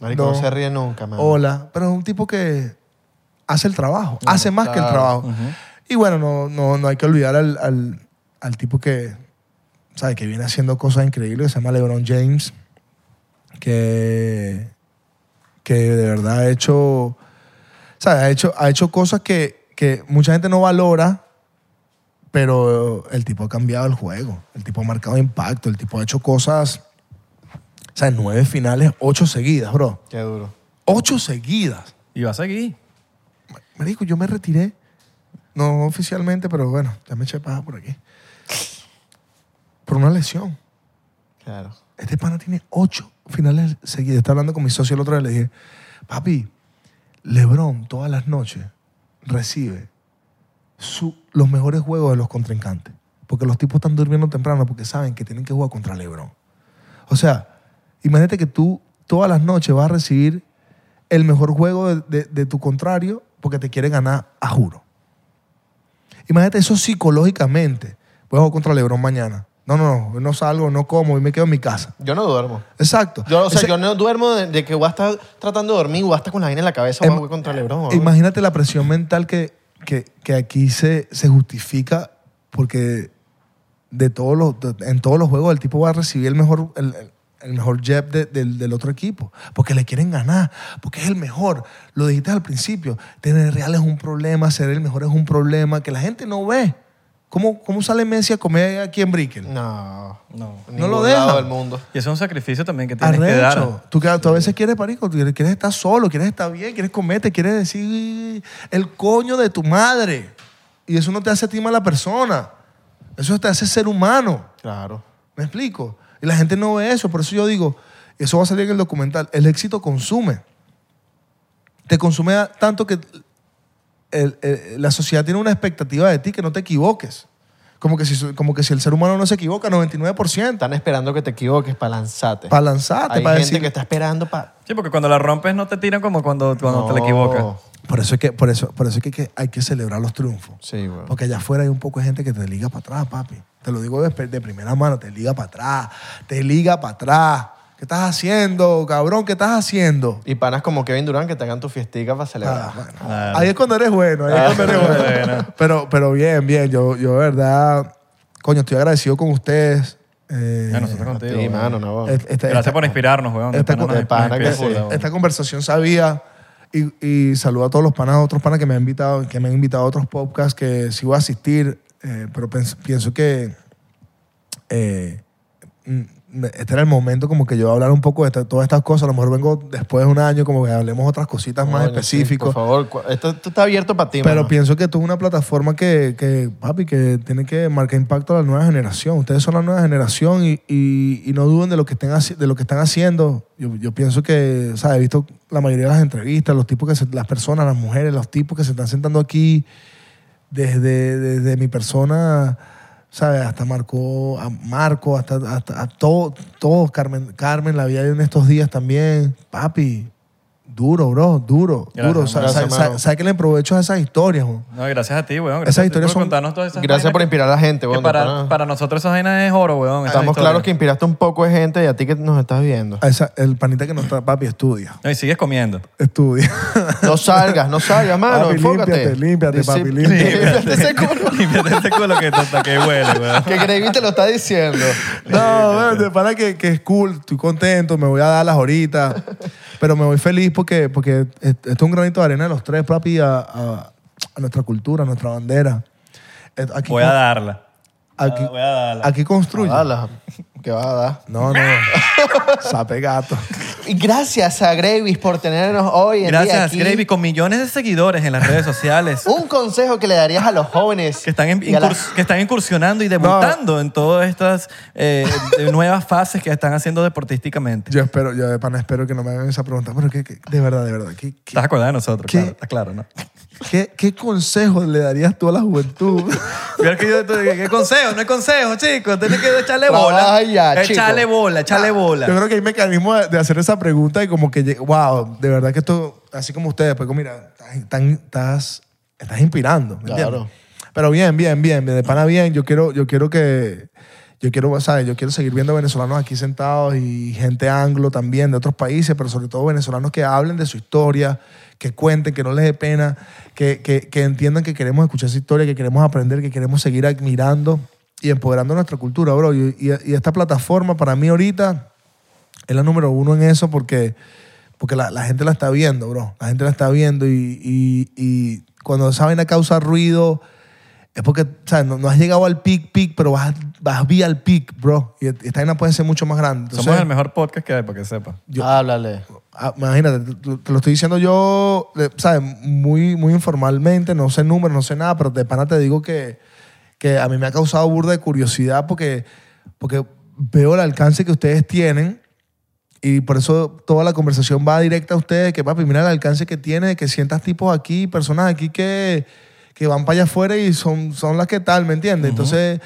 Marico, no, No. se ríe nunca, man. hola, pero es un tipo que hace el trabajo, hace más que el trabajo. Y bueno, no, no, no hay que olvidar al, al, al tipo que, ¿sabes? que viene haciendo cosas increíbles, se llama LeBron James, que, que de verdad ha hecho, ¿sabes? Ha hecho, ha hecho cosas que, que mucha gente no valora, pero el tipo ha cambiado el juego, el tipo ha marcado impacto, el tipo ha hecho cosas, ¿sabes? Nueve finales, ocho seguidas, bro. Qué duro. Ocho seguidas. Y va a seguir. Marico, yo me retiré. No oficialmente, pero bueno, ya me eché paja por aquí. Por una lesión. Claro. Este pana tiene ocho finales seguidos. Estaba hablando con mi socio el otro día y le dije, papi, LeBron todas las noches recibe su- los mejores juegos de los contrincantes. Porque los tipos están durmiendo temprano porque saben que tienen que jugar contra LeBron. O sea, imagínate que tú todas las noches vas a recibir el mejor juego de, de- de tu contrario porque te quiere ganar a juro. Imagínate eso psicológicamente. Voy a jugar contra LeBron mañana. No, no, no, no salgo, no como y me quedo en mi casa. Yo no duermo. Exacto. Yo, o sea, Ese- yo no duermo de, de que voy a estar tratando de dormir, voy a estar con la vaina en la cabeza, voy a Em- jugar contra LeBron. ¿no? Imagínate la presión mental que, que, que aquí se, se justifica porque de todos los, de- en todos los juegos el tipo va a recibir el mejor, el, el- el mejor jab de- del, del otro equipo. Porque le quieren ganar, porque es el mejor. Lo dijiste al principio, tener real es un problema, ser el mejor es un problema que la gente no ve. ¿Cómo, cómo sale Messi a comer aquí en Brickell? No, No. No lo lado del mundo. Y eso es un sacrificio también que tienes que dar. Arrecho. Tú, que- tú a veces quieres, parico, tú quieres, estar solo, quieres estar bien, quieres comerte, quieres decir el coño de tu madre. Y eso no te hace a ti mala persona. Eso te hace ser humano. Claro. ¿Me explico? Y la gente no ve eso. Por eso yo digo, y eso va a salir en el documental, el éxito consume. Te consume a- tanto que el- el- la sociedad tiene una expectativa de ti que no te equivoques. Como que si, como que si el ser humano no se equivoca, 99%. Están esperando que te equivoques para lanzarte. Para lanzarte, Hay gente decir... que está esperando para... Sí, porque cuando la rompes no te tiran como cuando, cuando te la equivocas. Por eso es que, por eso, por eso es que, que hay que celebrar los triunfos. Sí, güey. Porque allá afuera hay un poco de gente que te liga para atrás, papi. Te lo digo de, de primera mano, te liga para atrás, te liga para atrás. ¿Qué estás haciendo, cabrón? ¿Qué estás haciendo? Y panas como Kevin Durant que tengan tu fiestica para celebrar. Ah, bueno. Ahí es cuando eres bueno, ahí es cuando eres bueno. Pero, pero bien, bien. Yo, yo, de verdad, coño, estoy agradecido con ustedes. Eh, Ya, nosotros contigo. Sí, mano, no. esta- esta- Gracias por inspirarnos, weón. Esta pana que sí. esta conversación sabía y, y saludo a todos los panas, otros panas que me han invitado, que me han invitado a otros podcasts que sí voy a asistir, eh, pero pienso que eh, mm, este era el momento como que yo hablar un poco de todas estas cosas. A lo mejor vengo después de un año como que hablemos otras cositas más sí, específicas. por favor, esto, esto está abierto para ti, Pero mano. pienso que esto es una plataforma que, que, papi, que tiene que marcar impacto a la nueva generación. Ustedes son la nueva generación y, y- y no duden de lo que, estén de lo que están haciendo. Yo, yo pienso que, o sea, he visto la mayoría de las entrevistas, los tipos que se- las personas, las mujeres, los tipos que se están sentando aquí, desde, desde mi persona, ¿sabes? Hasta Marco, a Marco, hasta, hasta a todo, todos, Carmen, Carmen, la vi en estos días también. Papi, duro, bro, duro, Gracias, duro. Sa- Gracias, sa- mano. ¿Sabes que le aprovecho a esas historias? bro? No, gracias a ti, weón. Esas Gracias ti historias por son- contarnos todas esas Gracias vainas por inspirar a la gente, weón. para, para nosotros esa vaina es oro, weón. esas Estamos historias. claros que inspiraste un poco de gente y a ti que nos estás viendo. Esa- el panita que no está, papi, estudia. No, y sigues comiendo. Estudia. No salgas, no salgas, mano. Papi, enfócate. límpiate, límpiate, papi, límpiate. límpiate ese culo. Límpiate ese culo que, tonta, que huele, weón. Que Gravy te lo está diciendo. No, bueno, de pana que, que es cool, estoy contento, me voy a dar las ahorita. Pero me voy feliz porque, porque esto es un granito de arena de los tres, papi, a, a- a nuestra cultura, a nuestra bandera. Aquí, Voy a darla. Aquí, Voy a darla. aquí construye. Dala, ¿Qué va a dar? No, no. Sape gato. Y gracias a Gravis por tenernos hoy en día Gracias, aquí. Gravy, con millones de seguidores en las redes sociales Un consejo que le darías a los jóvenes que están, en- y a las- incurs- que están incursionando y debutando en todas estas eh, de nuevas fases que están haciendo deportísticamente. Yo espero, yo de pana espero que no me hagan esa pregunta. Pero que, que- de verdad, de verdad. ¿qué, qué, ¿Estás acordado de nosotros? ¿Qué? Claro, está claro, ¿no? Qué, qué consejo le darías tú a la juventud? Que yo, ¿Qué consejo? No hay consejo, chicos. Tienes que echarle bola. Vaya, echarle chico. bola, echarle bola. Yo creo que hay mecanismos de, de hacer esa pregunta y como que, wow, de verdad que esto, así como ustedes, pues mira, estás, estás, estás inspirando. ¿me entiendes? Claro. Pero bien, bien, bien, de pana bien. Yo quiero, yo quiero que, yo quiero, ¿sabes? Yo quiero seguir viendo venezolanos aquí sentados y gente anglo también de otros países, pero sobre todo venezolanos que hablen de su historia, que cuenten, que no les dé pena, que, que, entiendan que queremos escuchar esa historia, que queremos aprender, que queremos seguir admirando y empoderando nuestra cultura, bro. Y, esta plataforma para mí ahorita es la número uno en eso porque, porque la, gente la está viendo, bro. La gente la está viendo y, y- cuando esa vaina causa ruido es porque, ¿sabes? No, no has llegado al peak, peak, pero vas, vas vía al peak, bro. Y esta vaina puede ser mucho más grande. Entonces, Somos el mejor podcast que hay, para que sepa. yo- Háblale. Ah, imagínate, te, te lo estoy diciendo yo, eh, ¿sabes? Muy, muy informalmente, no sé números, no sé nada, pero de pana te digo que, que a mí me ha causado burda de curiosidad porque, porque veo el alcance que ustedes tienen y por eso toda la conversación va directa a ustedes, que papi, mira el alcance que tiene, que sientas tipos aquí, personas aquí que, que van para allá afuera y son, son las que tal, ¿me entiendes? Entonces,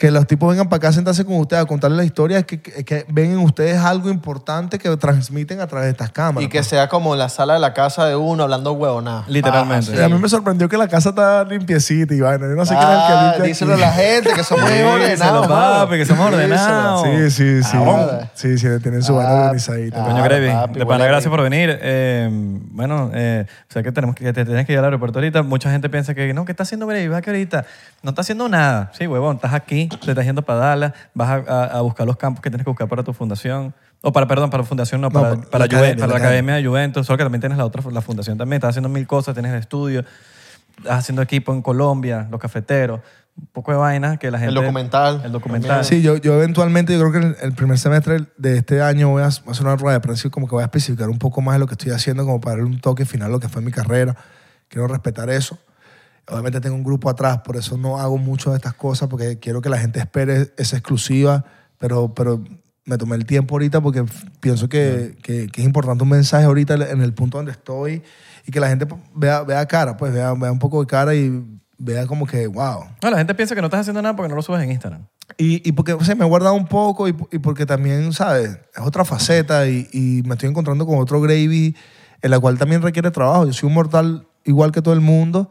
que los tipos vengan para acá a sentarse con ustedes a contarles la historia, es que, que, que ven en ustedes algo importante que transmiten a través de estas cámaras. Y que pues. sea como la sala de la casa de uno hablando huevonada. Literalmente. Y A mí me sorprendió que la casa está limpiecita y vaina. Yo no sé quién es el que Ah, limpia díselo a la gente que somos Díselo, ordenados. papi, que somos ordenados. Sí, sí, sí. Ah, sí, sí, tienen su vaina ah, organizadita. ah. Coño, Grevi, papi, de pana, gracias por venir. Eh, bueno, eh, sé que, tenemos que, te tienes que ir al aeropuerto ahorita. Mucha gente piensa que, no, ¿qué está haciendo Grevi? Va que ahorita no está haciendo nada. Sí, huevón, estás aquí, te estás yendo para Dallas, vas a, a- a buscar los campos que tienes que buscar para tu fundación. O para, perdón, para la fundación, no, No, para, para para, la Juve- academia, para la la academia de Juventus. Solo que también tienes la otra, la fundación también. Estás haciendo mil cosas, tienes el estudio, estás haciendo equipo en Colombia, los cafeteros, un poco de vainas que la gente... documental. El documental. Sí, yo, yo eventualmente, yo creo que el, el primer semestre de este año voy a hacer una rueda de prensa y como que voy a especificar un poco más de lo que estoy haciendo como para darle un toque final a lo que fue mi carrera. Quiero respetar eso. Obviamente tengo un grupo atrás, por eso no hago mucho de estas cosas, porque quiero que la gente espere esa exclusiva, pero, pero me tomé el tiempo ahorita porque pienso que, que- que es importante un mensaje ahorita en el punto donde estoy y que la gente pues, vea, vea cara, pues vea, vea un poco de cara y vea como que, wow, No, la gente piensa que no estás haciendo nada porque no lo subes en Instagram. y, y porque o sea, me he guardado un poco y, y porque también, ¿sabes? Es otra faceta y, y me estoy encontrando con otro Gravy en la cual también requiere trabajo. Yo soy un mortal igual que todo el mundo,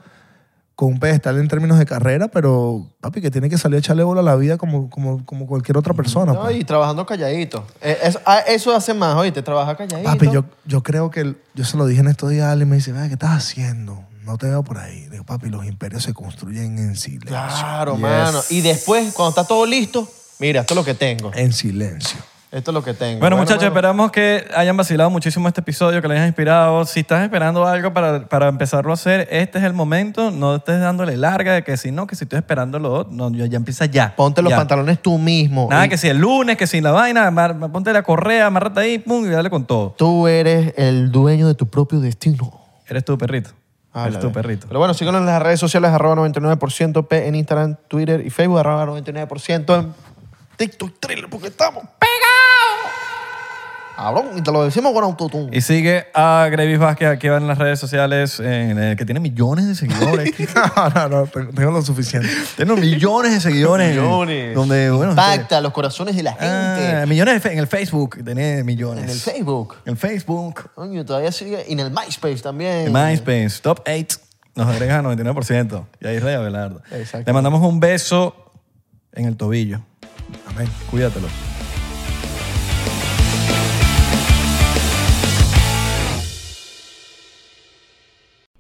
con un pedestal en términos de carrera, pero, papi, que tiene que salir a echarle bola a la vida como, como, como cualquier otra persona. No, pues. y trabajando calladito. Eh, eso, ah, eso hace más, oíste, trabaja calladito. Papi, yo, yo creo que, el- yo se lo dije en estos días a y me dice, "Ay, ¿qué estás haciendo? No te veo por ahí. Digo, papi, los imperios se construyen en silencio. Claro, Yes. mano. Y después, cuando está todo listo, mira, esto es lo que tengo. En silencio. Esto es lo que tengo. Bueno, muchachos, esperamos que hayan vacilado muchísimo este episodio, que les haya inspirado. Si estás esperando algo para, para empezarlo a hacer, este es el momento. No estés dándole larga de que si no, que si estoy esperando lo otro. No, ya, ya empieza ya. Ponte los Ya. pantalones tú mismo. Nada, Y que si el lunes, que si la vaina, amar- ponte la correa, amárrate ahí, pum, y dale con todo. Tú eres el dueño de tu propio destino. Eres tu perrito. Ah, Eres tu perrito. Pero bueno, síganos en las redes sociales, arroba 99% P en Instagram, Twitter y Facebook, arroba 99% en TikTok, Thriller, porque estamos. Cabrón, y te lo decimos con autotune. Y sigue a Gravis Vázquez, aquí en las redes sociales, en el que tiene millones de seguidores. no, no, no, tengo, tengo lo suficiente. tiene millones de seguidores. Millones. Donde, bueno, Impacta los corazones de la gente. Ah, millones de fe- en el Facebook, tiene millones. en el Facebook. En Facebook, Coño, todavía sigue. Y en el MySpace también. en MySpace, Top 8, nos agregan 99%. Y ahí Rey Abelardo. Exacto. Le mandamos un beso en el tobillo. Amén. Cuídatelo.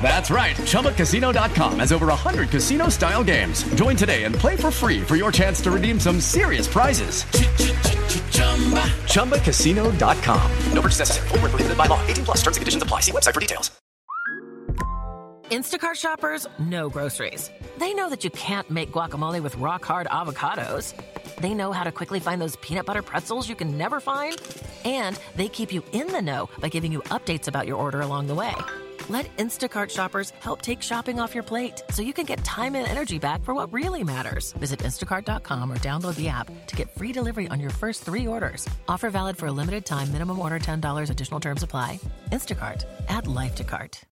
That's right. ChumbaCasino.com has over 100 casino style games. Join today and play for free for your chance to redeem some serious prizes. ChumbaCasino.com. No purchase necessary. Void where prohibited by law. 18 plus terms and conditions apply. See website for details. Instacart shoppers know groceries. They know that you can't make guacamole with rock hard avocados. They know how to quickly find those peanut butter pretzels you can never find. And they keep you in the know by giving you updates about your order along the way. Let Instacart shoppers help take shopping off your plate so you can get time and energy back for what really matters. Visit instacart.com or download the app to get free delivery on your first three orders. Offer valid for a limited time, minimum order $10, additional terms apply. Instacart, add life to cart.